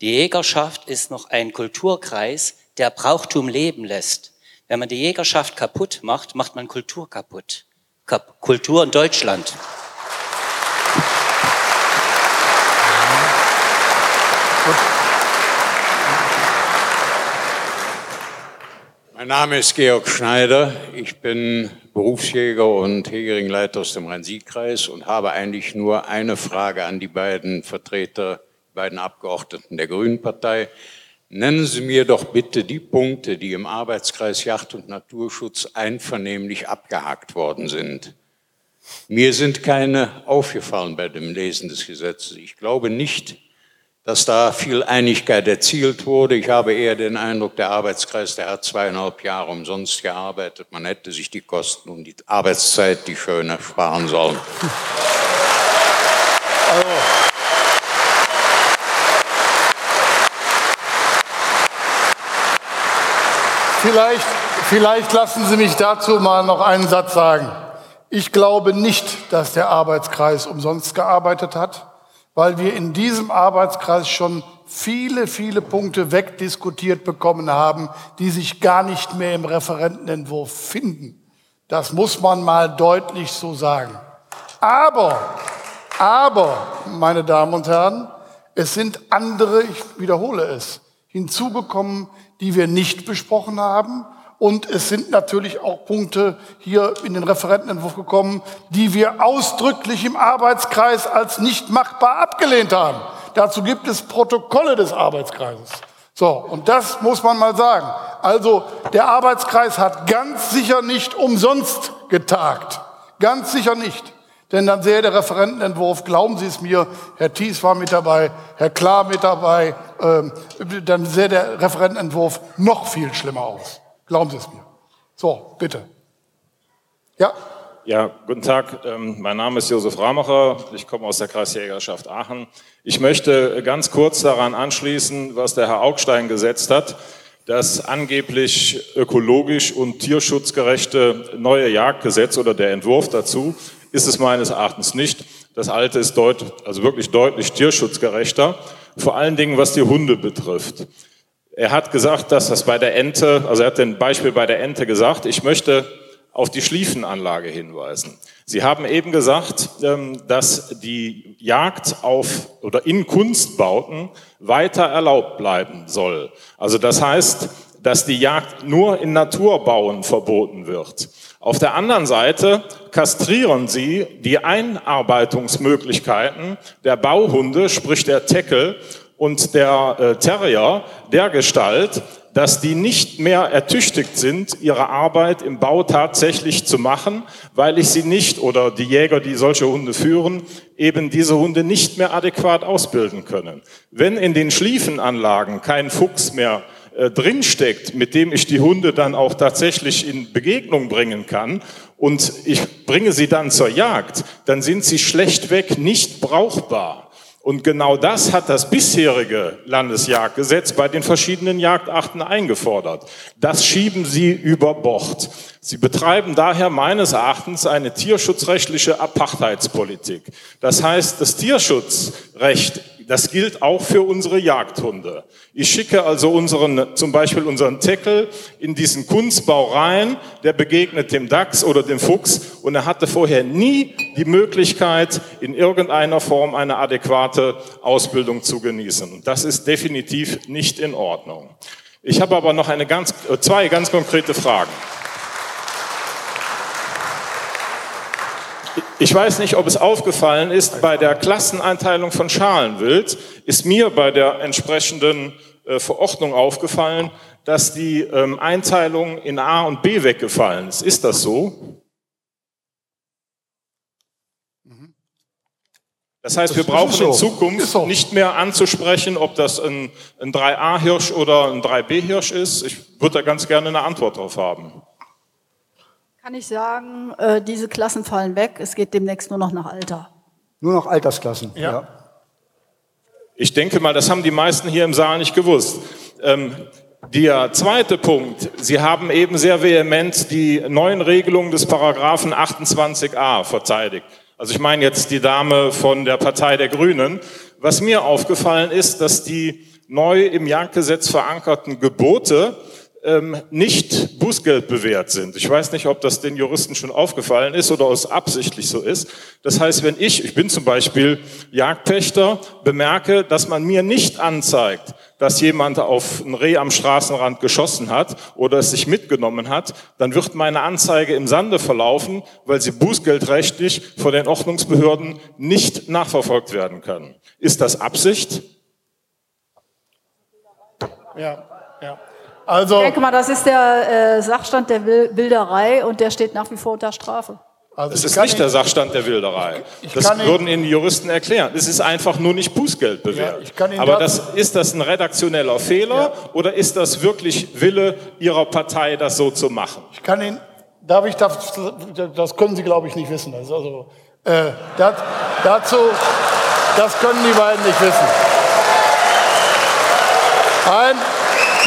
Die Jägerschaft ist noch ein Kulturkreis, der Brauchtum leben lässt. Wenn man die Jägerschaft kaputt macht, macht man Kultur kaputt. Kap Kultur in Deutschland. Mein Name ist Georg Schneider. Ich bin Berufsjäger und Hegeringleiter aus dem Rhein-Sieg-Kreis und habe eigentlich nur eine Frage an die beiden Vertreter, die beiden Abgeordneten der Grünen Partei. Nennen Sie mir doch bitte die Punkte, die im Arbeitskreis Yacht- und Naturschutz einvernehmlich abgehakt worden sind. Mir sind keine aufgefallen bei dem Lesen des Gesetzes. Ich glaube nicht, dass da viel Einigkeit erzielt wurde. Ich habe eher den Eindruck, der Arbeitskreis, der hat zweieinhalb Jahre umsonst gearbeitet. Man hätte sich die Kosten und die Arbeitszeit, die schöne, sparen sollen. Also, vielleicht, vielleicht lassen Sie mich dazu mal noch einen Satz sagen. Ich glaube nicht, dass der Arbeitskreis umsonst gearbeitet hat, weil wir in diesem Arbeitskreis schon viele, viele Punkte wegdiskutiert bekommen haben, die sich gar nicht mehr im Referentenentwurf finden. Das muss man mal deutlich so sagen. Aber, aber, meine Damen und Herren, es sind andere, ich wiederhole es, hinzugekommen, die wir nicht besprochen haben Und es sind natürlich auch Punkte hier in den Referentenentwurf gekommen, die wir ausdrücklich im Arbeitskreis als nicht machbar abgelehnt haben. Dazu gibt es Protokolle des Arbeitskreises. So, und das muss man mal sagen. Also der Arbeitskreis hat ganz sicher nicht umsonst getagt. Ganz sicher nicht. Denn dann sähe der Referentenentwurf, glauben Sie es mir, Herr Thies war mit dabei, Herr Klar mit dabei, ähm, dann sähe der Referentenentwurf noch viel schlimmer aus. Glauben Sie es mir. So, bitte. Ja. Ja, guten Tag. Ähm, mein Name ist Josef Ramacher. Ich komme aus der Kreisjägerschaft Aachen. Ich möchte ganz kurz daran anschließen, was der Herr Augstein gesetzt hat. Das angeblich ökologisch und tierschutzgerechte neue Jagdgesetz oder der Entwurf dazu ist es meines Erachtens nicht. Das alte ist deut also wirklich deutlich tierschutzgerechter, vor allen Dingen was die Hunde betrifft. Er hat gesagt, dass das bei der Ente, also er hat ein Beispiel bei der Ente gesagt, ich möchte auf die Schliefenanlage hinweisen. Sie haben eben gesagt, ähm, dass die Jagd auf oder in Kunstbauten weiter erlaubt bleiben soll. Also das heißt, dass die Jagd nur in Naturbauen verboten wird. Auf der anderen Seite kastrieren sie die Einarbeitungsmöglichkeiten der Bauhunde, sprich der Teckel und der äh, Terrier der Gestalt, dass die nicht mehr ertüchtigt sind, ihre Arbeit im Bau tatsächlich zu machen, weil ich sie nicht oder die Jäger, die solche Hunde führen, eben diese Hunde nicht mehr adäquat ausbilden können. Wenn in den Schliefenanlagen kein Fuchs mehr äh, drinsteckt, mit dem ich die Hunde dann auch tatsächlich in Begegnung bringen kann und ich bringe sie dann zur Jagd, dann sind sie schlechtweg nicht brauchbar. Und genau das hat das bisherige Landesjagdgesetz bei den verschiedenen Jagdachten eingefordert. Das schieben sie über Bord. Sie betreiben daher meines Erachtens eine tierschutzrechtliche Apartheidspolitik. Das heißt, das Tierschutzrecht das gilt auch für unsere Jagdhunde. Ich schicke also unseren, zum Beispiel unseren Teckel in diesen Kunstbau rein, der begegnet dem Dachs oder dem Fuchs und er hatte vorher nie die Möglichkeit, in irgendeiner Form eine adäquate Ausbildung zu genießen. Und das ist definitiv nicht in Ordnung. Ich habe aber noch eine ganz, äh, zwei ganz konkrete Fragen. Ich weiß nicht, ob es aufgefallen ist, bei der Klasseneinteilung von Schalenwild ist mir bei der entsprechenden äh, Verordnung aufgefallen, dass die ähm, Einteilung in A und B weggefallen ist. Ist das so? Das heißt, wir brauchen in Zukunft nicht mehr anzusprechen, ob das ein, ein 3a-Hirsch oder ein 3b-Hirsch ist. Ich würde da ganz gerne eine Antwort drauf haben. Kann ich sagen, äh, diese Klassen fallen weg. Es geht demnächst nur noch nach Alter. Nur noch Altersklassen. Ja. ja. Ich denke mal, das haben die meisten hier im Saal nicht gewusst. Ähm, der zweite Punkt. Sie haben eben sehr vehement die neuen Regelungen des Paragraphen 28a verteidigt. Also ich meine jetzt die Dame von der Partei der Grünen. Was mir aufgefallen ist, dass die neu im Jagdgesetz verankerten Gebote ähm, nicht Bußgeld bewährt sind. Ich weiß nicht, ob das den Juristen schon aufgefallen ist oder es absichtlich so ist. Das heißt, wenn ich, ich bin zum Beispiel Jagdpächter, bemerke, dass man mir nicht anzeigt, dass jemand auf ein Reh am Straßenrand geschossen hat oder es sich mitgenommen hat, dann wird meine Anzeige im Sande verlaufen, weil sie bußgeldrechtlich von den Ordnungsbehörden nicht nachverfolgt werden kann. Ist das Absicht? Ja, ja. Also, ich denke mal, das ist der äh, Sachstand der Wilderei und der steht nach wie vor unter Strafe. Also es ist nicht der Sachstand der Wilderei. das würden Ihnen Juristen erklären. Es ist einfach nur nicht Bußgeld bewährt. Ja, Aber das, ist das ein redaktioneller Fehler ja. oder ist das wirklich Wille Ihrer Partei, das so zu machen? Ich kann Ihnen, darf ich, das, das können Sie glaube ich nicht wissen. Das also, äh, das, dazu, das können die beiden nicht wissen. Ein,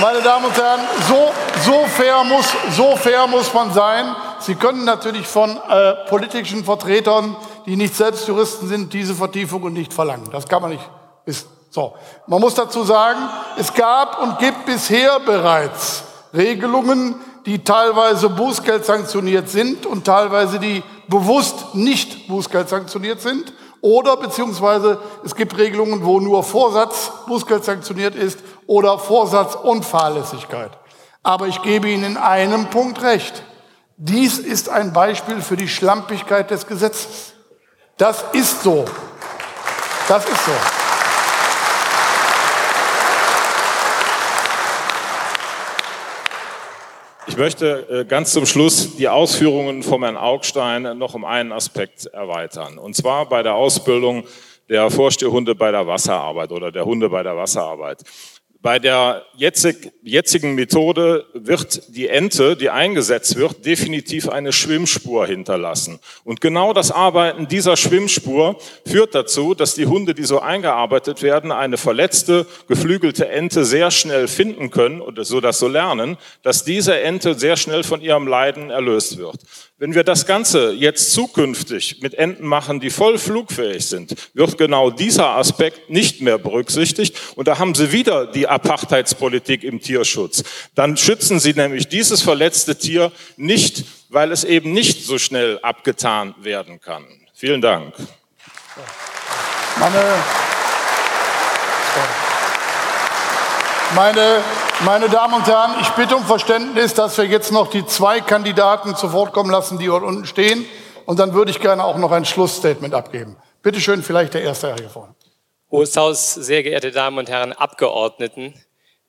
meine Damen und Herren, so, so, fair, muss, so fair muss man sein. Sie können natürlich von äh, politischen Vertretern, die nicht selbst Juristen sind, diese Vertiefung nicht verlangen. Das kann man nicht wissen. So. Man muss dazu sagen, es gab und gibt bisher bereits Regelungen, die teilweise Bußgeld sanktioniert sind und teilweise die bewusst nicht Bußgeld sanktioniert sind. Oder beziehungsweise es gibt Regelungen, wo nur Vorsatz Bußgeld sanktioniert ist oder Vorsatz und Fahrlässigkeit. Aber ich gebe Ihnen in einem Punkt recht. Dies ist ein Beispiel für die Schlampigkeit des Gesetzes. Das ist so. Das ist so. Ich möchte äh, ganz zum Schluss die Ausführungen von Herrn Augstein noch um einen Aspekt erweitern. Und zwar bei der Ausbildung der Vorstehhunde bei der Wasserarbeit oder der Hunde bei der Wasserarbeit. Bei der jetzigen Methode wird die Ente, die eingesetzt wird, definitiv eine Schwimmspur hinterlassen. Und genau das Arbeiten dieser Schwimmspur führt dazu, dass die Hunde, die so eingearbeitet werden, eine verletzte, geflügelte Ente sehr schnell finden können oder so das so lernen, dass diese Ente sehr schnell von ihrem Leiden erlöst wird. Wenn wir das Ganze jetzt zukünftig mit Enten machen, die voll flugfähig sind, wird genau dieser Aspekt nicht mehr berücksichtigt. Und da haben Sie wieder die Apartheidspolitik im Tierschutz. Dann schützen Sie nämlich dieses verletzte Tier nicht, weil es eben nicht so schnell abgetan werden kann. Vielen Dank. Meine, meine meine Damen und Herren, ich bitte um Verständnis, dass wir jetzt noch die zwei Kandidaten zu Wort kommen lassen, die dort unten stehen. Und dann würde ich gerne auch noch ein Schlussstatement abgeben. Bitte schön, vielleicht der erste Herr hier vorne. Hohes Haus, sehr geehrte Damen und Herren Abgeordneten.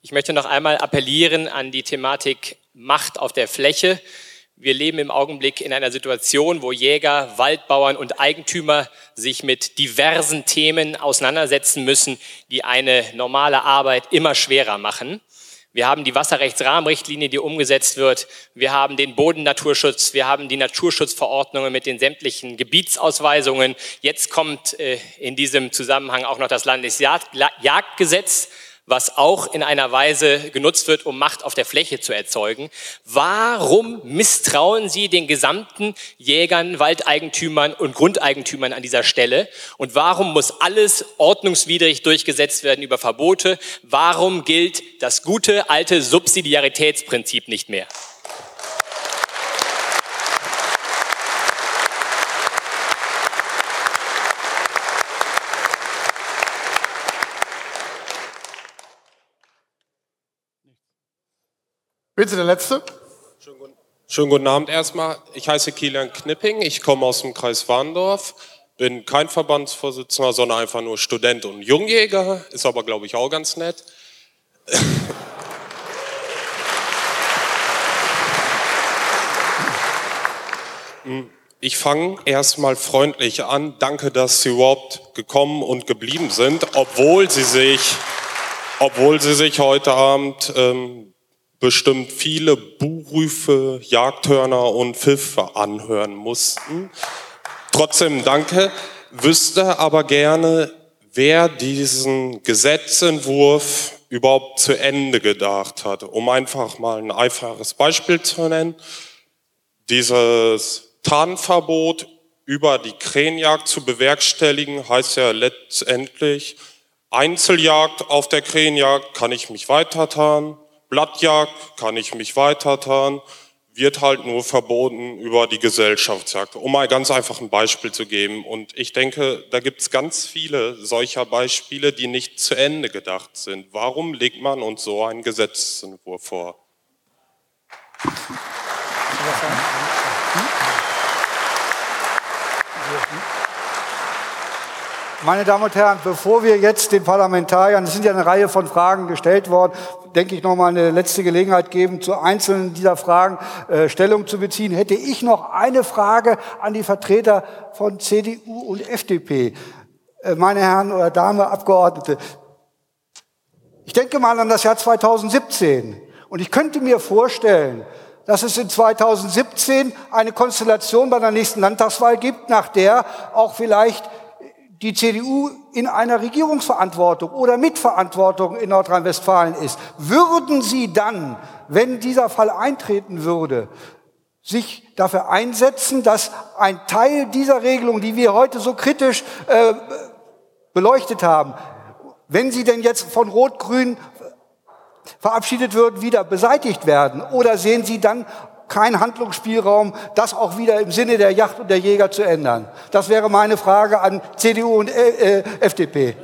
Ich möchte noch einmal appellieren an die Thematik Macht auf der Fläche. Wir leben im Augenblick in einer Situation, wo Jäger, Waldbauern und Eigentümer sich mit diversen Themen auseinandersetzen müssen, die eine normale Arbeit immer schwerer machen. Wir haben die Wasserrechtsrahmenrichtlinie, die umgesetzt wird. Wir haben den Bodennaturschutz. Wir haben die Naturschutzverordnungen mit den sämtlichen Gebietsausweisungen. Jetzt kommt äh, in diesem Zusammenhang auch noch das Landesjagdgesetz was auch in einer Weise genutzt wird, um Macht auf der Fläche zu erzeugen. Warum misstrauen Sie den gesamten Jägern, Waldeigentümern und Grundeigentümern an dieser Stelle? Und warum muss alles ordnungswidrig durchgesetzt werden über Verbote? Warum gilt das gute alte Subsidiaritätsprinzip nicht mehr? Bitte der Letzte. Schönen guten Abend erstmal. Ich heiße Kilian Knipping, ich komme aus dem Kreis Warndorf, bin kein Verbandsvorsitzender, sondern einfach nur Student und Jungjäger, ist aber, glaube ich, auch ganz nett. Ich fange erstmal freundlich an. Danke, dass Sie überhaupt gekommen und geblieben sind, obwohl Sie sich, obwohl Sie sich heute Abend ähm, bestimmt viele Buhrufe, Jagdhörner und Pfiffe anhören mussten. Trotzdem danke, wüsste aber gerne, wer diesen Gesetzentwurf überhaupt zu Ende gedacht hat. Um einfach mal ein einfaches Beispiel zu nennen. Dieses Tarnverbot über die Krähenjagd zu bewerkstelligen, heißt ja letztendlich, Einzeljagd auf der Krähenjagd kann ich mich weiter tarnen, Blattjagd kann ich mich weitertan, wird halt nur verboten über die Gesellschaftsjagd. Um mal ganz einfach ein Beispiel zu geben. Und ich denke, da gibt es ganz viele solcher Beispiele, die nicht zu Ende gedacht sind. Warum legt man uns so einen Gesetzentwurf vor? <laughs> Meine Damen und Herren, bevor wir jetzt den Parlamentariern, es sind ja eine Reihe von Fragen gestellt worden, denke ich, noch mal eine letzte Gelegenheit geben, zu einzelnen dieser Fragen äh, Stellung zu beziehen, hätte ich noch eine Frage an die Vertreter von CDU und FDP. Äh, meine Herren oder Dame Abgeordnete, ich denke mal an das Jahr 2017 und ich könnte mir vorstellen, dass es in 2017 eine Konstellation bei der nächsten Landtagswahl gibt, nach der auch vielleicht die CDU in einer Regierungsverantwortung oder Mitverantwortung in Nordrhein-Westfalen ist, würden Sie dann, wenn dieser Fall eintreten würde, sich dafür einsetzen, dass ein Teil dieser Regelung, die wir heute so kritisch äh, beleuchtet haben, wenn sie denn jetzt von Rot-Grün verabschiedet würden, wieder beseitigt werden? Oder sehen Sie dann kein Handlungsspielraum, das auch wieder im Sinne der Yacht und der Jäger zu ändern? Das wäre meine Frage an CDU und äh, äh FDP.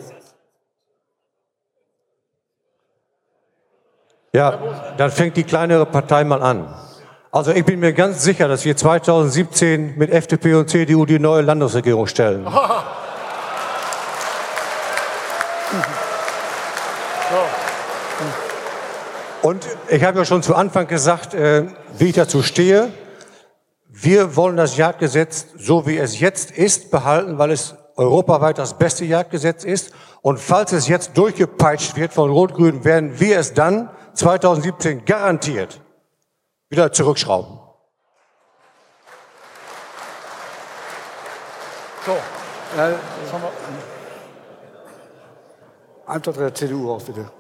Ja, dann fängt die kleinere Partei mal an. Also ich bin mir ganz sicher, dass wir 2017 mit FDP und CDU die neue Landesregierung stellen. <laughs> Und ich habe ja schon zu Anfang gesagt, äh, wie ich dazu stehe. Wir wollen das Jagdgesetz, so wie es jetzt ist, behalten, weil es europaweit das beste Jagdgesetz ist. Und falls es jetzt durchgepeitscht wird von Rot-Grün, werden wir es dann 2017 garantiert wieder zurückschrauben. So, äh, Antwort der CDU auf bitte.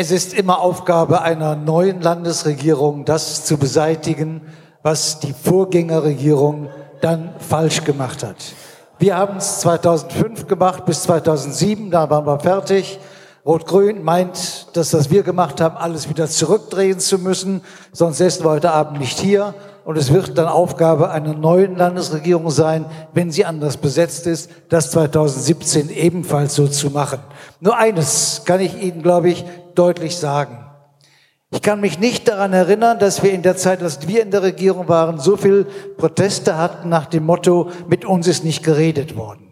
Es ist immer Aufgabe einer neuen Landesregierung, das zu beseitigen, was die Vorgängerregierung dann falsch gemacht hat. Wir haben es 2005 gemacht bis 2007, da waren wir fertig. Rot-Grün meint, dass das wir gemacht haben, alles wieder zurückdrehen zu müssen, sonst säßen wir heute Abend nicht hier. Und es wird dann Aufgabe einer neuen Landesregierung sein, wenn sie anders besetzt ist, das 2017 ebenfalls so zu machen. Nur eines kann ich Ihnen, glaube ich, deutlich sagen. Ich kann mich nicht daran erinnern, dass wir in der Zeit, als wir in der Regierung waren, so viel Proteste hatten nach dem Motto, mit uns ist nicht geredet worden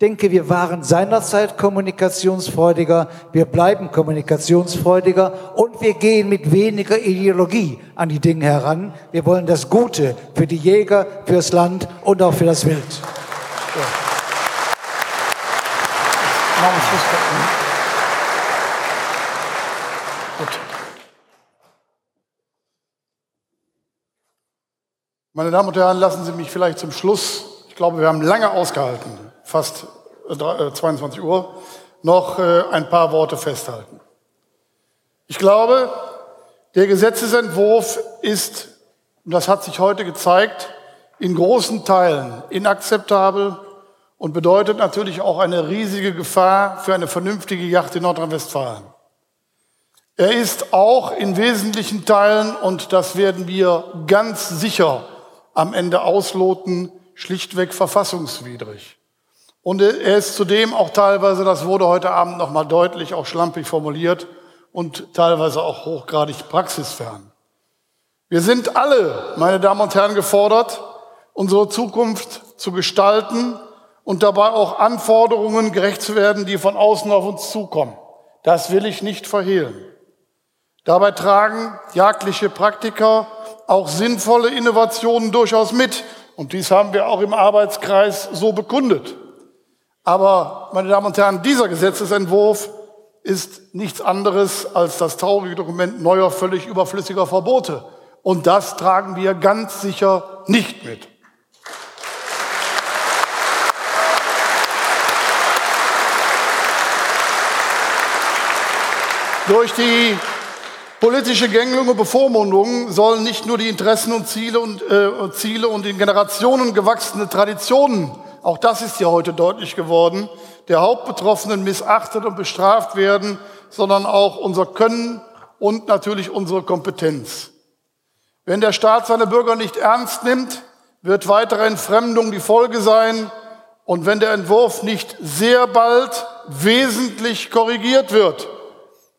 denke, wir waren seinerzeit kommunikationsfreudiger, wir bleiben kommunikationsfreudiger und wir gehen mit weniger Ideologie an die Dinge heran. Wir wollen das Gute für die Jäger, fürs Land und auch für das Wild. So. Meine Damen und Herren, lassen Sie mich vielleicht zum Schluss, ich glaube, wir haben lange ausgehalten, fast 22 äh, Uhr, noch äh, ein paar Worte festhalten. Ich glaube, der Gesetzesentwurf ist, und das hat sich heute gezeigt, in großen Teilen inakzeptabel und bedeutet natürlich auch eine riesige Gefahr für eine vernünftige Yacht in Nordrhein-Westfalen. Er ist auch in wesentlichen Teilen, und das werden wir ganz sicher am Ende ausloten, schlichtweg verfassungswidrig. Und er ist zudem auch teilweise, das wurde heute Abend nochmal deutlich, auch schlampig formuliert und teilweise auch hochgradig praxisfern. Wir sind alle, meine Damen und Herren, gefordert, unsere Zukunft zu gestalten und dabei auch Anforderungen gerecht zu werden, die von außen auf uns zukommen. Das will ich nicht verhehlen. Dabei tragen jagdliche Praktiker auch sinnvolle Innovationen durchaus mit. Und dies haben wir auch im Arbeitskreis so bekundet. Aber, meine Damen und Herren, dieser Gesetzesentwurf ist nichts anderes als das traurige Dokument neuer, völlig überflüssiger Verbote. Und das tragen wir ganz sicher nicht mit. Durch die politische Gängelung und Bevormundung sollen nicht nur die Interessen und Ziele und, äh, Ziele und in Generationen gewachsene Traditionen auch das ist ja heute deutlich geworden, der Hauptbetroffenen missachtet und bestraft werden, sondern auch unser Können und natürlich unsere Kompetenz. Wenn der Staat seine Bürger nicht ernst nimmt, wird weitere Entfremdung die Folge sein. Und wenn der Entwurf nicht sehr bald wesentlich korrigiert wird,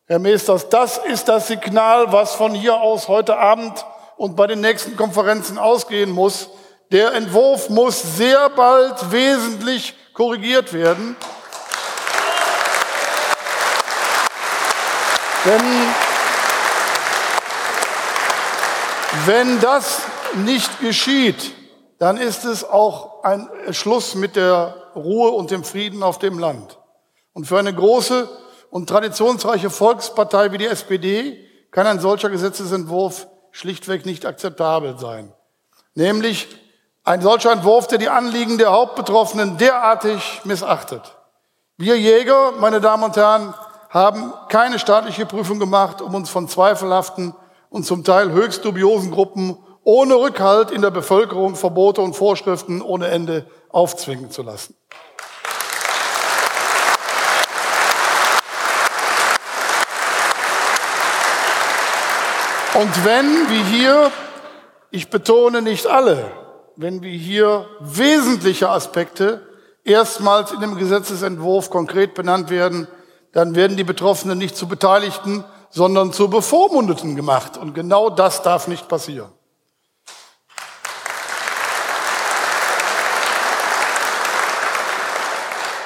Herr Meesters, das ist das Signal, was von hier aus heute Abend und bei den nächsten Konferenzen ausgehen muss. Der Entwurf muss sehr bald wesentlich korrigiert werden. Denn wenn das nicht geschieht, dann ist es auch ein Schluss mit der Ruhe und dem Frieden auf dem Land. Und für eine große und traditionsreiche Volkspartei wie die SPD kann ein solcher Gesetzesentwurf schlichtweg nicht akzeptabel sein. Nämlich ein solcher Entwurf, der die Anliegen der Hauptbetroffenen derartig missachtet. Wir Jäger, meine Damen und Herren, haben keine staatliche Prüfung gemacht, um uns von zweifelhaften und zum Teil höchst dubiosen Gruppen ohne Rückhalt in der Bevölkerung Verbote und Vorschriften ohne Ende aufzwingen zu lassen. Und wenn, wie hier, ich betone nicht alle, wenn wir hier wesentliche Aspekte erstmals in dem Gesetzesentwurf konkret benannt werden, dann werden die Betroffenen nicht zu Beteiligten, sondern zu Bevormundeten gemacht. Und genau das darf nicht passieren.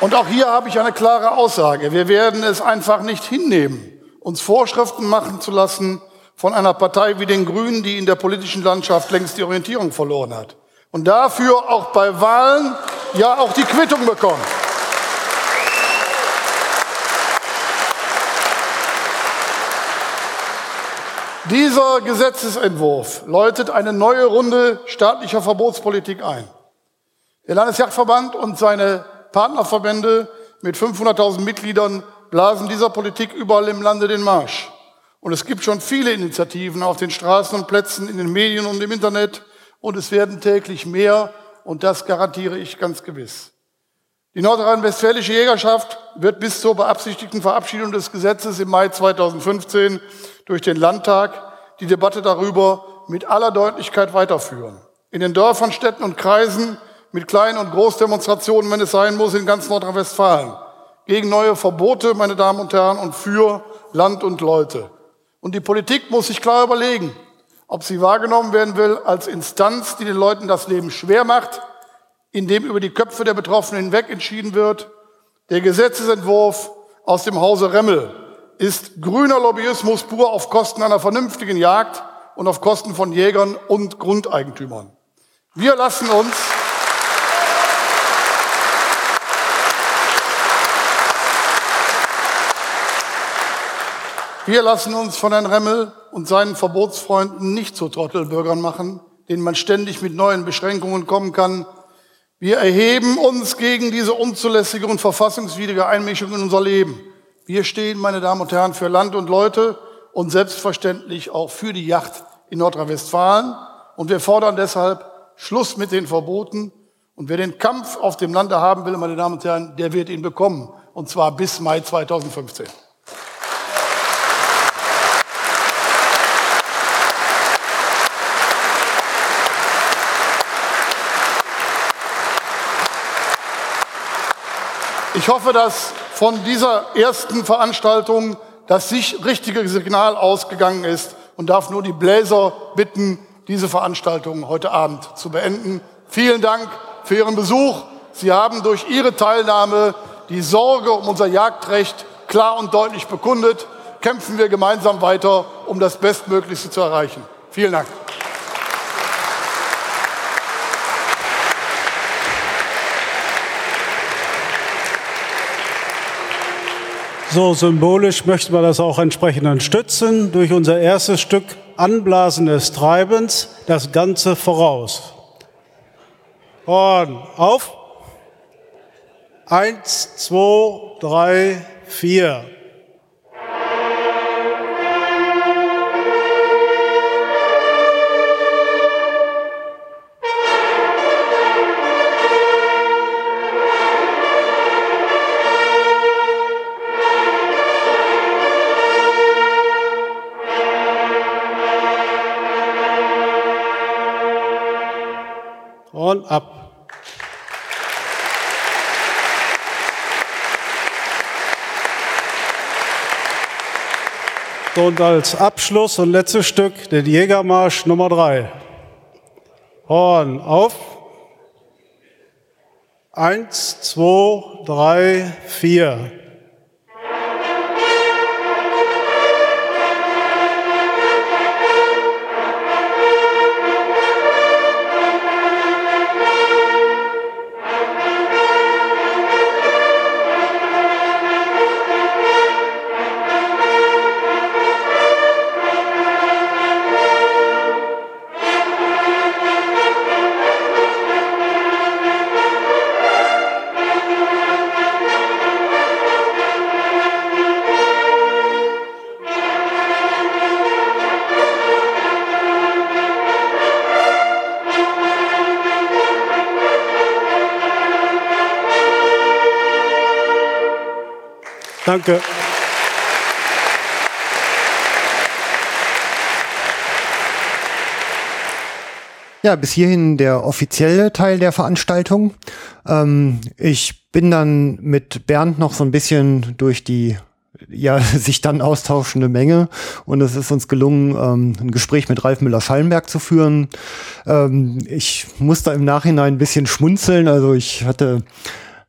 Und auch hier habe ich eine klare Aussage. Wir werden es einfach nicht hinnehmen, uns Vorschriften machen zu lassen von einer Partei wie den Grünen, die in der politischen Landschaft längst die Orientierung verloren hat. Und dafür auch bei Wahlen ja auch die Quittung bekommen. Dieser Gesetzesentwurf läutet eine neue Runde staatlicher Verbotspolitik ein. Der Landesjagdverband und seine Partnerverbände mit 500.000 Mitgliedern blasen dieser Politik überall im Lande den Marsch. Und es gibt schon viele Initiativen auf den Straßen und Plätzen, in den Medien und im Internet. Und es werden täglich mehr. Und das garantiere ich ganz gewiss. Die nordrhein-westfälische Jägerschaft wird bis zur beabsichtigten Verabschiedung des Gesetzes im Mai 2015 durch den Landtag die Debatte darüber mit aller Deutlichkeit weiterführen. In den Dörfern, Städten und Kreisen mit Klein- und Großdemonstrationen, wenn es sein muss, in ganz Nordrhein-Westfalen. Gegen neue Verbote, meine Damen und Herren, und für Land und Leute. Und die Politik muss sich klar überlegen, ob sie wahrgenommen werden will als Instanz, die den Leuten das Leben schwer macht, indem über die Köpfe der Betroffenen hinweg entschieden wird. Der Gesetzesentwurf aus dem Hause Remmel ist grüner Lobbyismus pur auf Kosten einer vernünftigen Jagd und auf Kosten von Jägern und Grundeigentümern. Wir lassen uns Wir lassen uns von Herrn Remmel und seinen Verbotsfreunden nicht zu Trottelbürgern machen, denen man ständig mit neuen Beschränkungen kommen kann. Wir erheben uns gegen diese unzulässige und verfassungswidrige Einmischung in unser Leben. Wir stehen, meine Damen und Herren, für Land und Leute und selbstverständlich auch für die Yacht in Nordrhein-Westfalen. Und wir fordern deshalb Schluss mit den Verboten. Und wer den Kampf auf dem Lande haben will, meine Damen und Herren, der wird ihn bekommen. Und zwar bis Mai 2015. Ich hoffe, dass von dieser ersten Veranstaltung das sich richtige Signal ausgegangen ist und darf nur die Bläser bitten, diese Veranstaltung heute Abend zu beenden. Vielen Dank für Ihren Besuch. Sie haben durch Ihre Teilnahme die Sorge um unser Jagdrecht klar und deutlich bekundet. Kämpfen wir gemeinsam weiter, um das Bestmöglichste zu erreichen. Vielen Dank. So symbolisch möchten wir das auch entsprechend unterstützen durch unser erstes Stück Anblasen des Treibens, das Ganze voraus. Und auf. Eins, zwei, drei, vier. Und ab. Und als Abschluss und letztes Stück den Jägermarsch Nummer drei. Horn auf. Eins, zwei, drei, vier. Danke. Ja, bis hierhin der offizielle Teil der Veranstaltung. Ähm, ich bin dann mit Bernd noch so ein bisschen durch die ja, <laughs> sich dann austauschende Menge. Und es ist uns gelungen, ähm, ein Gespräch mit Ralf Müller-Schallenberg zu führen. Ähm, ich musste im Nachhinein ein bisschen schmunzeln. Also ich hatte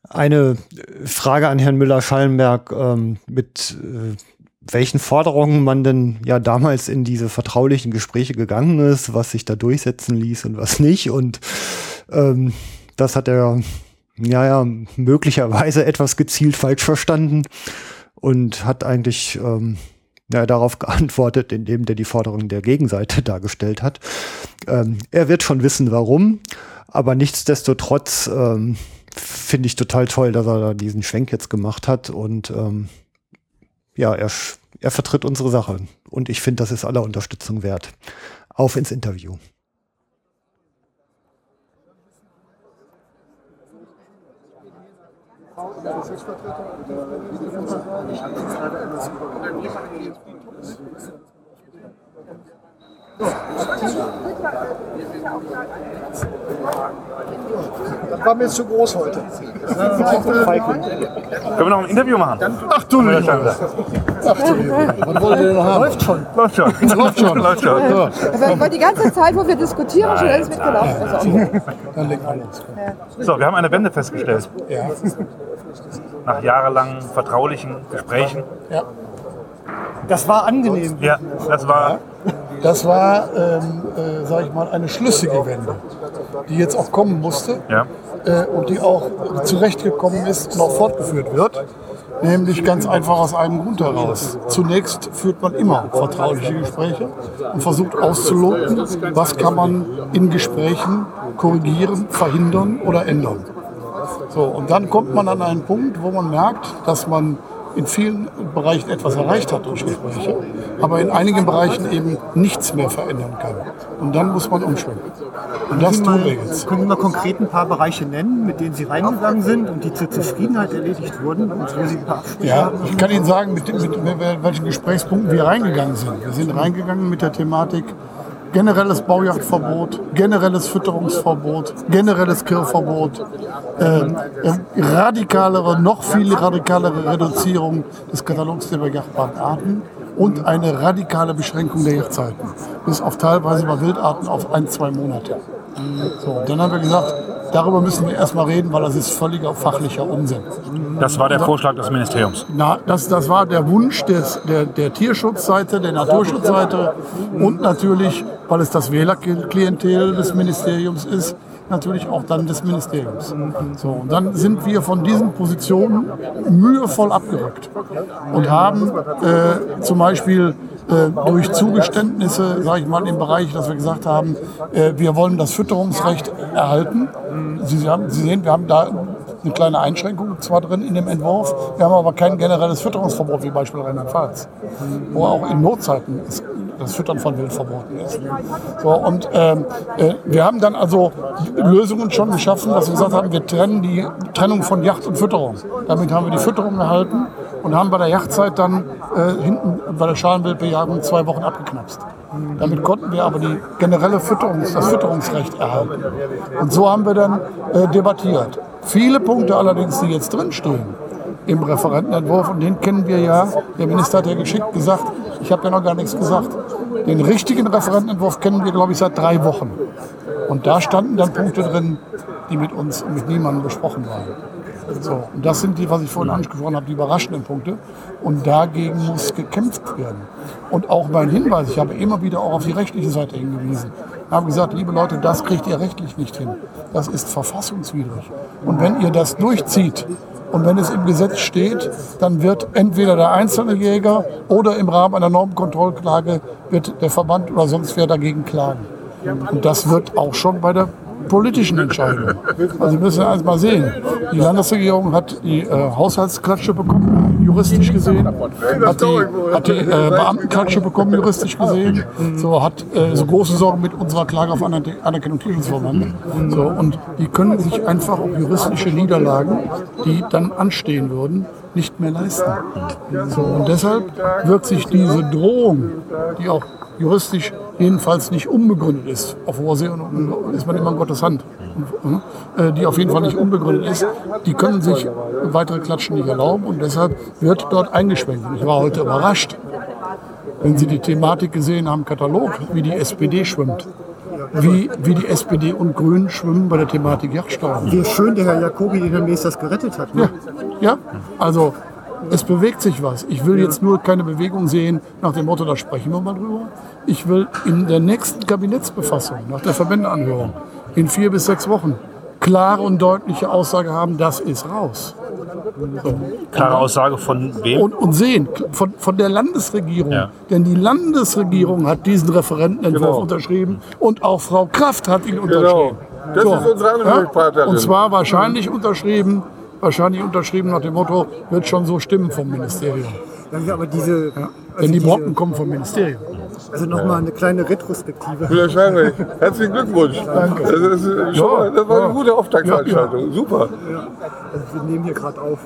eine Frage an Herrn Müller-Schallenberg ähm, mit äh, welchen Forderungen man denn ja damals in diese vertraulichen Gespräche gegangen ist, was sich da durchsetzen ließ und was nicht. Und ähm, das hat er ja, ja möglicherweise etwas gezielt falsch verstanden und hat eigentlich ähm, ja, darauf geantwortet, indem der die Forderung der Gegenseite dargestellt hat. Ähm, er wird schon wissen, warum, aber nichtsdestotrotz ähm, finde ich total toll, dass er da diesen Schwenk jetzt gemacht hat und ähm, ja, er, er vertritt unsere Sache und ich finde, das ist aller Unterstützung wert. Auf ins Interview. Das war mir zu groß heute. Können wir noch ein Interview machen? Ach du lieber. Ach du lieber. Was wollt ihr denn haben? Läuft schon. Läuft schon. <laughs> Läuft schon. Läuft schon. Ja. Aber war die ganze Zeit, wo wir diskutieren, schon alles mitgelaufen. Auch- Dann legen wir los. So, wir haben eine Wende festgestellt. Ja. Nach jahrelangen vertraulichen Gesprächen. Ja. Das war angenehm. Ja, das war. Das war, ähm, äh, sag ich mal, eine schlüssige Wende, die jetzt auch kommen musste Ja. äh, und die auch zurechtgekommen ist und auch fortgeführt wird. Nämlich ganz einfach aus einem Grund heraus. Zunächst führt man immer vertrauliche Gespräche und versucht auszuloten, was kann man in Gesprächen korrigieren, verhindern oder ändern. So, und dann kommt man an einen Punkt, wo man merkt, dass man in vielen Bereichen etwas erreicht hat durch Gespräche, aber in einigen Bereichen eben nichts mehr verändern kann. Und dann muss man umschwenken. Und das tun wir jetzt. Können Sie mal konkret ein paar Bereiche nennen, mit denen Sie reingegangen sind und die zur Zufriedenheit erledigt wurden und wo Sie ein paar Ja, ich kann Ihnen sagen, mit, mit, mit welchen Gesprächspunkten wir reingegangen sind. Wir sind reingegangen mit der Thematik generelles Baujachtverbot, generelles Fütterungsverbot, generelles Kirrverbot, äh, radikalere, noch viel radikalere Reduzierung des Katalogs der bejachtbaren Arten und eine radikale Beschränkung der Yachtzeiten. Bis auf teilweise bei Wildarten auf ein, zwei Monate. So, dann haben wir gesagt, darüber müssen wir erstmal reden, weil das ist völliger fachlicher Unsinn. Das war der Vorschlag des Ministeriums. Na, das, das war der Wunsch des, der, der Tierschutzseite, der Naturschutzseite und natürlich, weil es das Wählerklientel des Ministeriums ist, natürlich auch dann des Ministeriums. So, und dann sind wir von diesen Positionen mühevoll abgerückt und haben äh, zum Beispiel äh, durch Zugeständnisse, sage ich mal, im Bereich, dass wir gesagt haben, äh, wir wollen das Fütterungsrecht erhalten. Sie, sehen, wir haben da eine kleine Einschränkung zwar drin in dem Entwurf, wir haben aber kein generelles Fütterungsverbot wie Beispiel Rheinland-Pfalz, wo auch in Notzeiten ist, das Füttern von Wild verboten ist. So, und ähm, äh, wir haben dann also Lösungen schon geschaffen, dass wir gesagt haben, wir trennen die Trennung von Yacht und Fütterung. Damit haben wir die Fütterung erhalten und haben bei der Jachtzeit dann äh, hinten bei der Schalenwildbejagung zwei Wochen abgeknapst. Damit konnten wir aber die generelle Fütterungs-, das Fütterungsrecht erhalten. Und so haben wir dann äh, debattiert. Viele Punkte allerdings, die jetzt drinstehen im Referentenentwurf, und den kennen wir ja, der Minister hat ja geschickt gesagt, ich habe ja noch gar nichts gesagt. Den richtigen Referentenentwurf kennen wir, glaube ich, seit drei Wochen. Und da standen dann Punkte drin, die mit uns und mit niemandem besprochen waren. So, und das sind die, was ich vorhin angesprochen habe, die überraschenden Punkte. Und dagegen muss gekämpft werden. Und auch mein Hinweis, ich habe immer wieder auch auf die rechtliche Seite hingewiesen. Ich habe gesagt, liebe Leute, das kriegt ihr rechtlich nicht hin. Das ist verfassungswidrig. Und wenn ihr das durchzieht und wenn es im Gesetz steht, dann wird entweder der einzelne Jäger oder im Rahmen einer Normkontrollklage wird der Verband oder sonst wer dagegen klagen. Und das wird auch schon bei der politischen Entscheidung. Also wir müssen eins mal sehen. Die Landesregierung hat die äh, Haushaltsklatsche bekommen, juristisch gesehen, hat die, hat die äh, Beamtenklatsche bekommen, juristisch gesehen, so hat äh, so große Sorgen mit unserer Klage auf Aner Anerkennung Tierschutzverband. So, und die können sich einfach auch juristische Niederlagen, die dann anstehen würden, nicht mehr leisten. So, und deshalb wirkt sich diese Drohung, die auch juristisch jedenfalls nicht unbegründet ist, auf hoher See und ist man immer in Gottes Hand. äh, die auf jeden Fall nicht unbegründet ist, die können sich weitere Klatschen nicht erlauben und deshalb wird dort eingeschwenkt. Und ich war heute überrascht, wenn Sie die Thematik gesehen haben, Katalog, wie die SPD schwimmt. Wie, wie die SPD und Grünen schwimmen bei der Thematik Yachtsteuer. Wie schön der Herr Jacobi Mees das gerettet hat. Ne? Ja, ja, also es bewegt sich was. Ich will jetzt nur keine Bewegung sehen nach dem Motto, da sprechen wir mal drüber. Ich will in der nächsten Kabinettsbefassung, nach der Verbändeanhörung, in vier bis sechs Wochen, klare und deutliche Aussage haben, das ist raus. So. Klare Aussage von wem? Und, und sehen, von, von der Landesregierung. Ja. Denn die Landesregierung hat diesen Referentenentwurf Genau. unterschrieben und auch Frau Kraft hat ihn unterschrieben. Das ist unsere Ansprechpartnerin. Und zwar wahrscheinlich unterschrieben, wahrscheinlich unterschrieben nach dem Motto, wird schon so stimmen vom Ministerium. Dann aber diese, also Denn die diese- Brocken kommen vom Ministerium. Also nochmal eine kleine Retrospektive. Herr Steinrich, herzlichen Glückwunsch. Danke. Das, ist, äh, schon mal, das war eine gute Auftaktveranstaltung. Super. Ja, also wir nehmen hier gerade auf.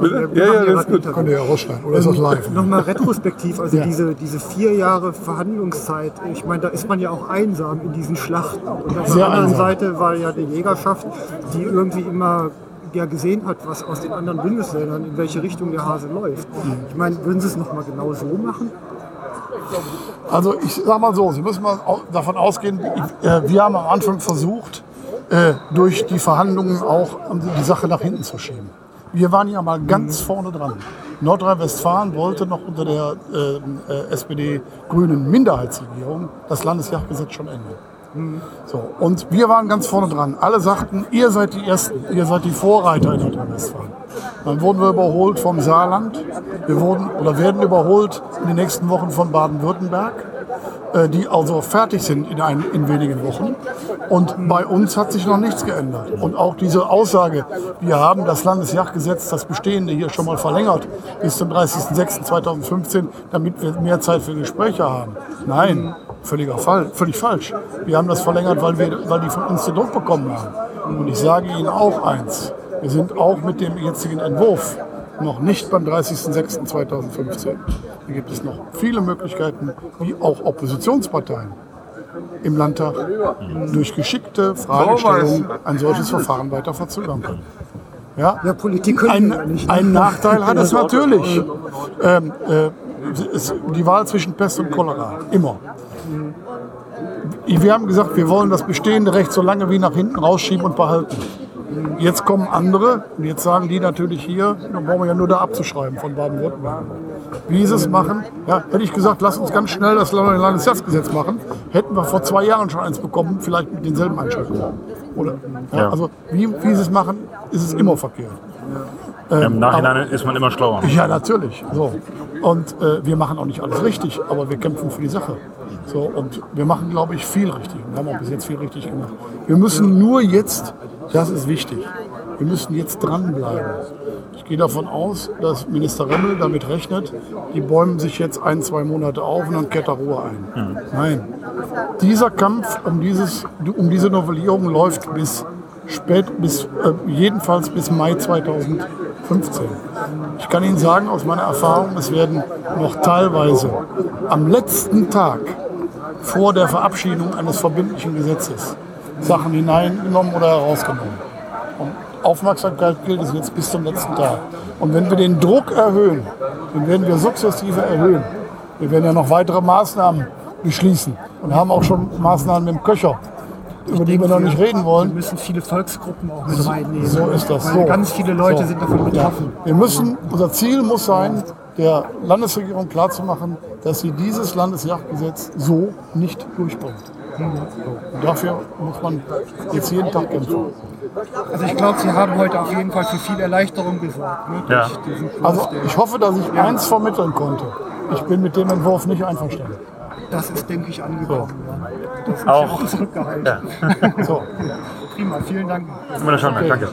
Bitte? Ja, ja, das ist gut. Könnt ihr ja rausschneiden. Oder ist das live? Nochmal retrospektiv, also Ja. diese, diese vier Jahre Verhandlungszeit, ich meine, da ist man ja auch einsam in diesen Schlachten. Und auf Sehr der anderen einsam. Seite war ja die Jägerschaft, die irgendwie immer ja gesehen hat, was aus den anderen Bundesländern, in welche Richtung der Hase läuft. Ich meine, würden Sie es nochmal genau so machen? Also ich sag mal so, Sie müssen mal davon ausgehen, äh, wir haben am Anfang versucht, äh, durch die Verhandlungen auch die Sache nach hinten zu schieben. Wir waren ja mal ganz vorne dran. Nordrhein-Westfalen wollte noch unter der äh, äh, SPD-grünen Minderheitsregierung das Landesjagdgesetz schon ändern. So, und wir waren ganz vorne dran. Alle sagten, ihr seid die Ersten, ihr seid die Vorreiter in Nordrhein-Westfalen. Dann wurden wir überholt vom Saarland. Wir wurden oder werden überholt in den nächsten Wochen von Baden-Württemberg, äh, die also fertig sind in, ein, in wenigen Wochen. Und bei uns hat sich noch nichts geändert. Und auch diese Aussage, wir haben das Landesjagdgesetz, das bestehende hier schon mal verlängert bis zum 30.06.2015, damit wir mehr Zeit für Gespräche haben. Nein, völliger Fall, völlig falsch. Wir haben das verlängert, weil, wir, weil die von uns den Druck bekommen haben. Und ich sage Ihnen auch eins. Wir sind auch mit dem jetzigen Entwurf noch nicht beim 30.06.2015. Da gibt es noch viele Möglichkeiten, wie auch Oppositionsparteien im Landtag durch geschickte Fragestellungen ein solches Verfahren weiter verzögern können. Ja, Politik können wir ja ein, nicht, ein Nachteil hat es <laughs> natürlich. Ähm, äh, es, die Wahl zwischen Pest und Cholera, immer. Wir haben gesagt, wir wollen das bestehende Recht so lange wie nach hinten rausschieben und behalten. Jetzt kommen andere und jetzt sagen die natürlich hier, dann brauchen wir ja nur da abzuschreiben von Baden-Württemberg. Wie sie es machen, ja, hätte ich gesagt, lass uns ganz schnell das Landesjahrsgesetz machen, hätten wir vor zwei Jahren schon eins bekommen, vielleicht mit denselben Einschränkungen. Oder, ja, Ja. Also wie, wie sie es machen, ist es immer verkehrt. Im Nachhinein aber- ist man immer schlauer. ja, natürlich. So. Und äh, wir machen auch nicht alles richtig, aber wir kämpfen für die Sache. So, und wir machen, glaube ich, viel richtig. Wir haben auch bis jetzt viel richtig gemacht. Wir müssen nur jetzt, das ist wichtig, wir müssen jetzt dranbleiben. Ich gehe davon aus, dass Minister Remmel damit rechnet, die bäumen sich jetzt ein, zwei Monate auf und dann kehrt da Ruhe ein. Nein. Dieser Kampf um, dieses, um diese Novellierung läuft bis spät, bis, äh, jedenfalls bis Mai 2015. Ich kann Ihnen sagen, aus meiner Erfahrung, es werden noch teilweise am letzten Tag vor der Verabschiedung eines verbindlichen Gesetzes Sachen hineingenommen oder herausgenommen. Und Aufmerksamkeit gilt es jetzt bis zum letzten Tag. Und wenn wir den Druck erhöhen, den werden wir sukzessive erhöhen. Wir werden ja noch weitere Maßnahmen beschließen und haben auch schon Maßnahmen mit dem Köcher, über die wir noch nicht reden wollen. Wir müssen viele Volksgruppen auch mit reinnehmen. So ist das. So. ganz viele Leute So. sind davon betroffen. Wir müssen, unser Ziel muss sein, der Landesregierung klarzumachen, dass sie dieses Landesjagdgesetz so nicht durchbringt. So. Und dafür muss man jetzt jeden Tag kämpfen. Also ich glaube, Sie haben heute auf jeden Fall für viel Erleichterung gesorgt. Ne, Ja. Also ich hoffe, dass ich eins vermitteln konnte. Ich bin mit dem Entwurf nicht einverstanden. Das ist, denke ich, angekommen. Ja. Das ist Auch. auch zurückgehalten. Ja. <laughs> So. Prima, vielen Dank. Immer schon, danke.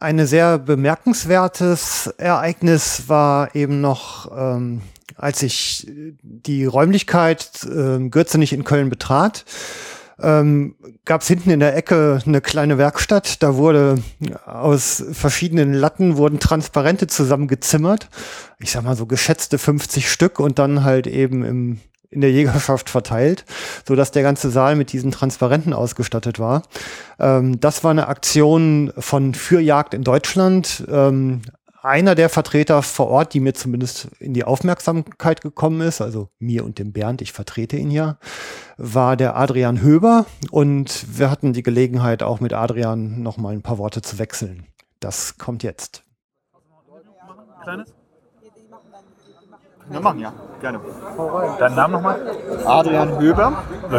Eine sehr bemerkenswertes Ereignis war eben noch, ähm, als ich die Räumlichkeit äh, Gürzenich in Köln betrat, ähm, gab es hinten in der Ecke eine kleine Werkstatt. Da wurde aus verschiedenen Latten wurden Transparente zusammengezimmert. Ich sag mal so geschätzte 50 Stück und dann halt eben im in der Jägerschaft verteilt, so dass der ganze Saal mit diesen Transparenten ausgestattet war. Ähm, das war eine Aktion von Für Jagd in Deutschland. Ähm, einer der Vertreter vor Ort, die mir zumindest in die Aufmerksamkeit gekommen ist, also mir und dem Bernd, ich vertrete ihn ja, war der Adrian Höber und wir hatten die Gelegenheit, auch mit Adrian noch mal ein paar Worte zu wechseln. Das kommt jetzt. Kleines? Wir machen ja, gerne. Deinen Namen nochmal? Adrian Höber.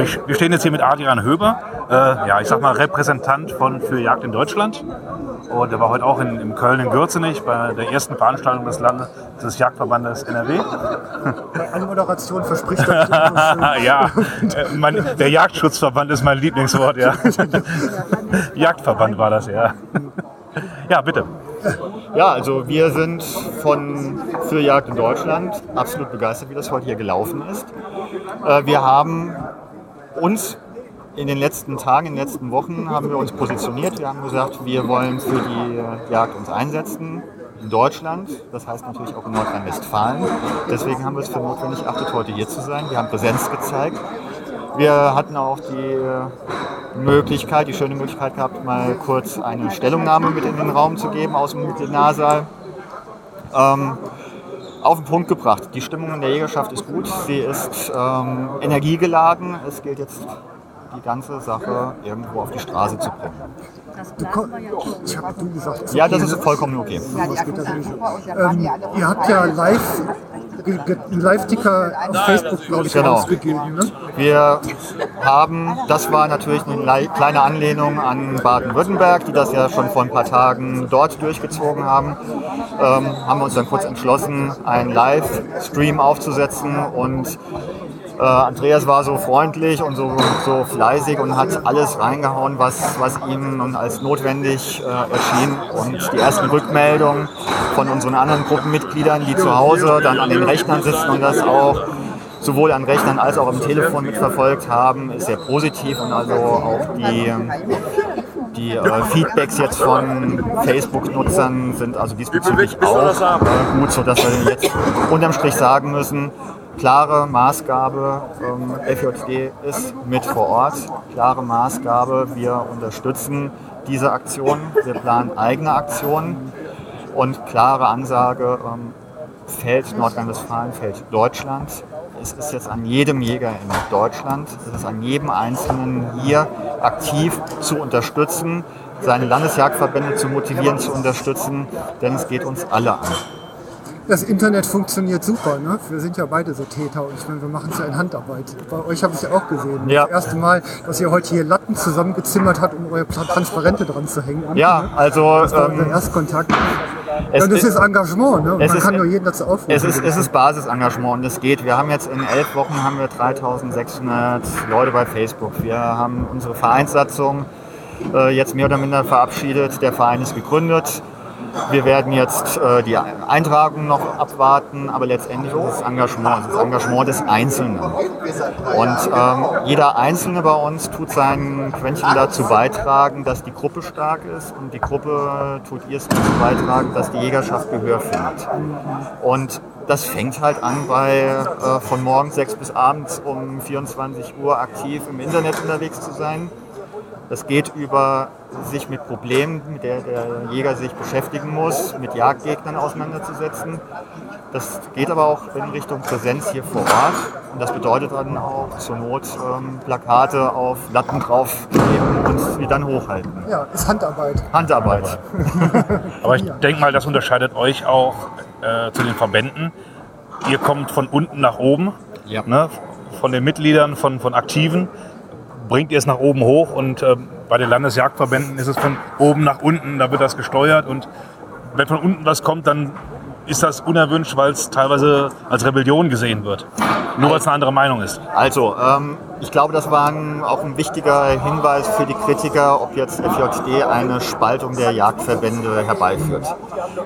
Ich, wir stehen jetzt hier mit Adrian Höber, äh, ja, ich sag mal Repräsentant von Für Jagd in Deutschland. Und er war heute auch in, in Köln in Gürzenich bei der ersten Veranstaltung des Landes des Jagdverbandes NRW. Bei Anmoderation verspricht er. <laughs> ja, äh, mein, der Jagdschutzverband ist mein Lieblingswort, ja. <laughs> Jagdverband war das, ja. Ja, bitte. Ja, also wir sind von für Jagd in Deutschland absolut begeistert, wie das heute hier gelaufen ist. Äh, Wir haben uns in den letzten Tagen, in den letzten Wochen haben wir uns positioniert. Wir haben gesagt, wir wollen für die Jagd uns einsetzen in Deutschland, das heißt natürlich auch in Nordrhein-Westfalen. Deswegen haben wir es für notwendig erachtet, heute hier zu sein. Wir haben Präsenz gezeigt. Wir hatten auch die Möglichkeit, die schöne Möglichkeit gehabt, mal kurz eine Stellungnahme mit in den Raum zu geben aus dem Plenarsaal. Ähm, auf den Punkt gebracht. Die Stimmung in der Jägerschaft ist gut, sie ist ähm, energiegeladen. Es gilt jetzt die ganze Sache irgendwo auf die Straße zu bringen. Ich habe du gesagt. Ja, das ist vollkommen okay. Ähm, ihr habt ja live Live-Ticker auf Facebook, glaube ich, Genau. rausgegeben. Ne? Wir haben, das war natürlich eine lei- kleine Anlehnung an Baden-Württemberg, die das ja schon vor ein paar Tagen dort durchgezogen haben. Ähm, haben wir uns dann kurz entschlossen, einen Livestream aufzusetzen und äh, Andreas war so freundlich und so, so fleißig und hat alles reingehauen, was, was ihm nun als notwendig äh, erschien. Und die ersten Rückmeldungen von unseren anderen Gruppenmitgliedern, die zu Hause dann an den Rechnern sitzen und das auch sowohl an Rechnern als auch am Telefon mitverfolgt haben, ist sehr positiv und also auch die, die äh, Feedbacks jetzt von Facebook-Nutzern sind also diesbezüglich auch äh, gut, sodass wir jetzt unterm Strich sagen müssen, klare Maßgabe, ähm, FJD ist mit vor Ort, klare Maßgabe, wir unterstützen diese Aktion, wir planen eigene Aktionen. Und klare Ansage, ähm, fällt Nordrhein-Westfalen, fällt Deutschland. Es ist jetzt an jedem Jäger in Deutschland, es ist an jedem Einzelnen hier aktiv zu unterstützen, seine Landesjagdverbände zu motivieren, zu unterstützen, denn es geht uns alle an. Das Internet funktioniert super. Ne? Wir sind ja beide so Täter und ich meine, wir machen es ja in Handarbeit. Bei euch habe ich es ja auch gesehen. Ja. Das erste Mal, dass ihr heute hier Latten zusammengezimmert habt, um eure Transparente dran zu hängen. Ja, also, Das war ähm, unser Erstkontakt. es ja, das ist- ist Engagement. Ne? Man ist- kann nur jeden dazu aufrufen. Es ist, es ist Basisengagement und es geht. Wir haben jetzt in elf Wochen haben wir 3600 Leute bei Facebook. Wir haben unsere Vereinssatzung äh, jetzt mehr oder minder verabschiedet. Der Verein ist gegründet. Wir werden jetzt äh, die Eintragung noch abwarten, aber letztendlich ist es Engagement, es das Engagement des Einzelnen. Und ähm, jeder Einzelne bei uns tut sein Quäntchen dazu beitragen, dass die Gruppe stark ist und die Gruppe tut ihr dazu beitragen, dass die Jägerschaft Gehör findet. Und das fängt halt an bei äh, von morgens 6 bis abends um 24 Uhr aktiv im Internet unterwegs zu sein. Das geht über sich mit Problemen, mit der der Jäger sich beschäftigen muss, mit Jagdgegnern auseinanderzusetzen. Das geht aber auch in Richtung Präsenz hier vor Ort. Und das bedeutet dann auch zur Not ähm, Plakate auf Latten draufkleben und sie dann hochhalten. ja, ist Handarbeit. Handarbeit. <laughs> Aber ich denke mal, das unterscheidet euch auch äh, zu den Verbänden. Ihr kommt von unten nach oben, ne? von den Mitgliedern, von, von Aktiven, bringt ihr es nach oben hoch und äh, bei den Landesjagdverbänden ist es von oben nach unten, da wird das gesteuert und wenn von unten was kommt, dann ist das unerwünscht, weil es teilweise als Rebellion gesehen wird. Nur weil es eine andere Meinung ist. Also, ähm, ich glaube, das war ein, auch ein wichtiger Hinweis für die Kritiker, ob jetzt FJD eine Spaltung der Jagdverbände herbeiführt.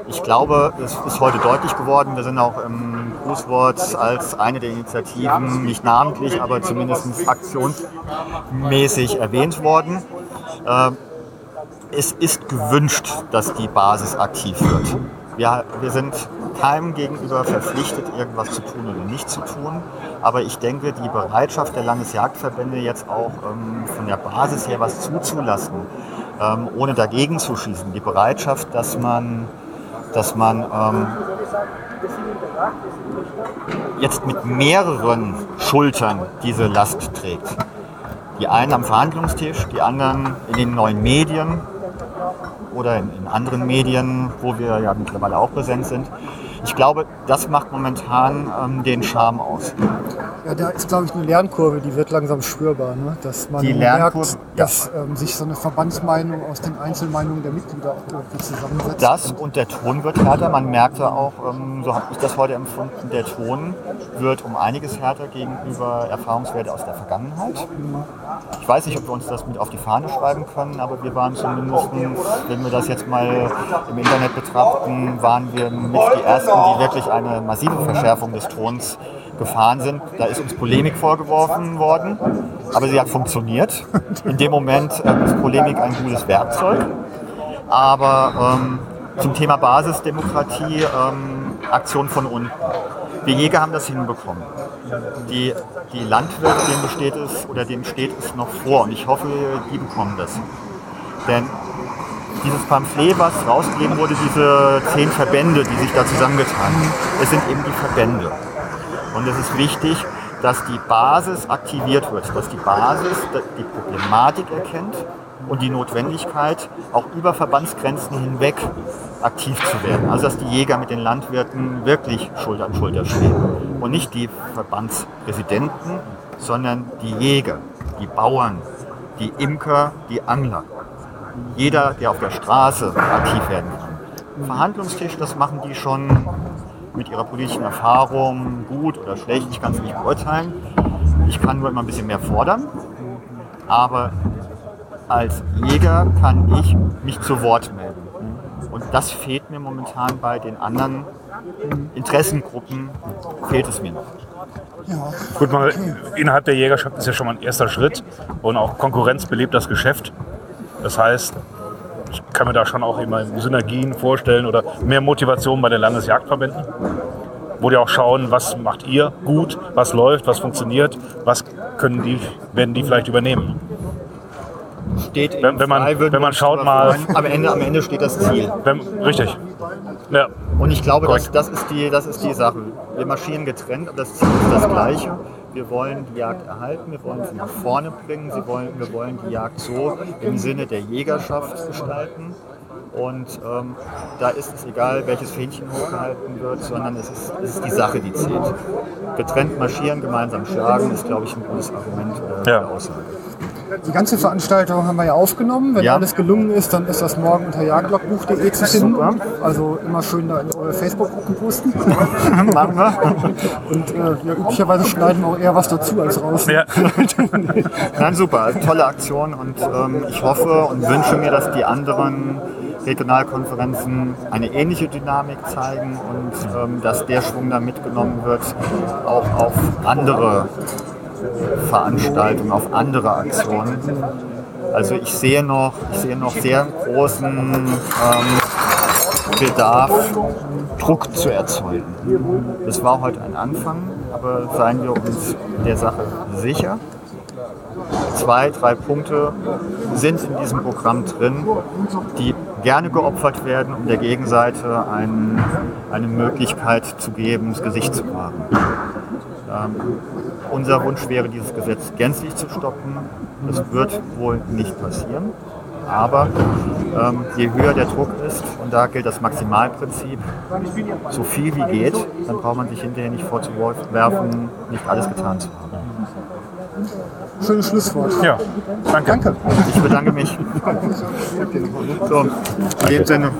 Ich glaube, es ist heute deutlich geworden. Wir sind auch im Grußwort als eine der Initiativen, nicht namentlich, aber zumindest fraktionsmäßig erwähnt worden. Ähm, es ist gewünscht, dass die Basis aktiv wird. wir, wir sind keinem gegenüber verpflichtet, irgendwas zu tun oder nicht zu tun. Aber ich denke, die Bereitschaft der Landesjagdverbände jetzt auch ähm, von der Basis her was zuzulassen, ähm, ohne dagegen zu schießen, die Bereitschaft, dass man, dass man jetzt mit mehreren Schultern diese Last trägt. Die einen am Verhandlungstisch, die anderen in den neuen Medien oder in, in anderen Medien, wo wir ja mittlerweile auch präsent sind. Ich glaube, das macht momentan ähm, den Charme aus. Ja, da ist, glaube ich, eine Lernkurve, die wird langsam spürbar. Ne? Dass man merkt, dass ähm, sich so eine Verbandsmeinung aus den Einzelmeinungen der Mitglieder auch irgendwie zusammensetzt. Das und der Ton wird härter. Man merkte auch, ähm, so habe ich das heute empfunden, der Ton wird um einiges härter gegenüber Erfahrungswerte aus der Vergangenheit. Ich weiß nicht, ob wir uns das mit auf die Fahne schreiben können, aber wir waren zumindest, wenn wir das jetzt mal im Internet betrachten, waren wir mit die Ersten, die wirklich eine massive Verschärfung des Tons gefahren sind. Da ist uns Polemik vorgeworfen worden, aber sie hat funktioniert. In dem Moment ähm, ist Polemik ein gutes Werkzeug. Aber ähm, zum Thema Basisdemokratie, ähm, Aktion von unten. Wir Jäger haben das hinbekommen. Die, die Landwirte, denen besteht es oder denen steht es noch vor und ich hoffe, die bekommen das. Denn dieses Pamphlet, was rausgegeben wurde, diese zehn Verbände, die sich da zusammengetan haben, es sind eben die Verbände. Und es ist wichtig, dass die Basis aktiviert wird, dass die Basis die Problematik erkennt und die Notwendigkeit, auch über Verbandsgrenzen hinweg aktiv zu werden. Also dass die Jäger mit den Landwirten wirklich Schulter an Schulter stehen. Und nicht die Verbandspräsidenten, sondern die Jäger, die Bauern, die Imker, die Angler. Jeder, der auf der Straße aktiv werden kann. Verhandlungstisch, das machen die schon mit ihrer politischen Erfahrung gut oder schlecht, ich kann es nicht beurteilen. Ich kann nur immer ein bisschen mehr fordern. Aber als Jäger kann ich mich zu Wort melden. Und das fehlt mir momentan bei den anderen Interessengruppen, fehlt es mir noch. Gut, mal, innerhalb der Jägerschaft ist ja schon mal ein erster Schritt und auch Konkurrenz belebt das Geschäft. Das heißt, ich kann mir da schon auch immer Synergien vorstellen oder mehr Motivation bei den Landesjagdverbänden, wo die auch schauen, was macht ihr gut, was läuft, was funktioniert, was können die, werden die vielleicht übernehmen. Steht wenn, wenn man, wenn man schaut mal. Am Ende, am Ende steht das Ziel. Wenn, richtig. Ja. Und ich glaube, das, das, ist die, das ist die Sache. Wir marschieren getrennt, aber das Ziel ist das gleiche. Wir wollen die Jagd erhalten, wir wollen sie nach vorne bringen, sie wollen, wir wollen die Jagd so im Sinne der Jägerschaft gestalten. Und ähm, da ist es egal, welches Fähnchen hochgehalten wird, sondern es ist, es ist die Sache, die zählt. Getrennt marschieren, gemeinsam schlagen, ist, glaube ich, ein gutes Argument äh, der Aussage. Die ganze Veranstaltung haben wir ja aufgenommen. Wenn Ja. alles gelungen ist, dann ist das morgen unter jagdlogbuch.de zu finden. Super. Also immer schön da in eure Facebook-Gruppen posten. <laughs> Machen wir. Und äh, ja, üblicherweise schneiden wir auch eher was dazu als raus. Ja. <laughs> Nein, super, tolle Aktion und ähm, ich hoffe und wünsche mir, dass die anderen Regionalkonferenzen eine ähnliche Dynamik zeigen und ähm, dass der Schwung da mitgenommen wird, auch auf andere Veranstaltungen, auf andere Aktionen. Also ich sehe noch, ich sehe noch sehr großen ähm, Bedarf, Druck zu erzeugen. Das war heute ein Anfang, aber seien wir uns der Sache sicher. Zwei, drei Punkte sind in diesem Programm drin, die gerne geopfert werden, um der Gegenseite ein, eine Möglichkeit zu geben, das Gesicht zu wahren. Ähm, unser Wunsch wäre, dieses Gesetz gänzlich zu stoppen. Das wird wohl nicht passieren. Aber ähm, je höher der Druck ist, und da gilt das Maximalprinzip, so viel wie geht, dann braucht man sich hinterher nicht vorzuwerfen, nicht alles getan zu haben. Schönes Schlusswort. Ja, danke. danke. Ich bedanke mich. <laughs> So, in dem Sinne.